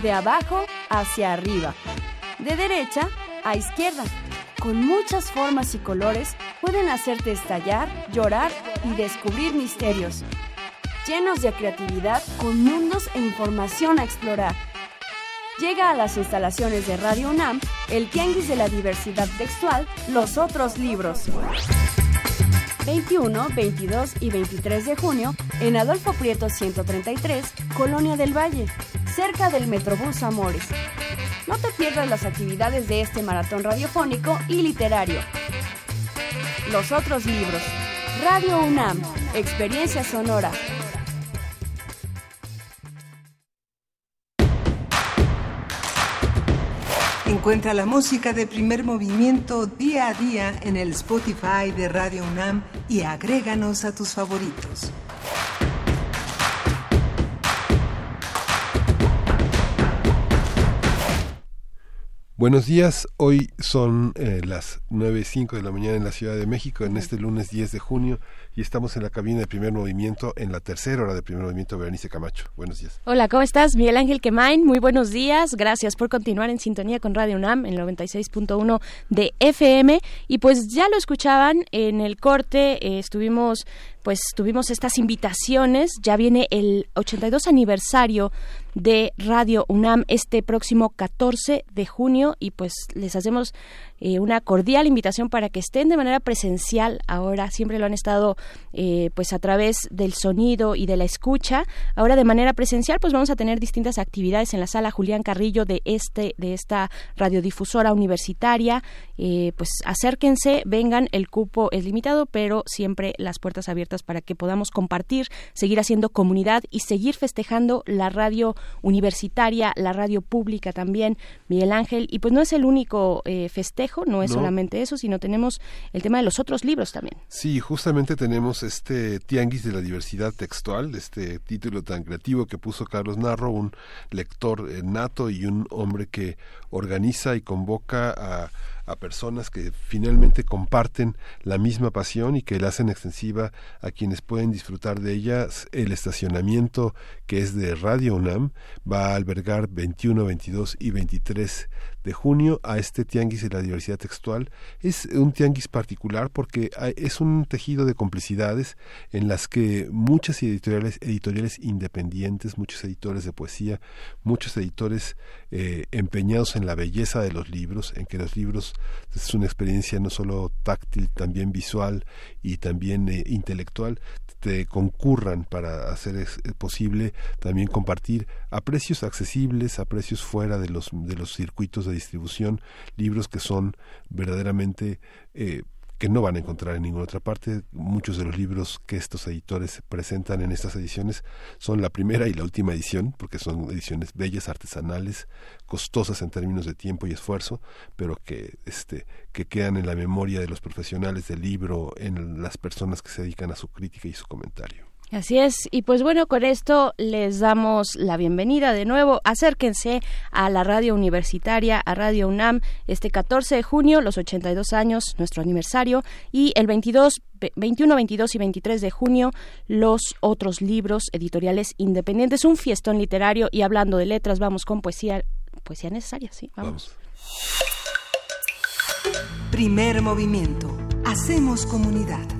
De abajo hacia arriba, de derecha a izquierda, con muchas formas y colores pueden hacerte estallar, llorar y descubrir misterios llenos de creatividad con mundos e información a explorar. Llega a las instalaciones de Radio UNAM el Tianguis de la Diversidad Textual, Los Otros Libros. 21, 22 y 23 de junio en Adolfo Prieto 133, Colonia del Valle, cerca del Metrobús Amores. No te pierdas las actividades de este maratón radiofónico y literario. Los otros libros. Radio UNAM, Experiencia Sonora. Encuentra la música de primer movimiento día a día en el Spotify de Radio UNAM y agréganos a tus favoritos. Buenos días, hoy son eh, las 9.05 de la mañana en la Ciudad de México, en este lunes 10 de junio, y estamos en la cabina de primer movimiento, en la tercera hora de primer movimiento, Berenice Camacho. Buenos días. Hola, ¿cómo estás? Miguel Ángel Quemain, muy buenos días, gracias por continuar en sintonía con Radio UNAM en 96.1 de FM, y pues ya lo escuchaban en el corte, eh, estuvimos pues tuvimos estas invitaciones. Ya viene el 82 aniversario de Radio UNAM este próximo 14 de junio y pues les hacemos eh, una cordial invitación para que estén de manera presencial. Ahora siempre lo han estado eh, pues a través del sonido y de la escucha. Ahora de manera presencial pues vamos a tener distintas actividades en la sala Julián Carrillo de este de esta radiodifusora universitaria. Eh, pues acérquense vengan el cupo es limitado pero siempre las puertas abiertas para que podamos compartir seguir haciendo comunidad y seguir festejando la radio universitaria la radio pública también Miguel Ángel y pues no es el único festejo no es solamente eso, sino tenemos el tema de los otros libros también. Sí, justamente tenemos este Tianguis de la Diversidad Textual, este título tan creativo que puso Carlos Narro, un lector eh, nato y un hombre que organiza y convoca a a personas que finalmente comparten la misma pasión y que la hacen extensiva a quienes pueden disfrutar de ellas. El estacionamiento que es de Radio UNAM va a albergar 21, 22 y 23 de junio a este tianguis de la diversidad textual. Es un tianguis particular porque es un tejido de complicidades en las que muchas editoriales, editoriales independientes, muchos editores de poesía, muchos editores eh, empeñados en la belleza de los libros, en que los libros es una experiencia no solo táctil, también visual y también eh, intelectual, te concurran para hacer es, posible también compartir a precios accesibles, a precios fuera de los, de los circuitos de distribución, libros que son verdaderamente eh, que no van a encontrar en ninguna otra parte. Muchos de los libros que estos editores presentan en estas ediciones son la primera y la última edición, porque son ediciones bellas, artesanales, costosas en términos de tiempo y esfuerzo, pero que, este, que quedan en la memoria de los profesionales del libro, en las personas que se dedican a su crítica y su comentario. Así es, y pues bueno, con esto les damos la bienvenida de nuevo. Acérquense a la radio universitaria, a Radio UNAM, este 14 de junio, los 82 años, nuestro aniversario, y el 22, 21, 22 y 23 de junio, los otros libros editoriales independientes. Un fiestón literario, y hablando de letras, vamos con poesía, poesía necesaria, sí, vamos. Primer movimiento. Hacemos comunidad.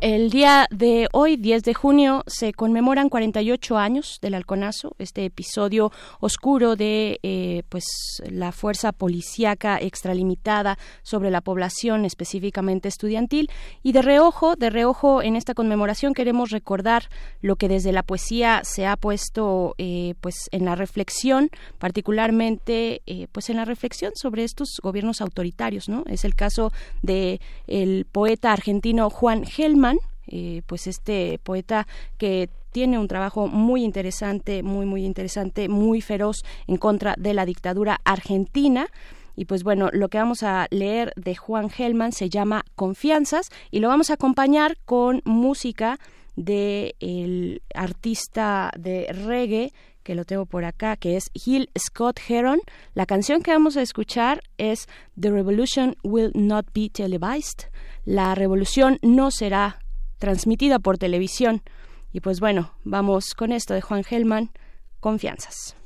El día de hoy, 10 de junio, se conmemoran 48 años del halconazo, este episodio oscuro de eh, pues la fuerza policíaca extralimitada sobre la población, específicamente estudiantil. Y de reojo, de reojo en esta conmemoración queremos recordar lo que desde la poesía se ha puesto eh, pues en la reflexión, particularmente eh, pues en la reflexión sobre estos gobiernos autoritarios, ¿no? Es el caso de el poeta argentino Juan Gelman eh, pues este poeta que tiene un trabajo muy interesante, muy, muy interesante, muy feroz en contra de la dictadura argentina. Y pues bueno, lo que vamos a leer de Juan Gelman se llama Confianzas y lo vamos a acompañar con música del el artista de reggae que lo tengo por acá, que es Gil Scott Heron. La canción que vamos a escuchar es The Revolution Will Not Be Televised. La revolución no será transmitida por televisión. Y pues bueno, vamos con esto de Juan Gelman, Confianzas.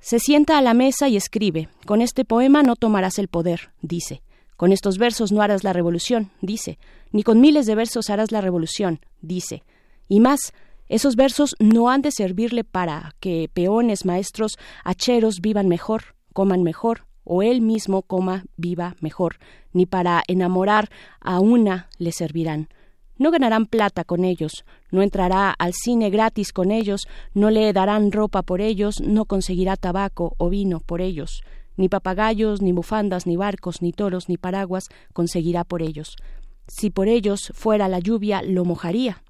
Se sienta a la mesa y escribe, con este poema no tomarás el poder, dice. Con estos versos no harás la revolución, dice. Ni con miles de versos harás la revolución, dice. Y más, esos versos no han de servirle para que peones, maestros, hacheros vivan mejor, coman mejor, o él mismo coma viva mejor, ni para enamorar a una le servirán. No ganarán plata con ellos, no entrará al cine gratis con ellos, no le darán ropa por ellos, no conseguirá tabaco o vino por ellos, ni papagayos, ni bufandas, ni barcos, ni toros, ni paraguas conseguirá por ellos. Si por ellos fuera la lluvia, lo mojaría.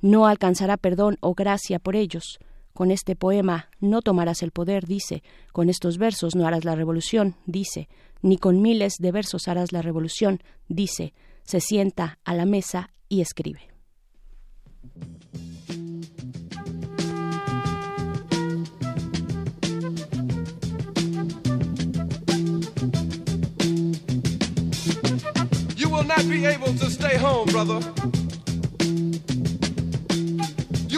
No alcanzará perdón o gracia por ellos. Con este poema no tomarás el poder, dice. Con estos versos no harás la revolución, dice. Ni con miles de versos harás la revolución, dice. Se sienta a la mesa y escribe. will not be able to stay home, brother.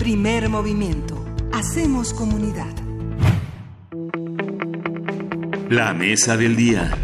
Primer movimiento. Hacemos comunidad. La mesa del día.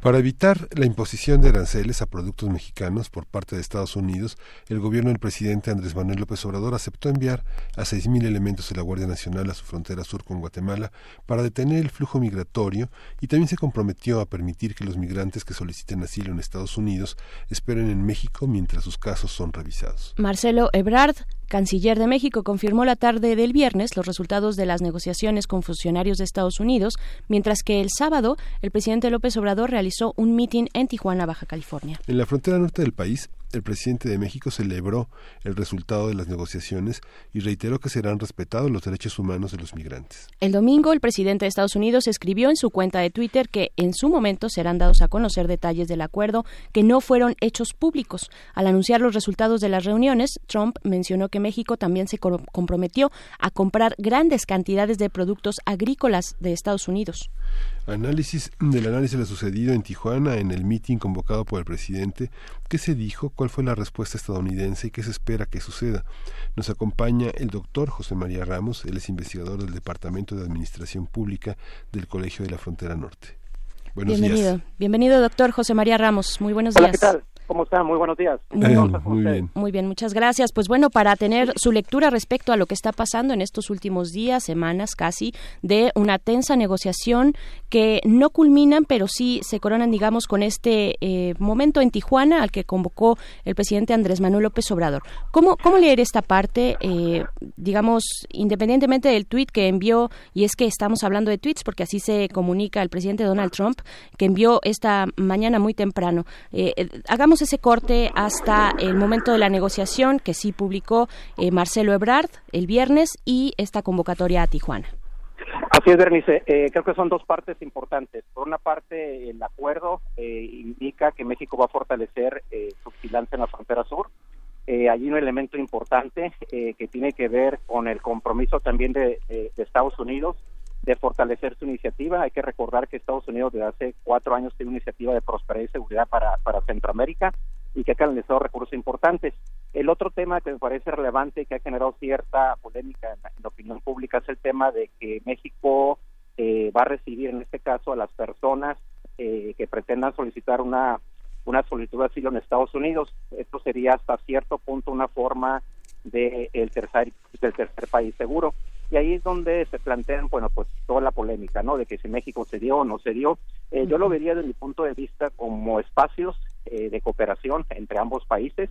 Para evitar la imposición de aranceles a productos mexicanos por parte de Estados Unidos, el gobierno del presidente Andrés Manuel López Obrador aceptó enviar a 6.000 elementos de la Guardia Nacional a su frontera sur con Guatemala para detener el flujo migratorio y también se comprometió a permitir que los migrantes que soliciten asilo en Estados Unidos esperen en México mientras sus casos son revisados. Marcelo Ebrard, canciller de México, confirmó la tarde del viernes los resultados de las negociaciones con funcionarios de Estados Unidos, mientras que el sábado el presidente López Obrador realizó un mitin en Tijuana, Baja California. En la frontera norte del país, el presidente de México celebró el resultado de las negociaciones y reiteró que serán respetados los derechos humanos de los migrantes. El domingo, el presidente de Estados Unidos escribió en su cuenta de Twitter que en su momento serán dados a conocer detalles del acuerdo que no fueron hechos públicos. Al anunciar los resultados de las reuniones, Trump mencionó que México también se comprometió a comprar grandes cantidades de productos agrícolas de Estados Unidos. Análisis del análisis de lo sucedido en Tijuana en el mitin convocado por el presidente. ¿Qué se dijo? ¿Cuál fue la respuesta estadounidense y qué se espera que suceda? Nos acompaña el doctor José María Ramos, él es investigador del Departamento de Administración Pública del Colegio de la Frontera Norte. Buenos Bienvenido. Bienvenido, doctor José María Ramos. Muy buenos días. ¿qué tal? ¿Cómo están? Muy buenos días. muy bien. Muy bien, muchas gracias. Pues bueno, para tener su lectura respecto a lo que está pasando en estos últimos días, semanas casi, de una tensa negociación que no culminan, pero sí se coronan, digamos, con este eh, momento en Tijuana al que convocó el presidente Andrés Manuel López Obrador. ¿Cómo, cómo leer esta parte, eh, digamos, independientemente del tuit que envió, y es que estamos hablando de tweets porque así se comunica el presidente Donald Trump, que envió esta mañana muy temprano. Eh, hagamos ese corte hasta el momento de la negociación que sí publicó eh, Marcelo Ebrard el viernes y esta convocatoria a Tijuana. Así es, Bernice. Eh, creo que son dos partes importantes. Por una parte, el acuerdo eh, indica que México va a fortalecer su vigilancia en la frontera sur. hay un elemento importante que tiene que ver con el compromiso también de Estados Unidos de fortalecer su iniciativa. Hay que recordar que Estados Unidos desde hace cuatro años tiene una iniciativa de prosperidad y seguridad para, para Centroamérica y que ha canalizado recursos importantes. El otro tema que me parece relevante y que ha generado cierta polémica en la, opinión pública es el tema de que México eh, va a recibir en este caso a las personas eh, que pretendan solicitar una, una solicitud de asilo en Estados Unidos. Esto sería hasta cierto punto una forma de el tercer, del tercer país seguro y ahí es donde se plantean, bueno, pues toda la polémica, ¿no? De que si México se dio o no se dio. Eh, yo lo vería desde mi punto de vista como espacios eh, de cooperación entre ambos países.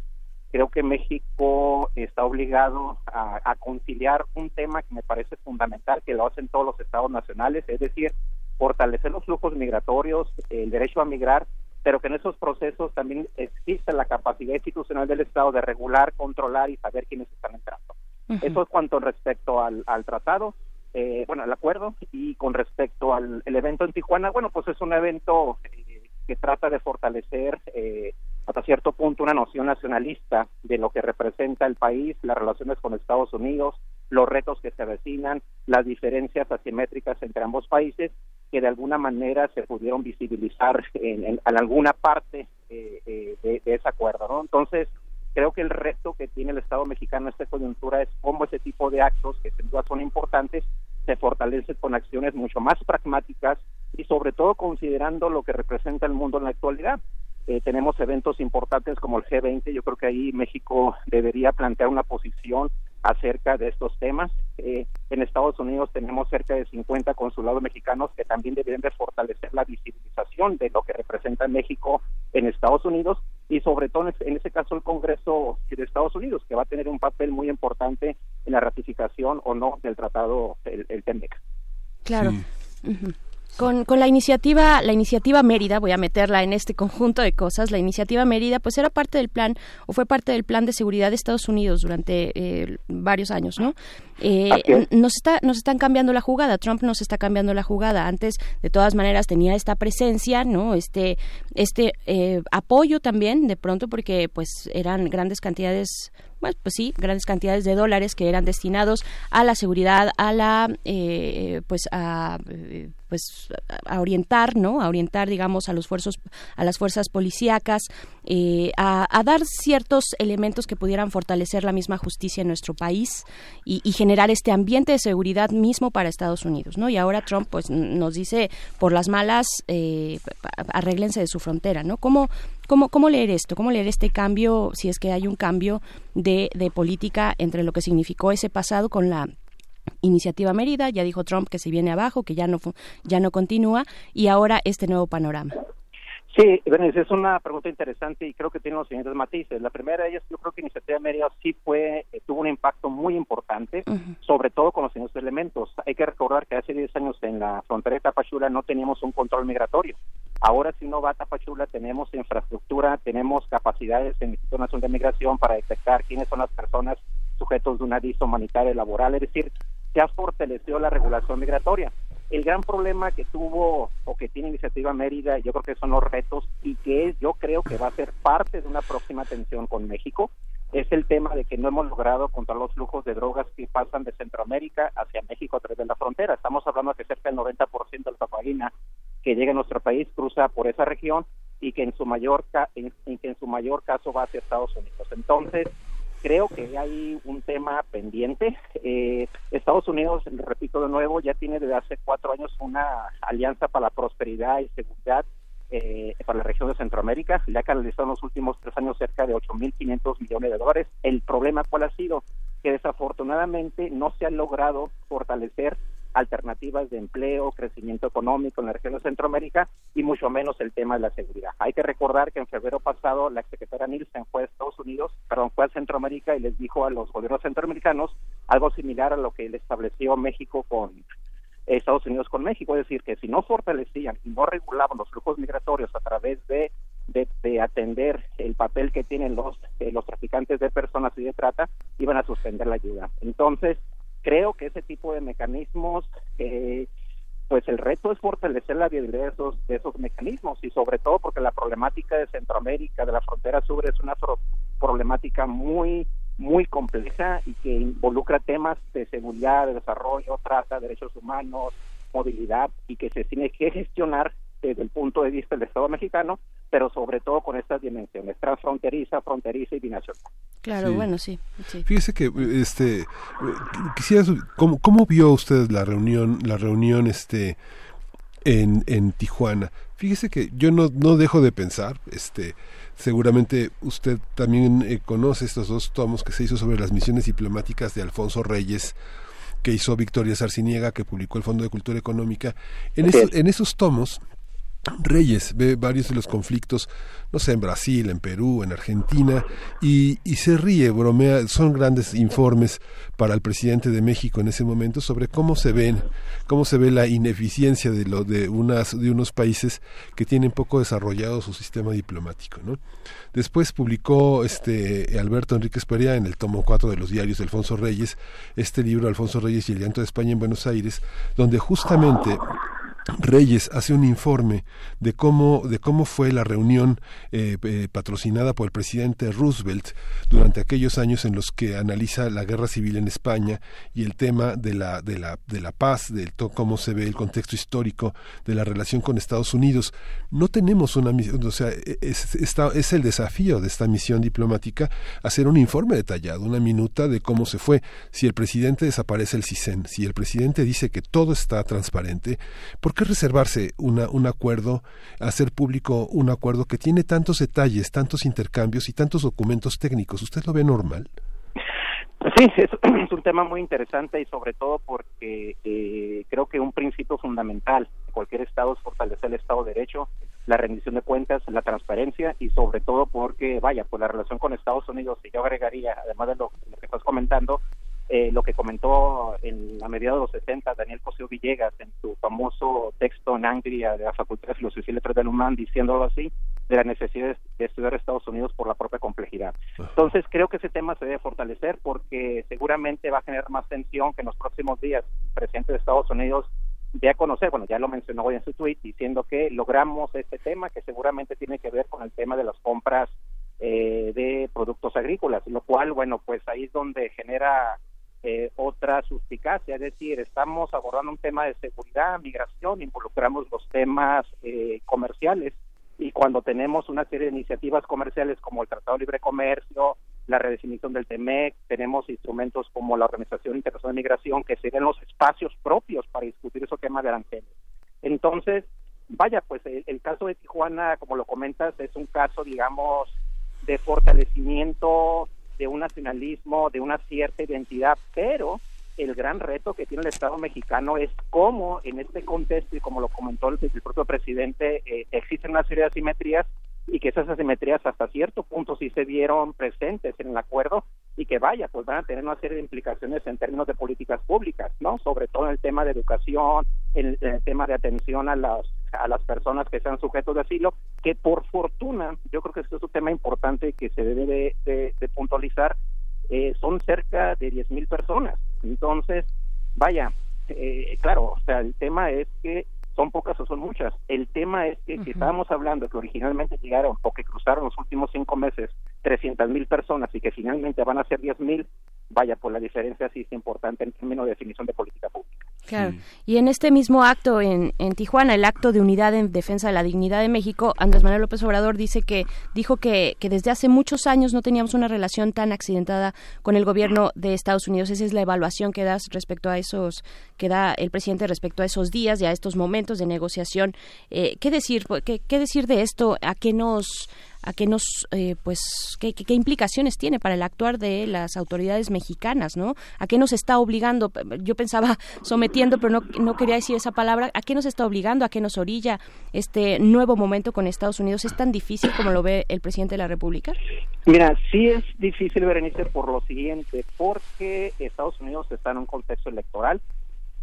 Creo que México está obligado a, a, conciliar un tema que me parece fundamental, que lo hacen todos los estados nacionales, es decir, fortalecer los flujos migratorios, el derecho a migrar, pero que en esos procesos también existe la capacidad institucional del Estado de regular, controlar y saber quiénes están entrando. Eso es cuanto respecto al, al tratado, eh, bueno, al acuerdo, y con respecto al evento en Tijuana, bueno, pues es un evento eh, que trata de fortalecer eh, hasta cierto punto una noción nacionalista de lo que representa el país, las relaciones con Estados Unidos, los retos que se avecinan, las diferencias asimétricas entre ambos países, que de alguna manera se pudieron visibilizar en, en, alguna parte eh, eh, de, ese acuerdo, ¿no? Entonces, creo que el reto que tiene el Estado mexicano en esta coyuntura es cómo ese tipo de actos, que sin duda son importantes, se fortalecen con acciones mucho más pragmáticas y sobre todo considerando lo que representa el mundo en la actualidad. Eh, tenemos eventos importantes como el G20, yo creo que ahí México debería plantear una posición acerca de estos temas. Eh, en Estados Unidos tenemos cerca de 50 consulados mexicanos que también deberían de fortalecer la visibilización de lo que representa México en Estados Unidos y sobre todo en este caso el Congreso de Estados Unidos, que va a tener un papel muy importante en la ratificación o no del tratado, el, el TEMEC. Claro. Con, con, la iniciativa, la iniciativa Mérida, voy a meterla en este conjunto de cosas, la iniciativa Mérida, pues era parte del plan, o fue parte del plan de seguridad de Estados Unidos durante eh, varios años, ¿no? Eh, nos, está, nos están cambiando la jugada, Trump nos está cambiando la jugada. Antes, de todas maneras, tenía esta presencia, ¿no? Este, este eh, apoyo también, de pronto, porque pues eran grandes cantidades pues, pues sí, grandes cantidades de dólares que eran destinados a la seguridad, a la, eh, pues a, pues a orientar, ¿no? A orientar, digamos, a los fuerzos, a las fuerzas policíacas, eh, a, dar ciertos elementos que pudieran fortalecer la misma justicia en nuestro país y, y, generar este ambiente de seguridad mismo para Estados Unidos, ¿no? Y ahora Trump, pues, nos dice por las malas, eh, arréglense de su frontera, ¿no? ¿Cómo, ¿Cómo, ¿Cómo leer esto? ¿Cómo leer este cambio, si es que hay un cambio de, de política entre lo que significó ese pasado con la iniciativa Mérida? Ya dijo Trump que se viene abajo, que ya no, ya no continúa, y ahora este nuevo panorama. Sí, es una pregunta interesante y creo que tiene los siguientes matices. La primera de ellas, yo creo que Iniciativa Mérida sí fue, eh, tuvo un impacto muy importante, uh -huh. sobre todo con los siguientes elementos. Hay que recordar que hace 10 años en la frontera de Tapachula no teníamos un control migratorio. Ahora si uno va a Tapachula tenemos infraestructura, tenemos capacidades en el Instituto Nacional de Migración para detectar quiénes son las personas sujetos de una visa humanitaria laboral, es decir, se ha la regulación migratoria. El gran problema que tuvo o que tiene Iniciativa Mérida, yo creo que son los retos y que yo creo que va a ser parte de una próxima tensión con México, es el tema de que no hemos logrado controlar los flujos de drogas que pasan de Centroamérica hacia México a través de la frontera. Estamos hablando de que cerca del 90% de la cocaína que llega a nuestro país cruza por esa región y que en su mayor en, en que en su mayor caso va hacia Estados Unidos. Entonces, creo que hay un tema pendiente. Eh, Estados Unidos, repito de nuevo, ya tiene desde hace cuatro años una alianza para la prosperidad y seguridad eh, para la región de Centroamérica. Le ha canalizado en los últimos tres años cerca de 8.500 millones de dólares. El problema, ¿cuál ha sido? Que desafortunadamente no se ha logrado fortalecer alternativas de empleo, crecimiento económico en la región de Centroamérica y mucho menos el tema de la seguridad. Hay que recordar que en febrero pasado la secretaria Nielsen fue a Estados Unidos, perdón, fue a Centroamérica y les dijo a los gobiernos centroamericanos algo similar a lo que le estableció México con Estados Unidos con México, es decir, que si no fortalecían y no regulaban los flujos migratorios a través de, de, atender el papel que tienen los, eh, los traficantes de personas y de trata, iban a suspender la ayuda. Entonces, creo que ese tipo de mecanismos, eh, pues el reto es fortalecer la viabilidad de esos, de esos mecanismos y sobre todo porque la problemática de Centroamérica, de la frontera sur, es una problemática muy muy compleja y que involucra temas de seguridad, de desarrollo, trata, derechos humanos, movilidad y que se tiene que gestionar desde el punto de vista del Estado mexicano, pero sobre todo con estas dimensiones transfronteriza, fronteriza y binacional. Claro, bueno, sí, Fíjese que este quisiera ¿cómo, cómo vio usted la reunión la reunión este en, en Tijuana. Fíjese que yo no, no dejo de pensar, este, seguramente usted también eh, conoce estos dos tomos que se hizo sobre las misiones diplomáticas de Alfonso Reyes, que hizo Victoria Sarciniega, que publicó el Fondo de Cultura Económica. En, en esos tomos Reyes ve varios de los conflictos, no sé, en Brasil, en Perú, en Argentina, y, y, se ríe, bromea, son grandes informes para el presidente de México en ese momento sobre cómo se ven, cómo se ve la ineficiencia de lo de unas, de unos países que tienen poco desarrollado su sistema diplomático, ¿no? Después publicó este Alberto Enríquez Perea en el tomo 4 de los diarios de Alfonso Reyes, este libro Alfonso Reyes y el llanto de España en Buenos Aires, donde justamente Reyes hace un informe de cómo, de cómo fue la reunión eh, eh, patrocinada por el presidente Roosevelt durante aquellos años en los que analiza la guerra civil en España y el tema de la, de la, de la paz, de cómo se ve el contexto histórico de la relación con Estados Unidos. No tenemos una misión, o sea, e, es, es el desafío de esta misión diplomática hacer un informe detallado, una minuta de cómo se fue. Si el presidente desaparece el CISEN, si el presidente dice que todo está transparente, ¿por qué reservarse una, un acuerdo, hacer público un acuerdo que tiene tantos detalles, tantos intercambios y tantos documentos técnicos? ¿Usted lo ve normal? Sí, es, un tema muy interesante y sobre todo porque eh, creo que un principio fundamental de cualquier Estado es fortalecer el Estado de Derecho, la rendición de cuentas, la transparencia y sobre todo porque, vaya, pues la relación con Estados Unidos, y yo agregaría, además de lo que estás comentando, eh, lo que comentó en la mediados de los 60 Daniel Cosío Villegas en su famoso texto en Angria de la Facultad de Filosofía y Letras de la diciéndolo así, de la necesidad de estudiar Estados Unidos por la propia complejidad. Entonces creo que ese tema se debe fortalecer porque seguramente va a generar más tensión que en los próximos días el presidente de Estados Unidos dé a conocer, bueno, ya lo mencionó hoy en su tweet, diciendo que logramos este tema que seguramente tiene que ver con el tema de las compras eh, de productos agrícolas, lo cual, bueno, pues ahí es donde genera eh, otra suspicacia, es decir, estamos abordando un tema de seguridad, migración, involucramos los temas eh, comerciales y cuando tenemos una serie de iniciativas comerciales como el Tratado de Libre Comercio, la redefinición del TEMEC, tenemos instrumentos como la Organización Internacional de Migración que serían los espacios propios para discutir esos temas de aranceles. Entonces, vaya, pues el caso de Tijuana, como lo comentas, es un caso, digamos, de fortalecimiento de un nacionalismo, de una cierta identidad, pero el gran reto que tiene el Estado mexicano es cómo en este contexto, y como lo comentó el, propio presidente, eh, existen una serie de asimetrías y que esas asimetrías hasta cierto punto sí se vieron presentes en el acuerdo y que vaya, pues van a tener una serie de implicaciones en términos de políticas públicas, ¿no? Sobre todo en el tema de educación, en el, tema de atención a las a las personas que sean sujetos de asilo, que por fortuna, yo creo que esto es un tema importante que se debe de, puntualizar, eh, son cerca de 10.000 mil personas. Entonces, vaya, eh, claro, o sea, el tema es que son pocas o son muchas. El tema es que si estábamos hablando que originalmente llegaron o que cruzaron los últimos cinco meses 300 mil personas y que finalmente van a ser 10 mil, vaya, por pues la diferencia sí es importante en términos de definición de política pública. Claro. Y en este mismo acto en, en Tijuana, el acto de unidad en defensa de la dignidad de México, Andrés Manuel López Obrador dice que dijo que, que desde hace muchos años no teníamos una relación tan accidentada con el gobierno de Estados Unidos. Esa es la evaluación que das respecto a esos que da el presidente respecto a esos días y a estos momentos de negociación. Eh, ¿Qué decir? ¿Qué, ¿Qué decir de esto? ¿A qué nos a qué nos eh, pues qué, qué, implicaciones tiene para el actuar de las autoridades mexicanas no a qué nos está obligando yo pensaba sometiendo pero no, no quería decir esa palabra. A qué nos está obligando a qué nos orilla este nuevo momento con Estados Unidos es tan difícil como lo ve el presidente de la República mira sí es difícil Berenice por lo siguiente porque Estados Unidos está en un contexto electoral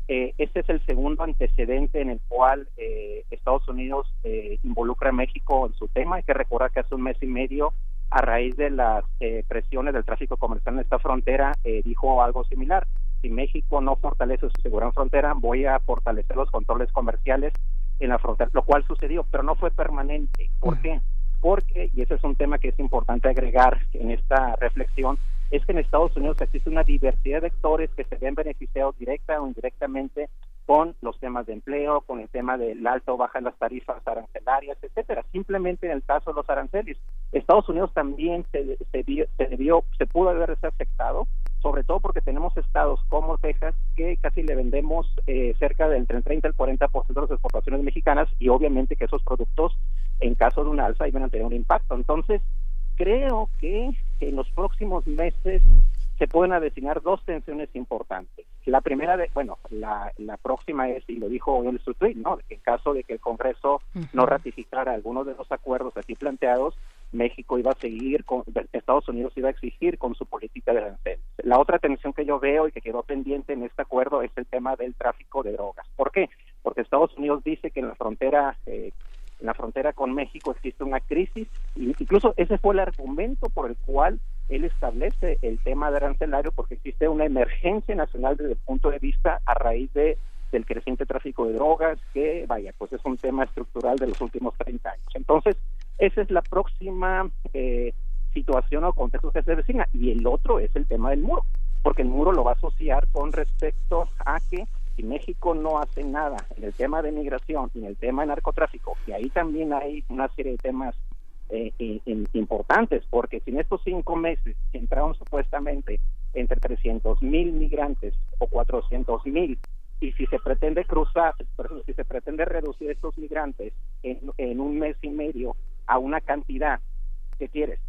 eh, este es el segundo antecedente en el cual eh, Estados Unidos eh, involucra a México en su tema. Hay que recordar que hace un mes y medio, a raíz de las eh, presiones del tráfico comercial en esta frontera, eh, dijo algo similar. Si México no fortalece su seguridad en frontera, voy a fortalecer los controles comerciales en la frontera, lo cual sucedió, pero no fue permanente. ¿Por qué? Porque, y ese es un tema que es importante agregar en esta reflexión, es que en Estados Unidos existe una diversidad de actores que se ven beneficiados directa o indirectamente con los temas de empleo, con el tema del alto o baja en las tarifas arancelarias, etcétera. Simplemente en el caso de los aranceles, Estados Unidos también se, se, se debió, se pudo haber afectado, sobre todo porque tenemos estados como Texas que casi le vendemos eh, cerca del 30 al 40% de las exportaciones mexicanas y obviamente que esos productos en caso de un alza iban a tener un impacto. Entonces, creo que en los próximos meses se pueden designar dos tensiones importantes. La primera, de, bueno, la, la próxima es, y lo dijo en su tweet, ¿no? En caso de que el Congreso no ratificara algunos de los acuerdos aquí planteados, México iba a seguir, con, Estados Unidos iba a exigir con su política de aranceles. La otra tensión que yo veo y que quedó pendiente en este acuerdo es el tema del tráfico de drogas. ¿Por qué? Porque Estados Unidos dice que en la frontera eh, en la frontera con México existe una crisis, incluso ese fue el argumento por el cual él establece el tema de arancelario, porque existe una emergencia nacional desde el punto de vista a raíz de del creciente tráfico de drogas, que vaya, pues es un tema estructural de los últimos 30 años. Entonces, esa es la próxima eh, situación o contexto que se designa. Y el otro es el tema del muro, porque el muro lo va a asociar con respecto a que si México no hace nada en el tema de migración y en el tema de narcotráfico, y ahí también hay una serie de temas eh, importantes, porque si en estos cinco meses entraron supuestamente entre 300 mil migrantes o 400 mil, y si se pretende cruzar, si se pretende reducir estos migrantes en, en un mes y medio a una cantidad que quieres,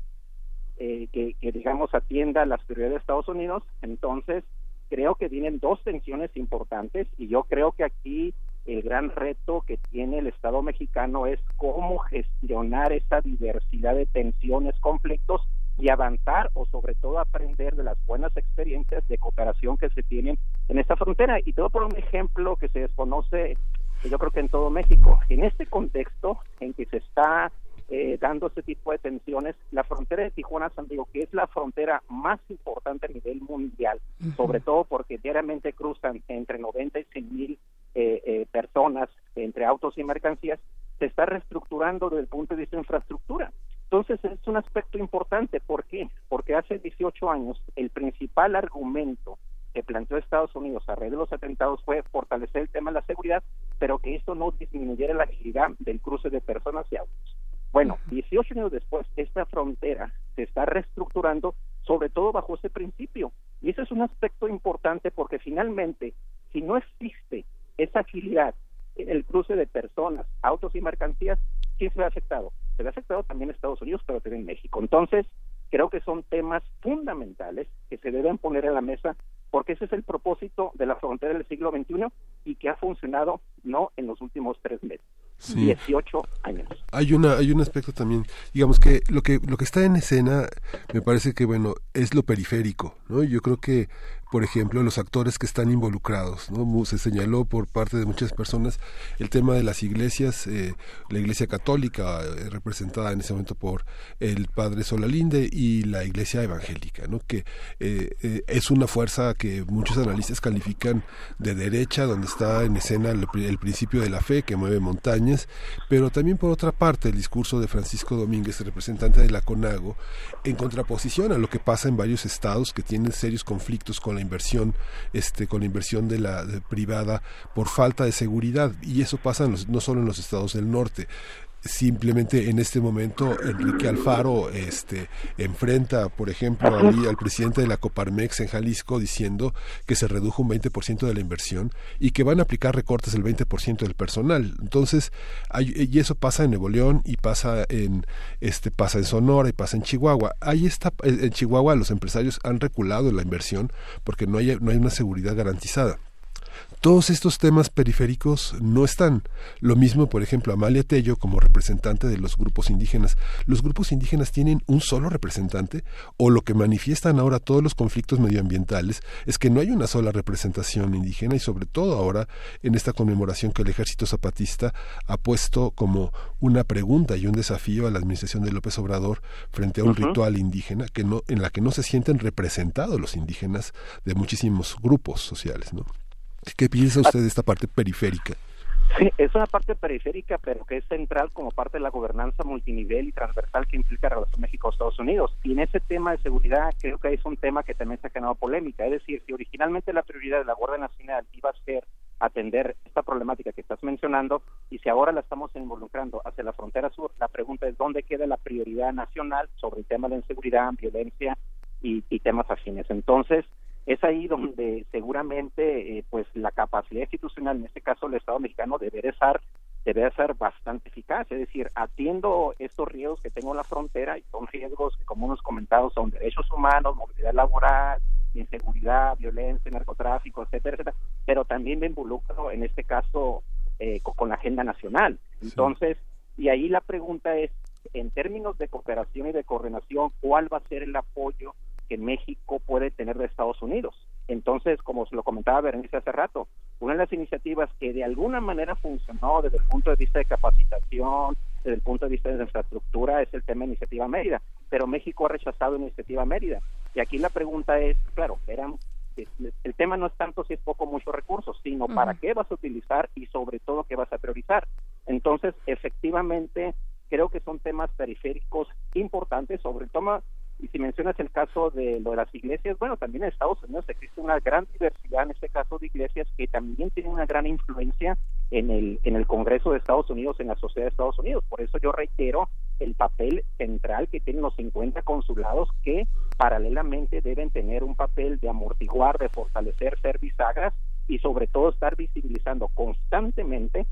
eh, que, que digamos atienda las prioridades de Estados Unidos, entonces creo que vienen dos tensiones importantes y yo creo que aquí el gran reto que tiene el Estado mexicano es cómo gestionar esa diversidad de tensiones, conflictos y avanzar o sobre todo aprender de las buenas experiencias de cooperación que se tienen en esta frontera. Y a poner un ejemplo que se desconoce, yo creo que en todo México. En este contexto en que se está eh, dando este tipo de tensiones. La frontera de Tijuana-San Diego, que es la frontera más importante a nivel mundial, sobre todo porque diariamente cruzan entre 90 y 100 mil eh, eh, personas entre autos y mercancías, se está reestructurando desde el punto de vista de infraestructura. Entonces es un aspecto importante. ¿Por qué? Porque hace 18 años el principal argumento que planteó Estados Unidos a raíz de los atentados fue fortalecer el tema de la seguridad, pero que esto no disminuyera la agilidad del cruce de personas y autos. Bueno, 18 años después, esta frontera se está reestructurando, sobre todo bajo ese principio. Y ese es un aspecto importante porque finalmente, si no existe esa agilidad en el cruce de personas, autos y mercancías, ¿quién se ve afectado? Se ve afectado también Estados Unidos, pero también México. Entonces, creo que son temas fundamentales que se deben poner en la mesa porque ese es el propósito de la frontera del siglo XXI y que ha funcionado no en los últimos tres meses. 18 años. Hay una hay un aspecto también, digamos que lo que lo que está en escena me parece que bueno, es lo periférico, ¿no? Yo creo que por ejemplo, los actores que están involucrados. ¿no? Se señaló por parte de muchas personas el tema de las iglesias, eh, la iglesia católica, eh, representada en ese momento por el padre Solalinde, y la iglesia evangélica, ¿no? que eh, es una fuerza que muchos analistas califican de derecha, donde está en escena el, el, principio de la fe que mueve montañas, pero también por otra parte el discurso de Francisco Domínguez, representante de la CONAGO, en contraposición a lo que pasa en varios estados que tienen serios conflictos con la inversión, este, con la inversión de la privada por falta de seguridad. Y eso pasa no solo en los estados del norte simplemente en este momento Enrique Alfaro este enfrenta por ejemplo al presidente de la Coparmex en Jalisco diciendo que se redujo un 20% de la inversión y que van a aplicar recortes del 20% del personal. Entonces y eso pasa en Nuevo León y pasa en este pasa en Sonora y pasa en Chihuahua. Ahí está en Chihuahua los empresarios han reculado la inversión porque no hay no hay una seguridad garantizada todos estos temas periféricos no están. Lo mismo, por ejemplo, Amalia Tello como representante de los grupos indígenas. ¿Los grupos indígenas tienen un solo representante? ¿O lo que manifiestan ahora todos los conflictos medioambientales es que no hay una sola representación indígena y sobre todo ahora en esta conmemoración que el ejército zapatista ha puesto como una pregunta y un desafío a la administración de López Obrador frente a un ritual indígena que no, en la que no se sienten representados los indígenas de muchísimos grupos sociales, ¿no? ¿Qué piensa usted de esta parte periférica? Sí, es una parte periférica, pero que es central como parte de la gobernanza multinivel y transversal que implica la relación México-Estados Unidos. Y en ese tema de seguridad creo que es un tema que también se ha generado polémica. Es decir, si originalmente la prioridad de la Guardia Nacional iba a ser atender esta problemática que estás mencionando y si ahora la estamos involucrando hacia la frontera sur, la pregunta es dónde queda la prioridad nacional sobre el tema de inseguridad, violencia y, y temas afines. Entonces, es ahí donde seguramente eh, pues la capacidad institucional, en este caso el Estado mexicano, debe ser, debe ser bastante eficaz, es decir, atiendo estos riesgos que tengo en la frontera y son riesgos que como hemos comentado son derechos humanos, movilidad laboral, inseguridad, violencia, narcotráfico, etcétera, etcétera, pero también me involucro en este caso eh, con, la agenda nacional. Entonces, y ahí la pregunta es, en términos de cooperación y de coordinación, ¿cuál va a ser el apoyo que México puede tener de Estados Unidos. Entonces, como se lo comentaba Berenice hace rato, una de las iniciativas que de alguna manera funcionó desde el punto de vista de capacitación, desde el punto de vista de infraestructura, es el tema de Iniciativa Mérida. Pero México ha rechazado Iniciativa Mérida. Y aquí la pregunta es, claro, eran, el tema no es tanto si es poco o muchos recursos, sino para qué vas a utilizar y sobre todo qué vas a priorizar. Entonces, efectivamente, creo que son temas periféricos importantes, sobre todo y si mencionas el caso de lo de las iglesias, bueno, también en Estados Unidos existe una gran diversidad, en este caso de iglesias, que también tienen una gran influencia en el, en el Congreso de Estados Unidos, en la sociedad de Estados Unidos. Por eso yo reitero el papel central que tienen los 50 consulados que paralelamente deben tener un papel de amortiguar, de fortalecer, ser bisagras y sobre todo estar visibilizando constantemente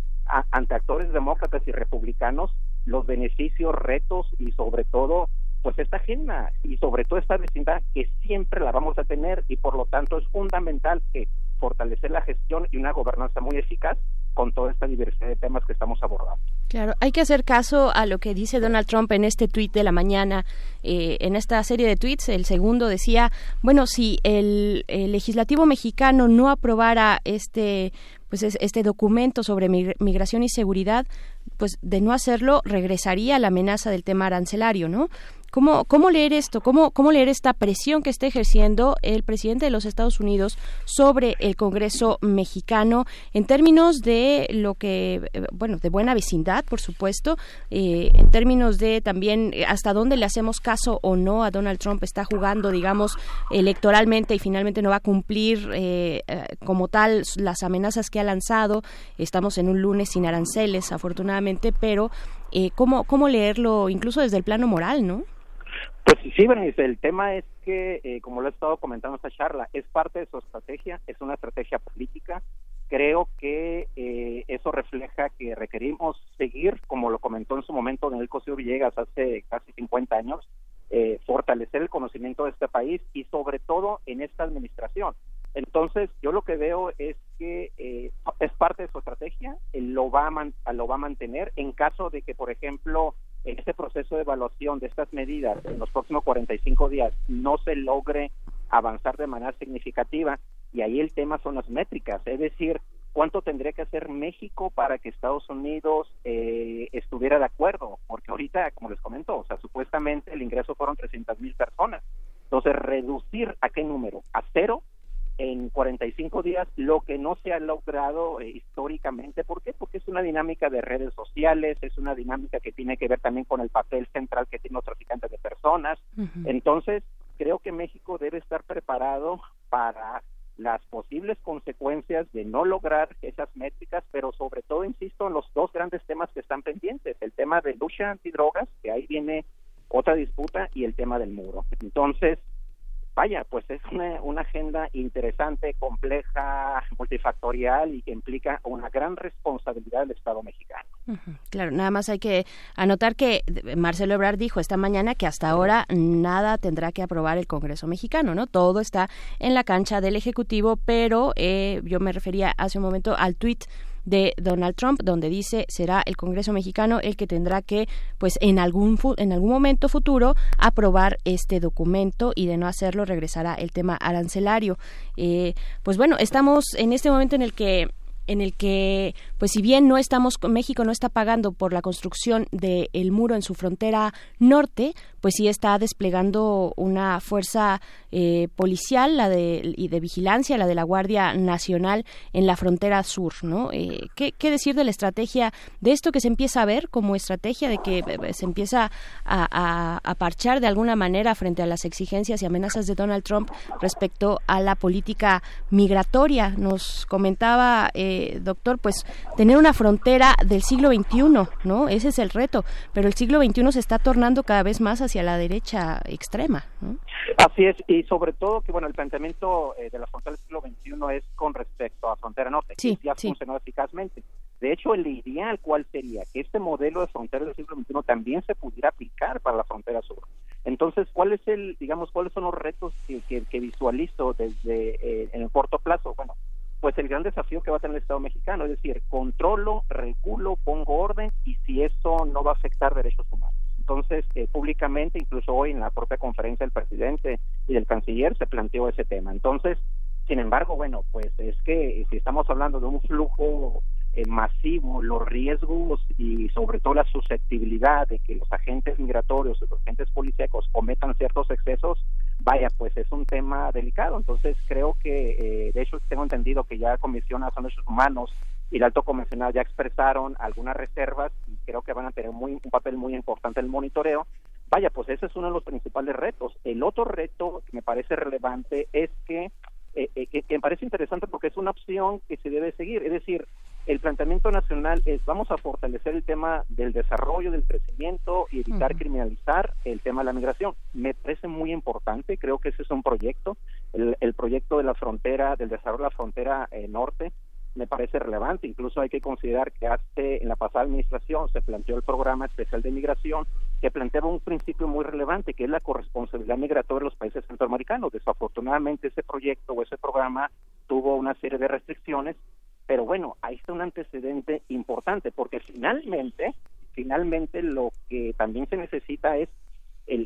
ante actores demócratas y republicanos los beneficios, retos y sobre todo pues esta agenda y sobre todo esta vecindad que siempre la vamos a tener y por lo tanto es fundamental que fortalecer la gestión y una gobernanza muy eficaz con toda esta diversidad de temas que estamos abordando. Claro, hay que hacer caso a lo que dice Donald Trump en este tuit de la mañana. Eh, en esta serie de tweets, el segundo decía, bueno, si el, legislativo mexicano no aprobara este pues este documento sobre migración y seguridad, pues de no hacerlo regresaría la amenaza del tema arancelario, ¿no? ¿Cómo, cómo leer esto? ¿Cómo, ¿Cómo leer esta presión que está ejerciendo el presidente de los Estados Unidos sobre el Congreso mexicano en términos de lo que, eh, bueno, de buena vecindad, por supuesto, eh, en términos de también eh, hasta dónde le hacemos caso o no a Donald Trump está jugando, digamos, electoralmente y finalmente no va a cumplir como tal las amenazas que ha lanzado. Estamos en un lunes sin aranceles, afortunadamente, pero ¿cómo, ¿cómo leerlo incluso desde el plano moral, no? Pues sí, Bernice, el tema es que, eh, como lo he estado comentando en esta charla, es parte de su estrategia, es una estrategia política. Creo que eh, eso refleja que requerimos seguir, como lo comentó en su momento Daniel Cosío Villegas hace casi 50 años, eh, fortalecer el conocimiento de este país y sobre todo en esta administración. Entonces, yo lo que veo es que es parte de su estrategia, lo va, a lo va a mantener en caso de que, por ejemplo, en este proceso de evaluación de estas medidas en los próximos 45 días no se logre avanzar de manera significativa y ahí el tema son las métricas, es decir, cuánto tendría que hacer México para que Estados Unidos eh, estuviera de acuerdo, porque ahorita, como les comento, o sea, supuestamente el ingreso fueron 300 mil personas, entonces reducir a qué número, a cero en 45 días, lo que no se ha logrado eh, históricamente. ¿Por qué? Porque es una dinámica de redes sociales, es una dinámica que tiene que ver también con el papel central que tienen los traficantes de personas. Entonces, creo que México debe estar preparado para las posibles consecuencias de no lograr esas métricas, pero sobre todo, insisto, en los dos grandes temas que están pendientes, el tema de lucha antidrogas, que ahí viene otra disputa, y el tema del muro. Entonces, vaya, pues es una, agenda interesante, compleja, multifactorial y que implica una gran responsabilidad del Estado mexicano. Claro, nada más hay que anotar que Marcelo Ebrard dijo esta mañana que hasta ahora nada tendrá que aprobar el Congreso mexicano, ¿no? Todo está en la cancha del Ejecutivo, pero eh, yo me refería hace un momento al tuit de Donald Trump, donde dice será el Congreso mexicano el que tendrá que, pues en algún en algún momento futuro aprobar este documento y de no hacerlo regresará el tema arancelario. Eh, pues bueno, estamos en este momento en el que en el que, pues si bien no estamos, México no está pagando por la construcción del muro en su frontera norte, pues sí está desplegando una fuerza eh, policial la de, y de vigilancia, la de la Guardia Nacional en la frontera sur, ¿no? Eh, ¿qué, decir de la estrategia de esto que se empieza a ver como estrategia de que eh, se empieza a, parchar de alguna manera frente a las exigencias y amenazas de Donald Trump respecto a la política migratoria? Nos comentaba, doctor, pues tener una frontera del siglo XXI, ¿no? Ese es el reto, pero el siglo XXI se está tornando cada vez más hacia la derecha extrema. Así es, y sobre todo que bueno el planteamiento eh, de la frontera del siglo XXI es con respecto a frontera norte, que ya funcionó eficazmente. De hecho, el ideal cuál sería que este modelo de frontera del siglo XXI también se pudiera aplicar para la frontera sur. Entonces, ¿cuál es el, digamos, cuáles son los retos que, que, visualizo desde eh, en el corto plazo? Bueno, pues el gran desafío que va a tener el Estado mexicano, es decir, controlo, regulo, pongo orden y si eso no va a afectar derechos humanos. Entonces, eh, públicamente, incluso hoy en la propia conferencia del presidente y del canciller se planteó ese tema. Entonces, sin embargo, bueno, pues es que si estamos hablando de un flujo eh, masivo, los riesgos y sobre todo la susceptibilidad de que los agentes migratorios los agentes policíacos cometan ciertos excesos, vaya, pues es un tema delicado. Entonces, creo que, eh, de hecho, tengo entendido que ya Comisión de Derechos Humanos y el alto comisionado ya expresaron algunas reservas y creo que van a tener muy, un papel muy importante en el monitoreo. Vaya, pues ese es uno de los principales retos. El otro reto que me parece relevante es que, eh, eh, que, me parece interesante porque es una opción que se debe seguir. Es decir, el planteamiento nacional es vamos a fortalecer el tema del desarrollo, del crecimiento y evitar criminalizar el tema de la migración. Me parece muy importante, creo que ese es un proyecto, el, el proyecto de la frontera, del desarrollo de la frontera eh, norte, me parece relevante. Incluso hay que considerar que hace en la pasada administración se planteó el programa especial de migración que planteaba un principio muy relevante que es la corresponsabilidad migratoria de los países centroamericanos. Desafortunadamente ese proyecto o ese programa tuvo una serie de restricciones, pero bueno, ahí está un antecedente importante porque finalmente, finalmente lo que también se necesita es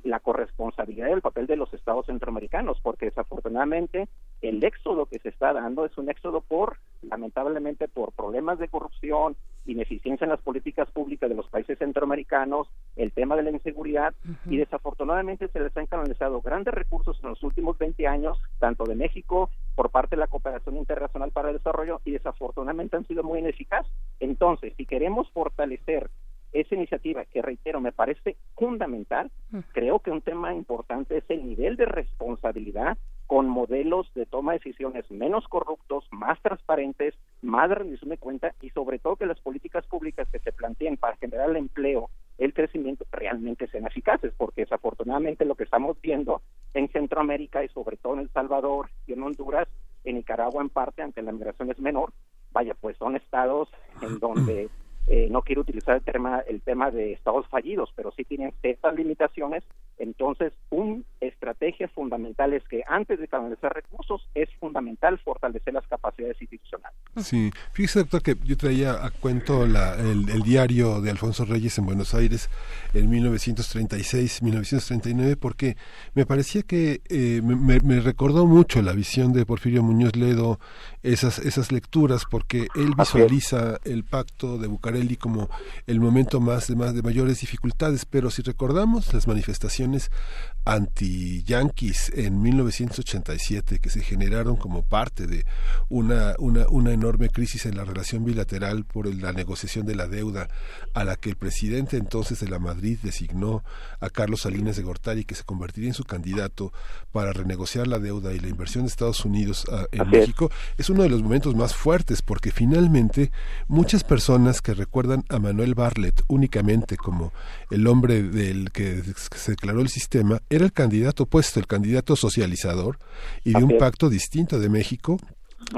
la corresponsabilidad del papel de los estados centroamericanos, porque desafortunadamente el éxodo que se está dando es un éxodo por, lamentablemente, por problemas de corrupción, ineficiencia en las políticas públicas de los países centroamericanos, el tema de la inseguridad, y desafortunadamente se les han canalizado grandes recursos en los últimos 20 años, tanto de México por parte de la cooperación internacional para el desarrollo, y desafortunadamente han sido muy ineficaces. Entonces, si queremos fortalecer esa iniciativa que reitero me parece fundamental, creo que un tema importante es el nivel de responsabilidad con modelos de toma de decisiones menos corruptos, más transparentes, más de rendición de cuenta y sobre todo que las políticas públicas que se planteen para generar el empleo, el crecimiento realmente sean eficaces, porque desafortunadamente lo que estamos viendo en Centroamérica y sobre todo en El Salvador y en Honduras, en Nicaragua en parte, aunque la migración es menor, vaya, pues son estados en donde eh, no quiero utilizar el tema, el tema de estados fallidos, pero sí tienen ciertas limitaciones. Entonces, una estrategia fundamental es que antes de canalizar recursos es fundamental fortalecer las capacidades institucionales. Sí, fíjese doctor que yo traía a cuento el, diario de Alfonso Reyes en Buenos Aires en 1936-1939 porque me parecía que eh, me, me, recordó mucho la visión de Porfirio Muñoz Ledo, esas, esas lecturas, porque él visualiza el pacto de Bucareli como el momento más de, más de mayores dificultades, pero si recordamos las manifestaciones manifestaciones anti-yanquis en 1987 que se generaron como parte de una, una, una enorme crisis en la relación bilateral por la negociación de la deuda a la que el presidente entonces de la Madrid designó a Carlos Salinas de Gortari que se convertiría en su candidato para renegociar la deuda y la inversión de Estados Unidos ah, en México es uno de los momentos más fuertes porque finalmente muchas personas que recuerdan a Manuel Barlet únicamente como el hombre del que se declaró el sistema era el candidato opuesto, el candidato socializador y de un pacto distinto de México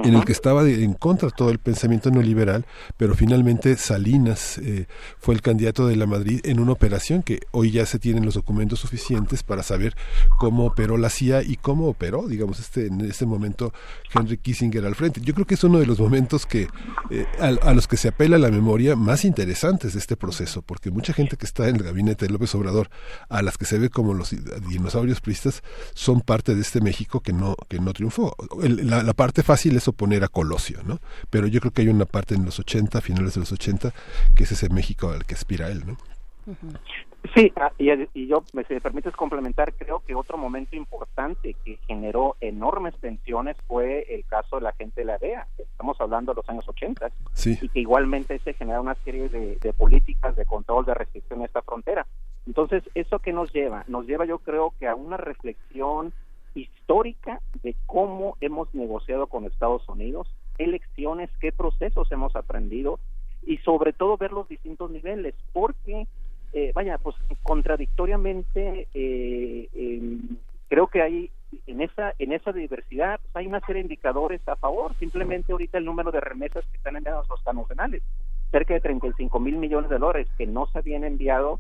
en el que estaba en contra todo el pensamiento neoliberal, pero finalmente Salinas eh, fue el candidato de la Madrid en una operación que hoy ya se tienen los documentos suficientes para saber cómo operó la CIA y cómo operó, digamos, este en este momento Henry Kissinger al frente. Yo creo que es uno de los momentos que eh, a, los que se apela la memoria más interesantes de este proceso, porque mucha gente que está en el gabinete de López Obrador, a las que se ve como los dinosaurios pristas, son parte de este México que no que no triunfó. la, la parte fácil es oponer a Colosio, ¿no? Pero yo creo que hay una parte en los 80, finales de los 80, que es ese México al que aspira él, ¿no? Sí, ah, y, yo, si me permites complementar, creo que otro momento importante que generó enormes tensiones fue el caso de la gente de la DEA. Estamos hablando de los años 80 sí. y que igualmente se genera una serie de, de políticas de control, de restricción a esta frontera. Entonces, ¿eso qué nos lleva? Nos lleva yo creo que a una reflexión histórica de cómo hemos negociado con Estados Unidos, qué lecciones, qué procesos hemos aprendido y sobre todo ver los distintos niveles, porque, eh, vaya, pues contradictoriamente eh, creo que hay en esa en esa diversidad pues, hay una serie de indicadores a favor. Simplemente ahorita el número de remesas que están enviados los nacionales, cerca de 35 mil millones de dólares que no se habían enviado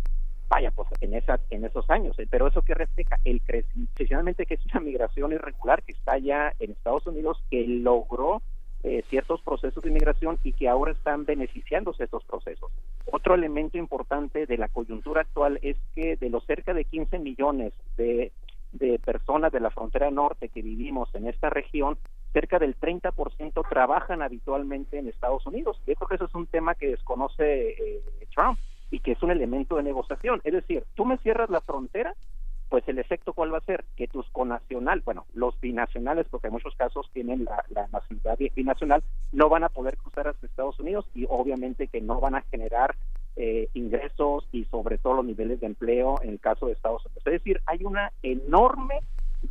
vaya, pues en, esas, en esos años. Eh, pero eso que refleja el crecimiento, precisamente que es una migración irregular que está ya en Estados Unidos, que logró eh, ciertos procesos de inmigración y que ahora están beneficiándose estos procesos. Otro elemento importante de la coyuntura actual es que de los cerca de 15 millones de, de personas de la frontera norte que vivimos en esta región, cerca del 30% trabajan habitualmente en Estados Unidos. Yo creo que eso es un tema que desconoce eh, Trump y que es un elemento de negociación. Es decir, tú me cierras la frontera, pues el efecto cuál va a ser que tus conacional, bueno, los binacionales, porque en muchos casos tienen la, la nacionalidad binacional, no van a poder cruzar hacia Estados Unidos y obviamente que no van a generar eh, ingresos y sobre todo los niveles de empleo en el caso de Estados Unidos. Es decir, hay una enorme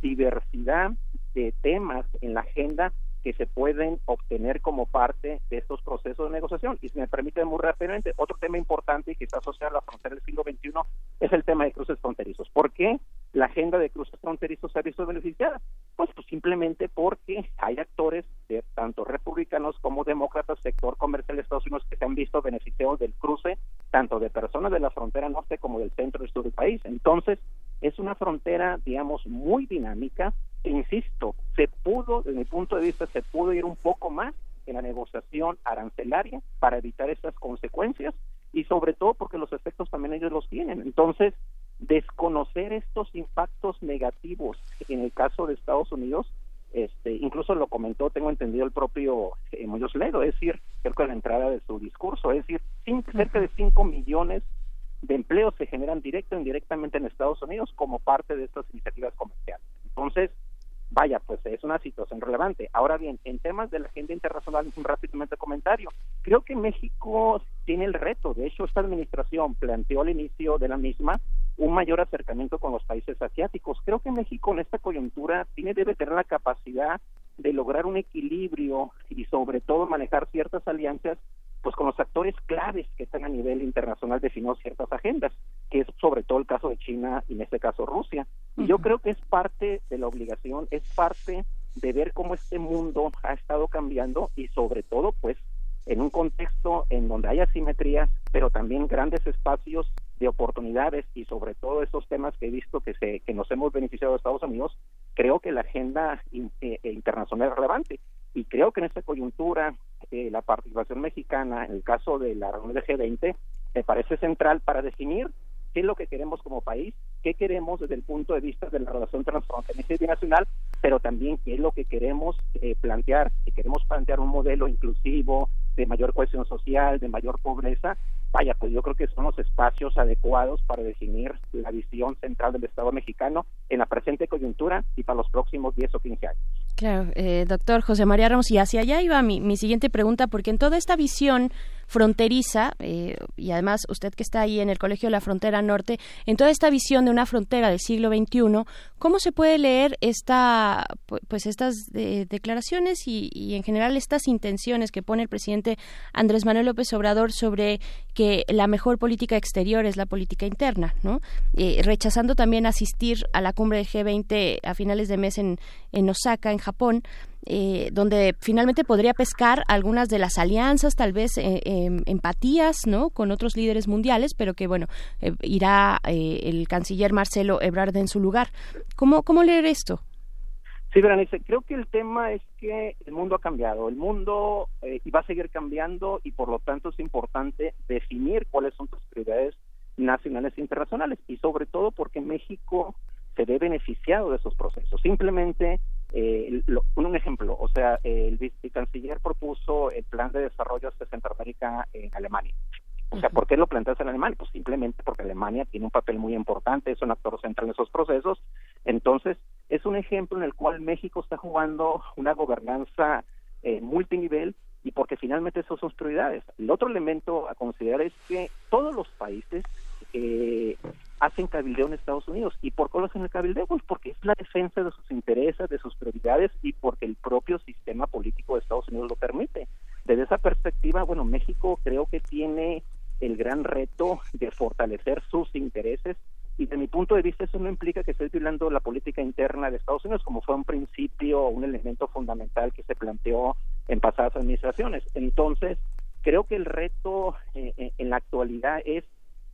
diversidad de temas en la agenda que se pueden obtener como parte de estos procesos de negociación. Y si me permite muy rápidamente, otro tema importante que está asociado a la frontera del siglo XXI es el tema de cruces fronterizos. ¿Por qué la agenda de cruces fronterizos se ha visto beneficiada? Pues, pues simplemente porque hay actores, de tanto republicanos como demócratas, sector comercial de Estados Unidos, que se han visto beneficiados del cruce tanto de personas de la frontera norte como del centro y sur del país. Entonces, es una frontera, digamos, muy dinámica. Insisto, se pudo, desde mi punto de vista, se pudo ir un poco más en la negociación arancelaria para evitar esas consecuencias y sobre todo porque los efectos también ellos los tienen. Entonces, desconocer estos impactos negativos en el caso de Estados Unidos, este, incluso lo comentó, tengo entendido el propio eh, Muñoz Ledo, es decir, creo que a la entrada de su discurso, es decir, cerca de 5 millones de empleos se generan directo e indirectamente en Estados Unidos como parte de estas iniciativas comerciales. Entonces, vaya, pues es una situación relevante. Ahora bien, en temas de la agenda internacional, un rápidamente comentario. Creo que México tiene el reto. De hecho, esta administración planteó al inicio de la misma un mayor acercamiento con los países asiáticos. Creo que México en esta coyuntura tiene debe tener la capacidad de lograr un equilibrio y sobre todo manejar ciertas alianzas pues con los actores claves que están a nivel internacional definiendo ciertas agendas, que es sobre todo el caso de China y en este caso Rusia. Y yo creo que es parte de la obligación, es parte de ver cómo este mundo ha estado cambiando y sobre todo pues en un contexto en donde hay asimetrías, pero también grandes espacios de oportunidades y sobre todo esos temas que he visto que se que nos hemos beneficiado de Estados Unidos, creo que la agenda eh, internacional es relevante y creo que en esta coyuntura eh, la participación mexicana en el caso de la reunión de G20 me parece central para definir qué es lo que queremos como país, qué queremos desde el punto de vista de la relación transfronteriza y binacional, pero también qué es lo que queremos eh, plantear, si queremos plantear un modelo inclusivo, de mayor cohesión social, de mayor pobreza, vaya, pues yo creo que son los espacios adecuados para definir la visión central del Estado mexicano en la presente coyuntura y para los próximos 10 o 15 años. Claro, eh, doctor José María Ramos, y hacia allá iba mi, mi siguiente pregunta, porque en toda esta visión fronteriza, eh, y además usted que está ahí en el Colegio de la Frontera Norte, en toda esta visión de una frontera del siglo XXI, ¿cómo se puede leer esta, pues estas eh, declaraciones y, y, en general estas intenciones que pone el presidente Andrés Manuel López Obrador sobre que la mejor política exterior es la política interna, ¿no? Eh, rechazando también asistir a la cumbre del G20 a finales de mes en, en Osaka, en Japón, eh, donde finalmente podría pescar algunas de las alianzas, tal vez eh, em, empatías, ¿no? Con otros líderes mundiales, pero que bueno eh, irá el canciller Marcelo Ebrard en su lugar. ¿Cómo cómo leer esto? Sí, Berenice, creo que el tema es que el mundo ha cambiado, el mundo y va a seguir cambiando y por lo tanto es importante definir cuáles son tus prioridades nacionales e internacionales y sobre todo porque México se ve beneficiado de esos procesos. Simplemente eh, un ejemplo, o sea, el vicecanciller propuso el plan de desarrollo de Centroamérica en Alemania. O sea, ¿por qué lo planteas en Alemania? Pues simplemente porque Alemania tiene un papel muy importante, es un actor central en esos procesos. Entonces, es un ejemplo en el cual México está jugando una gobernanza eh, multinivel y porque finalmente esas son sus prioridades. El otro elemento a considerar es que todos los países eh, hacen cabildeo en Estados Unidos. ¿Y por qué lo hacen el cabildeo? Pues porque es la defensa de sus intereses, de sus prioridades y porque el propio sistema político de Estados Unidos lo permite. Desde esa perspectiva, bueno, México creo que tiene el gran reto de fortalecer sus intereses y de mi punto de vista eso no implica que esté violando la política interna de Estados Unidos como fue un principio, un elemento fundamental que se planteó en pasadas administraciones. Entonces, creo que el reto eh, eh, en la actualidad es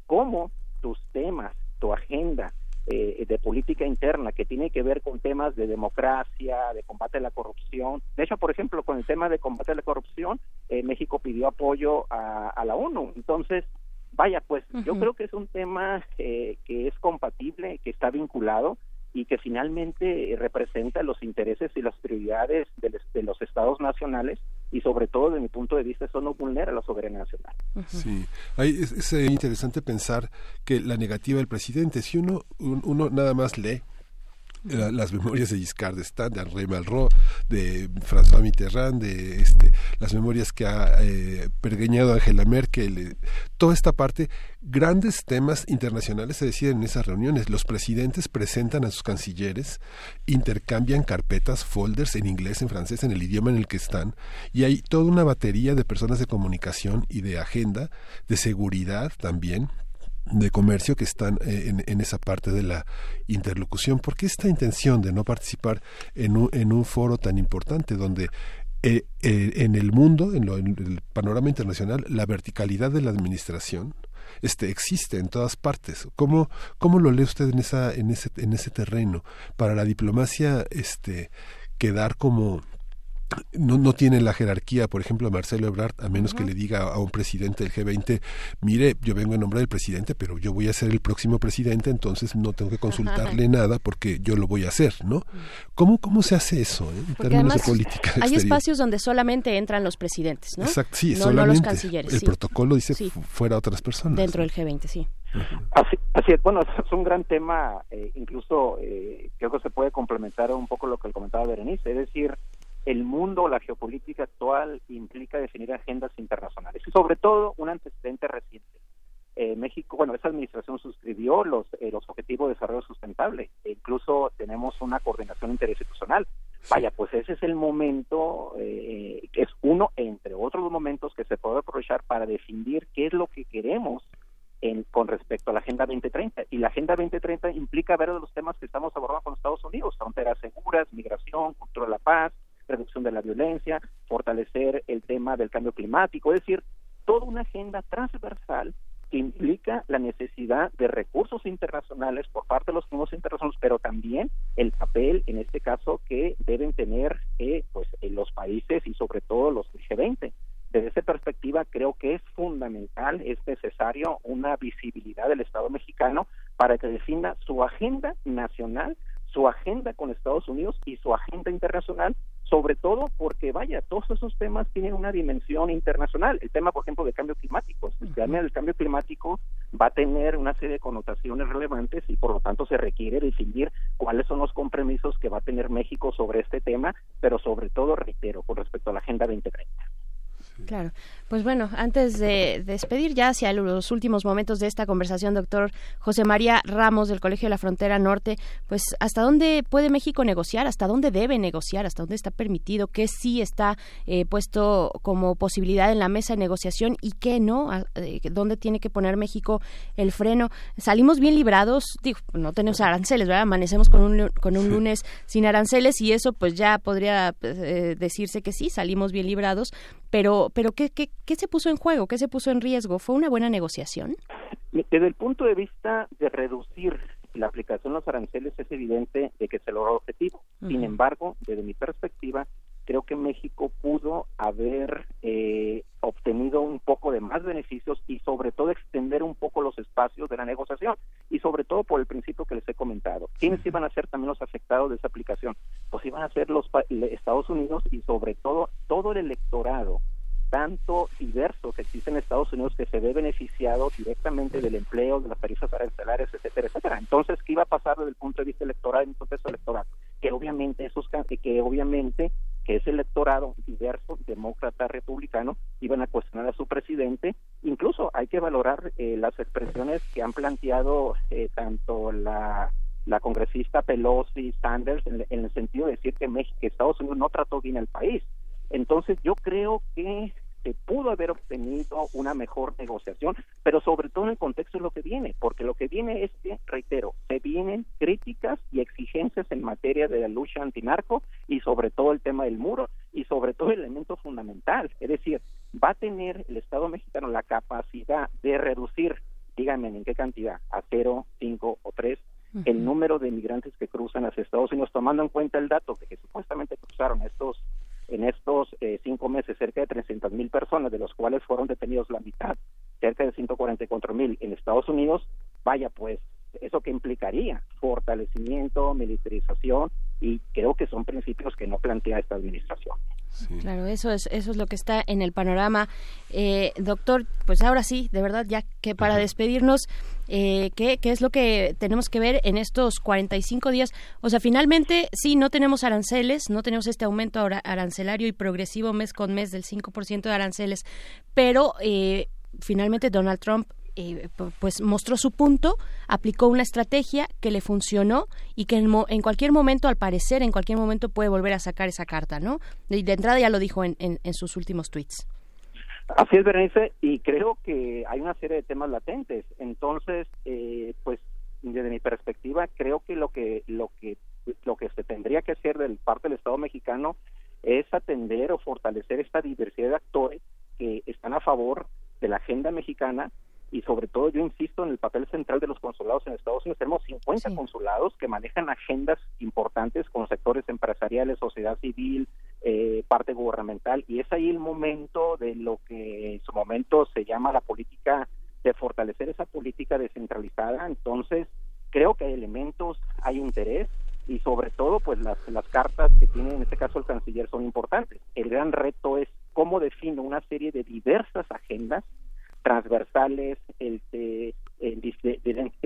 cómo tus temas, tu agenda eh, de política interna que tiene que ver con temas de democracia, de combate a la corrupción. De hecho, por ejemplo, con el tema de combate a la corrupción, eh, México pidió apoyo a, la ONU. Entonces, vaya, pues yo creo que es un tema eh, que es compatible, que está vinculado y que finalmente representa los intereses y las prioridades de, los estados nacionales y sobre todo desde mi punto de vista eso no vulnera la soberanía nacional. Sí, es, es, interesante pensar que la negativa del presidente, si uno, uno nada más lee las memorias de Giscard d'Estaing, de Henri Malraux, de François Mitterrand, de este, las memorias que ha eh, pergeñado Angela Merkel, eh, toda esta parte, grandes temas internacionales se deciden en esas reuniones. Los presidentes presentan a sus cancilleres, intercambian carpetas, folders en inglés, en francés, en el idioma en el que están, y hay toda una batería de personas de comunicación y de agenda, de seguridad también, de comercio que están eh, en, esa parte de la interlocución. ¿Por qué esta intención de no participar en un, en un foro tan importante donde eh, eh, en el mundo, en, lo, en, el panorama internacional, la verticalidad de la administración este, existe en todas partes? ¿Cómo, cómo lo lee usted en, esa, en, ese, en ese terreno? Para la diplomacia, este, quedar como no, no tiene la jerarquía, por ejemplo, Marcelo Ebrard, a menos que le diga a un presidente del G20, mire, yo vengo en nombre del presidente, pero yo voy a ser el próximo presidente, entonces no tengo que consultarle nada porque yo lo voy a hacer, ¿no? ¿Cómo, cómo se hace eso eh, en términos de política? Hay espacios donde solamente entran los presidentes, ¿no? Exacto, sí, no, solamente. los cancilleres. El protocolo dice fuera otras personas. Dentro del G20, sí. Así, así es, bueno, es un gran tema, eh, incluso eh, creo que se puede complementar un poco lo que comentaba Berenice, es decir, el mundo, la geopolítica actual implica definir agendas internacionales y sobre todo un antecedente reciente. Eh, México, bueno, esa administración suscribió los, eh, los objetivos de desarrollo sustentable e incluso tenemos una coordinación interinstitucional. Vaya, pues ese es el momento, eh, es uno entre otros momentos que se puede aprovechar para definir qué es lo que queremos en, con respecto a la Agenda 2030. Y la Agenda 2030 implica ver los temas que estamos abordando con Estados Unidos, fronteras seguras, migración, cultura de la paz, reducción de la violencia, fortalecer el tema del cambio climático, es decir, toda una agenda transversal que implica la necesidad de recursos internacionales por parte de los fondos internacionales, pero también el papel, en este caso, que deben tener eh, pues los países y sobre todo los G20. Desde esa perspectiva, creo que es fundamental, es necesario una visibilidad del Estado mexicano para que defina su agenda nacional, su agenda con Estados Unidos y su agenda internacional sobre todo porque, vaya, todos esos temas tienen una dimensión internacional. El tema, por ejemplo, de cambio climático. El tema del cambio climático va a tener una serie de connotaciones relevantes y, por lo tanto, se requiere definir cuáles son los compromisos que va a tener México sobre este tema, pero sobre todo, reitero, con respecto a la Agenda 2030. Claro. Pues bueno, antes de despedir ya hacia los últimos momentos de esta conversación, doctor José María Ramos del Colegio de la Frontera Norte, pues ¿hasta dónde puede México negociar? ¿Hasta dónde debe negociar? ¿Hasta dónde está permitido? ¿Qué sí está eh, puesto como posibilidad en la mesa de negociación y qué no? Eh, ¿Dónde tiene que poner México el freno? Salimos bien librados, digo, no tenemos aranceles, ¿verdad? Amanecemos con un, con un lunes sin aranceles y eso pues ya podría eh, decirse que sí, salimos bien librados, pero, pero ¿qué, qué, ¿qué se puso en juego? ¿Qué se puso en riesgo? ¿Fue una buena negociación? Desde el punto de vista de reducir la aplicación de los aranceles es evidente de que se logró el objetivo. Sin embargo, desde mi perspectiva, creo que México pudo haber eh, obtenido un poco de más beneficios y sobre todo extender un poco los espacios de la negociación y sobre todo por el principio que les he comentado. ¿Quiénes iban a ser también los afectados de esa aplicación? Pues iban a ser los Estados Unidos y sobre todo todo el electorado tanto diverso que existe en Estados Unidos que se ve beneficiado directamente del empleo, de las tarifas arancelarias, etcétera, etcétera. Entonces, ¿qué iba a pasar desde el punto de vista electoral en un proceso electoral? Que obviamente esos que obviamente que ese electorado diverso, demócrata, republicano, iban a cuestionar a su presidente. Incluso hay que valorar eh, las expresiones que han planteado eh, tanto la la congresista Pelosi, Sanders, en, el sentido de decir que México, Estados Unidos no trató bien al país. Entonces yo creo que se pudo haber obtenido una mejor negociación, pero sobre todo en el contexto de lo que viene, porque lo que viene es que, reitero, se vienen críticas y exigencias en materia de la lucha antinarco y sobre todo el tema del muro y sobre todo el elemento fundamental, es decir, va a tener el Estado mexicano la capacidad de reducir, díganme en qué cantidad, a cero, cinco o tres el número de migrantes que cruzan hacia Estados Unidos, tomando en cuenta el dato de que supuestamente cruzaron estos en estos eh, cinco meses cerca de 300 mil personas, de los cuales fueron detenidos la mitad, cerca de 144 mil en Estados Unidos, vaya pues, eso que implicaría fortalecimiento, militarización y creo que son principios que no plantea esta administración. Claro, eso es eso es lo que está en el panorama, eh, doctor. Pues ahora sí, de verdad, ya que para despedirnos, eh, ¿qué, ¿qué, es lo que tenemos que ver en estos 45 días? O sea, finalmente sí, no tenemos aranceles, no tenemos este aumento arancelario y progresivo mes con mes del 5% de aranceles, pero eh, finalmente Donald Trump eh, pues mostró su punto, aplicó una estrategia que le funcionó y que en, en, cualquier momento, al parecer, en cualquier momento puede volver a sacar esa carta, ¿no? De, entrada ya lo dijo en, sus últimos tweets. Así es, Berenice, y creo que hay una serie de temas latentes. Entonces, eh, pues desde mi perspectiva, creo que lo que lo que lo que se tendría que hacer del parte del Estado mexicano es atender o fortalecer esta diversidad de actores que están a favor de la agenda mexicana y sobre todo yo insisto en el papel central de los consulados en Estados Unidos. Tenemos 50 consulados que manejan agendas importantes con sectores empresariales, sociedad civil, eh, parte gubernamental y es ahí el momento de lo que en su momento se llama la política de fortalecer esa política descentralizada. Entonces creo que hay elementos, hay interés y sobre todo pues las, las cartas que tiene en este caso el canciller son importantes. El gran reto es cómo define una serie de diversas agendas transversales este, en,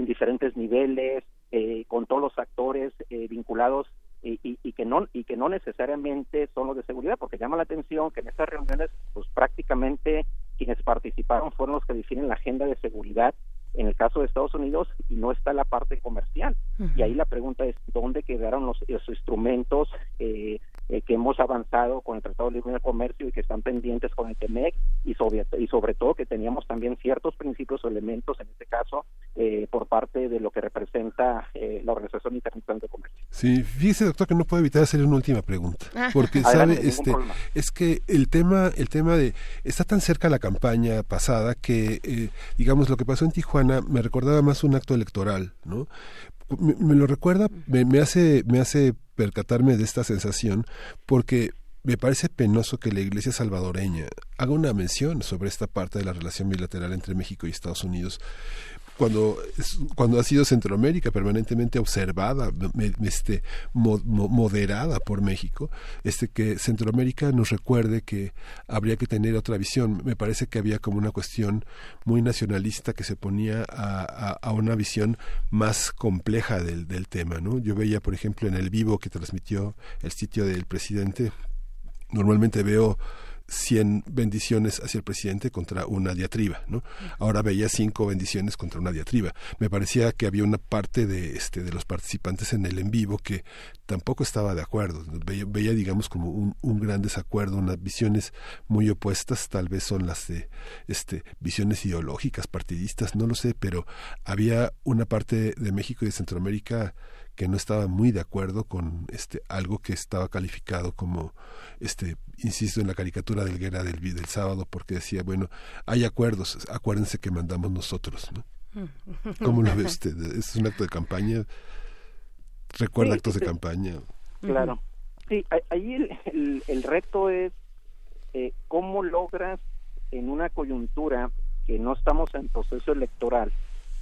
diferentes niveles, eh, con todos los actores eh, vinculados y, y, que no y que no necesariamente son los de seguridad, porque llama la atención que en estas reuniones, pues prácticamente quienes participaron fueron los que definen la agenda de seguridad en el caso de Estados Unidos y no está la parte comercial. Y ahí la pregunta es, ¿dónde quedaron los, los instrumentos eh, eh, que hemos avanzado con el Tratado de Libre Comercio y que están pendientes con el TEMEC y sobre, y sobre todo que teníamos también ciertos principios o elementos, en este caso, eh, por parte de lo que representa eh, la Organización Internacional de Comercio. Sí, fíjese, doctor, que no puedo evitar hacerle una última pregunta, ah. porque sabe, este, es que el tema, el tema de está tan cerca la campaña pasada que, digamos, lo que pasó en Tijuana me recordaba más un acto electoral, ¿no? me, lo recuerda, me, hace, me hace percatarme de esta sensación porque me parece penoso que la Iglesia salvadoreña haga una mención sobre esta parte de la relación bilateral entre México y Estados Unidos. Cuando, cuando ha sido Centroamérica permanentemente observada, este, moderada por México, este, que Centroamérica nos recuerde que habría que tener otra visión. Me parece que había como una cuestión muy nacionalista que se ponía a, a, una visión más compleja del, del tema. ¿no? Yo veía, por ejemplo, en el vivo que transmitió el sitio del presidente, normalmente veo 100 bendiciones hacia el presidente contra una diatriba, ¿no? Ahora veía cinco bendiciones contra una diatriba. Me parecía que había una parte de este de los participantes en el en vivo que tampoco estaba de acuerdo. Veía, digamos como un, un, gran desacuerdo, unas visiones muy opuestas, tal vez son las de este visiones ideológicas, partidistas, no lo sé, pero había una parte de México y de Centroamérica que no estaba muy de acuerdo con este algo que estaba calificado como este insisto en la caricatura del guerra del, del sábado porque decía bueno hay acuerdos acuérdense que mandamos nosotros no cómo lo ve usted es un acto de campaña recuerda actos de campaña claro. Sí ahí el, el, reto es eh, cómo logras en una coyuntura que no estamos en proceso electoral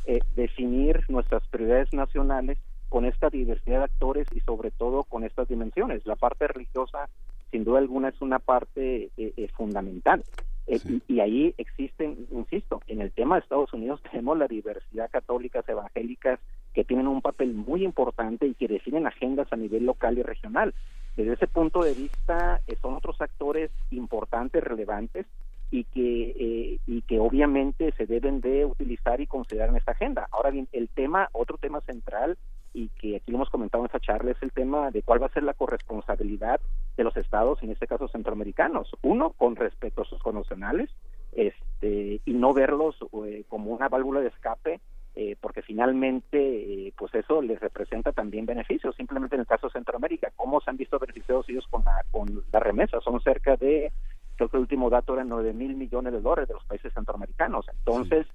eh, definir nuestras prioridades nacionales con esta diversidad de actores y sobre todo con estas dimensiones. La parte religiosa, sin duda alguna, es una parte eh, eh, fundamental. Eh, y, ahí existen, insisto, en el tema de Estados Unidos tenemos la diversidad católicas, evangélicas, que tienen un papel muy importante y que definen agendas a nivel local y regional. Desde ese punto de vista, son otros actores importantes, relevantes, y que eh, y que obviamente se deben de utilizar y considerar en esta agenda. Ahora bien, el tema, otro tema central y que aquí lo hemos comentado en esta charla es el tema de cuál va a ser la corresponsabilidad de los estados, en este caso centroamericanos. Uno, con respecto a sus connacionales, este, y no verlos eh, como una válvula de escape eh, porque finalmente pues eso les representa también beneficios. Simplemente en el caso de Centroamérica, ¿cómo se han visto beneficiados ellos con la, con la remesa? Son cerca de creo que el último dato era 9 mil millones de dólares de los países centroamericanos. Entonces,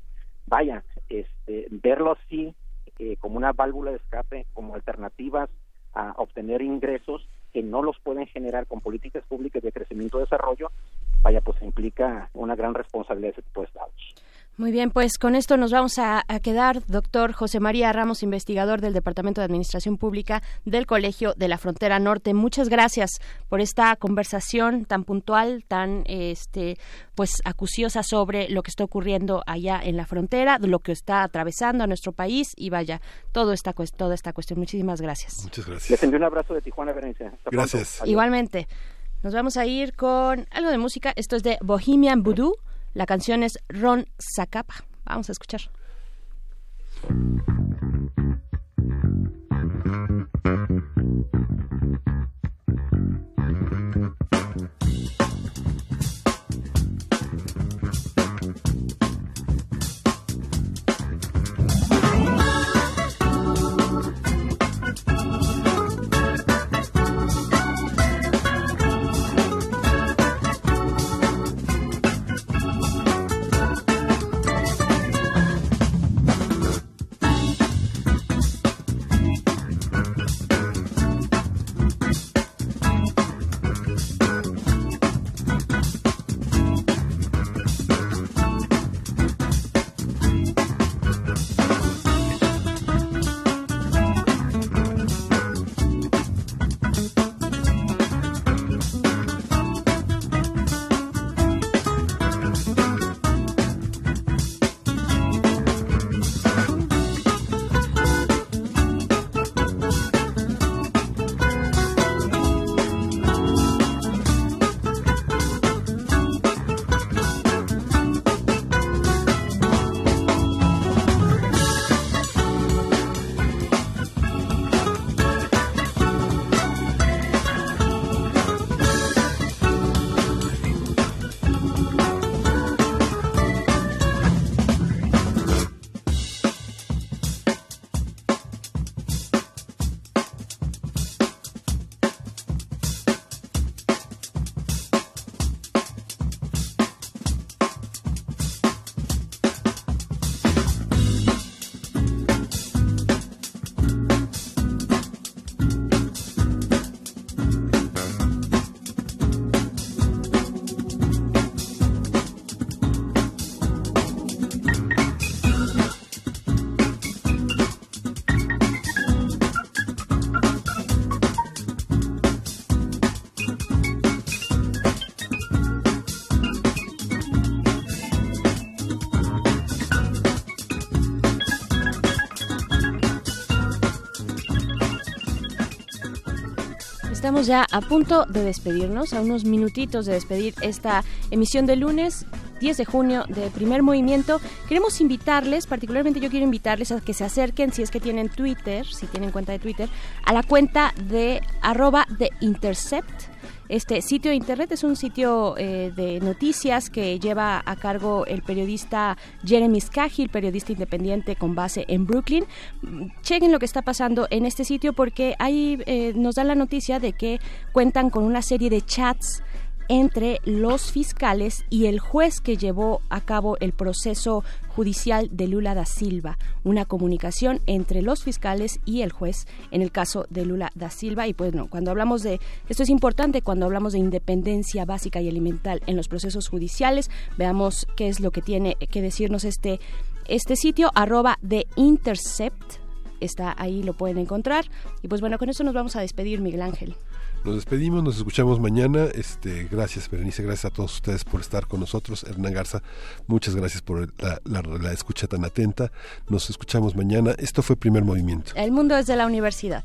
vaya, este, verlo así eh, como una válvula de escape, como alternativas a obtener ingresos que no los pueden generar con políticas públicas de crecimiento y desarrollo, vaya, pues implica una gran responsabilidad de ese tipo. Muy bien, pues con esto nos vamos a, quedar, doctor José María Ramos, investigador del Departamento de Administración Pública del Colegio de la Frontera Norte. Muchas gracias por esta conversación tan puntual, tan este, pues acuciosa sobre lo que está ocurriendo allá en la frontera, lo que está atravesando a nuestro país y vaya, todo esta, toda esta cuestión. Muchísimas gracias. Muchas gracias. Les envío un abrazo de Tijuana, Berenice. gracias. Igualmente. Nos vamos a ir con algo de música. Esto es de Bohemian Voodoo. La canción es Ron Zacapa. Vamos a escuchar. Estamos ya a punto de despedirnos, a unos minutitos de despedir esta emisión de lunes 10 de junio de Primer Movimiento. Queremos invitarles, particularmente yo quiero invitarles a que se acerquen, si es que tienen Twitter, si tienen cuenta de Twitter, a la cuenta de arroba de Intercept este sitio de internet es un sitio eh, de noticias que lleva a cargo el periodista Jeremy Scahill, periodista independiente con base en Brooklyn. Chequen lo que está pasando en este sitio porque ahí eh, nos dan la noticia de que cuentan con una serie de chats entre los fiscales y el juez que llevó a cabo el proceso judicial de Lula da Silva, una comunicación entre los fiscales y el juez en el caso de Lula da Silva. Y pues no, cuando hablamos de, esto es importante, cuando hablamos de independencia básica y elemental en los procesos judiciales, veamos qué es lo que tiene que decirnos este, este sitio, arroba de Intercept, está ahí, lo pueden encontrar. Y pues bueno, con eso nos vamos a despedir, Miguel Ángel. Nos despedimos, nos escuchamos mañana. Este, gracias, Berenice, gracias a todos ustedes por estar con nosotros. Hernán Garza, muchas gracias por la, la escucha tan atenta. Nos escuchamos mañana. Esto fue Primer Movimiento. El mundo es de la universidad.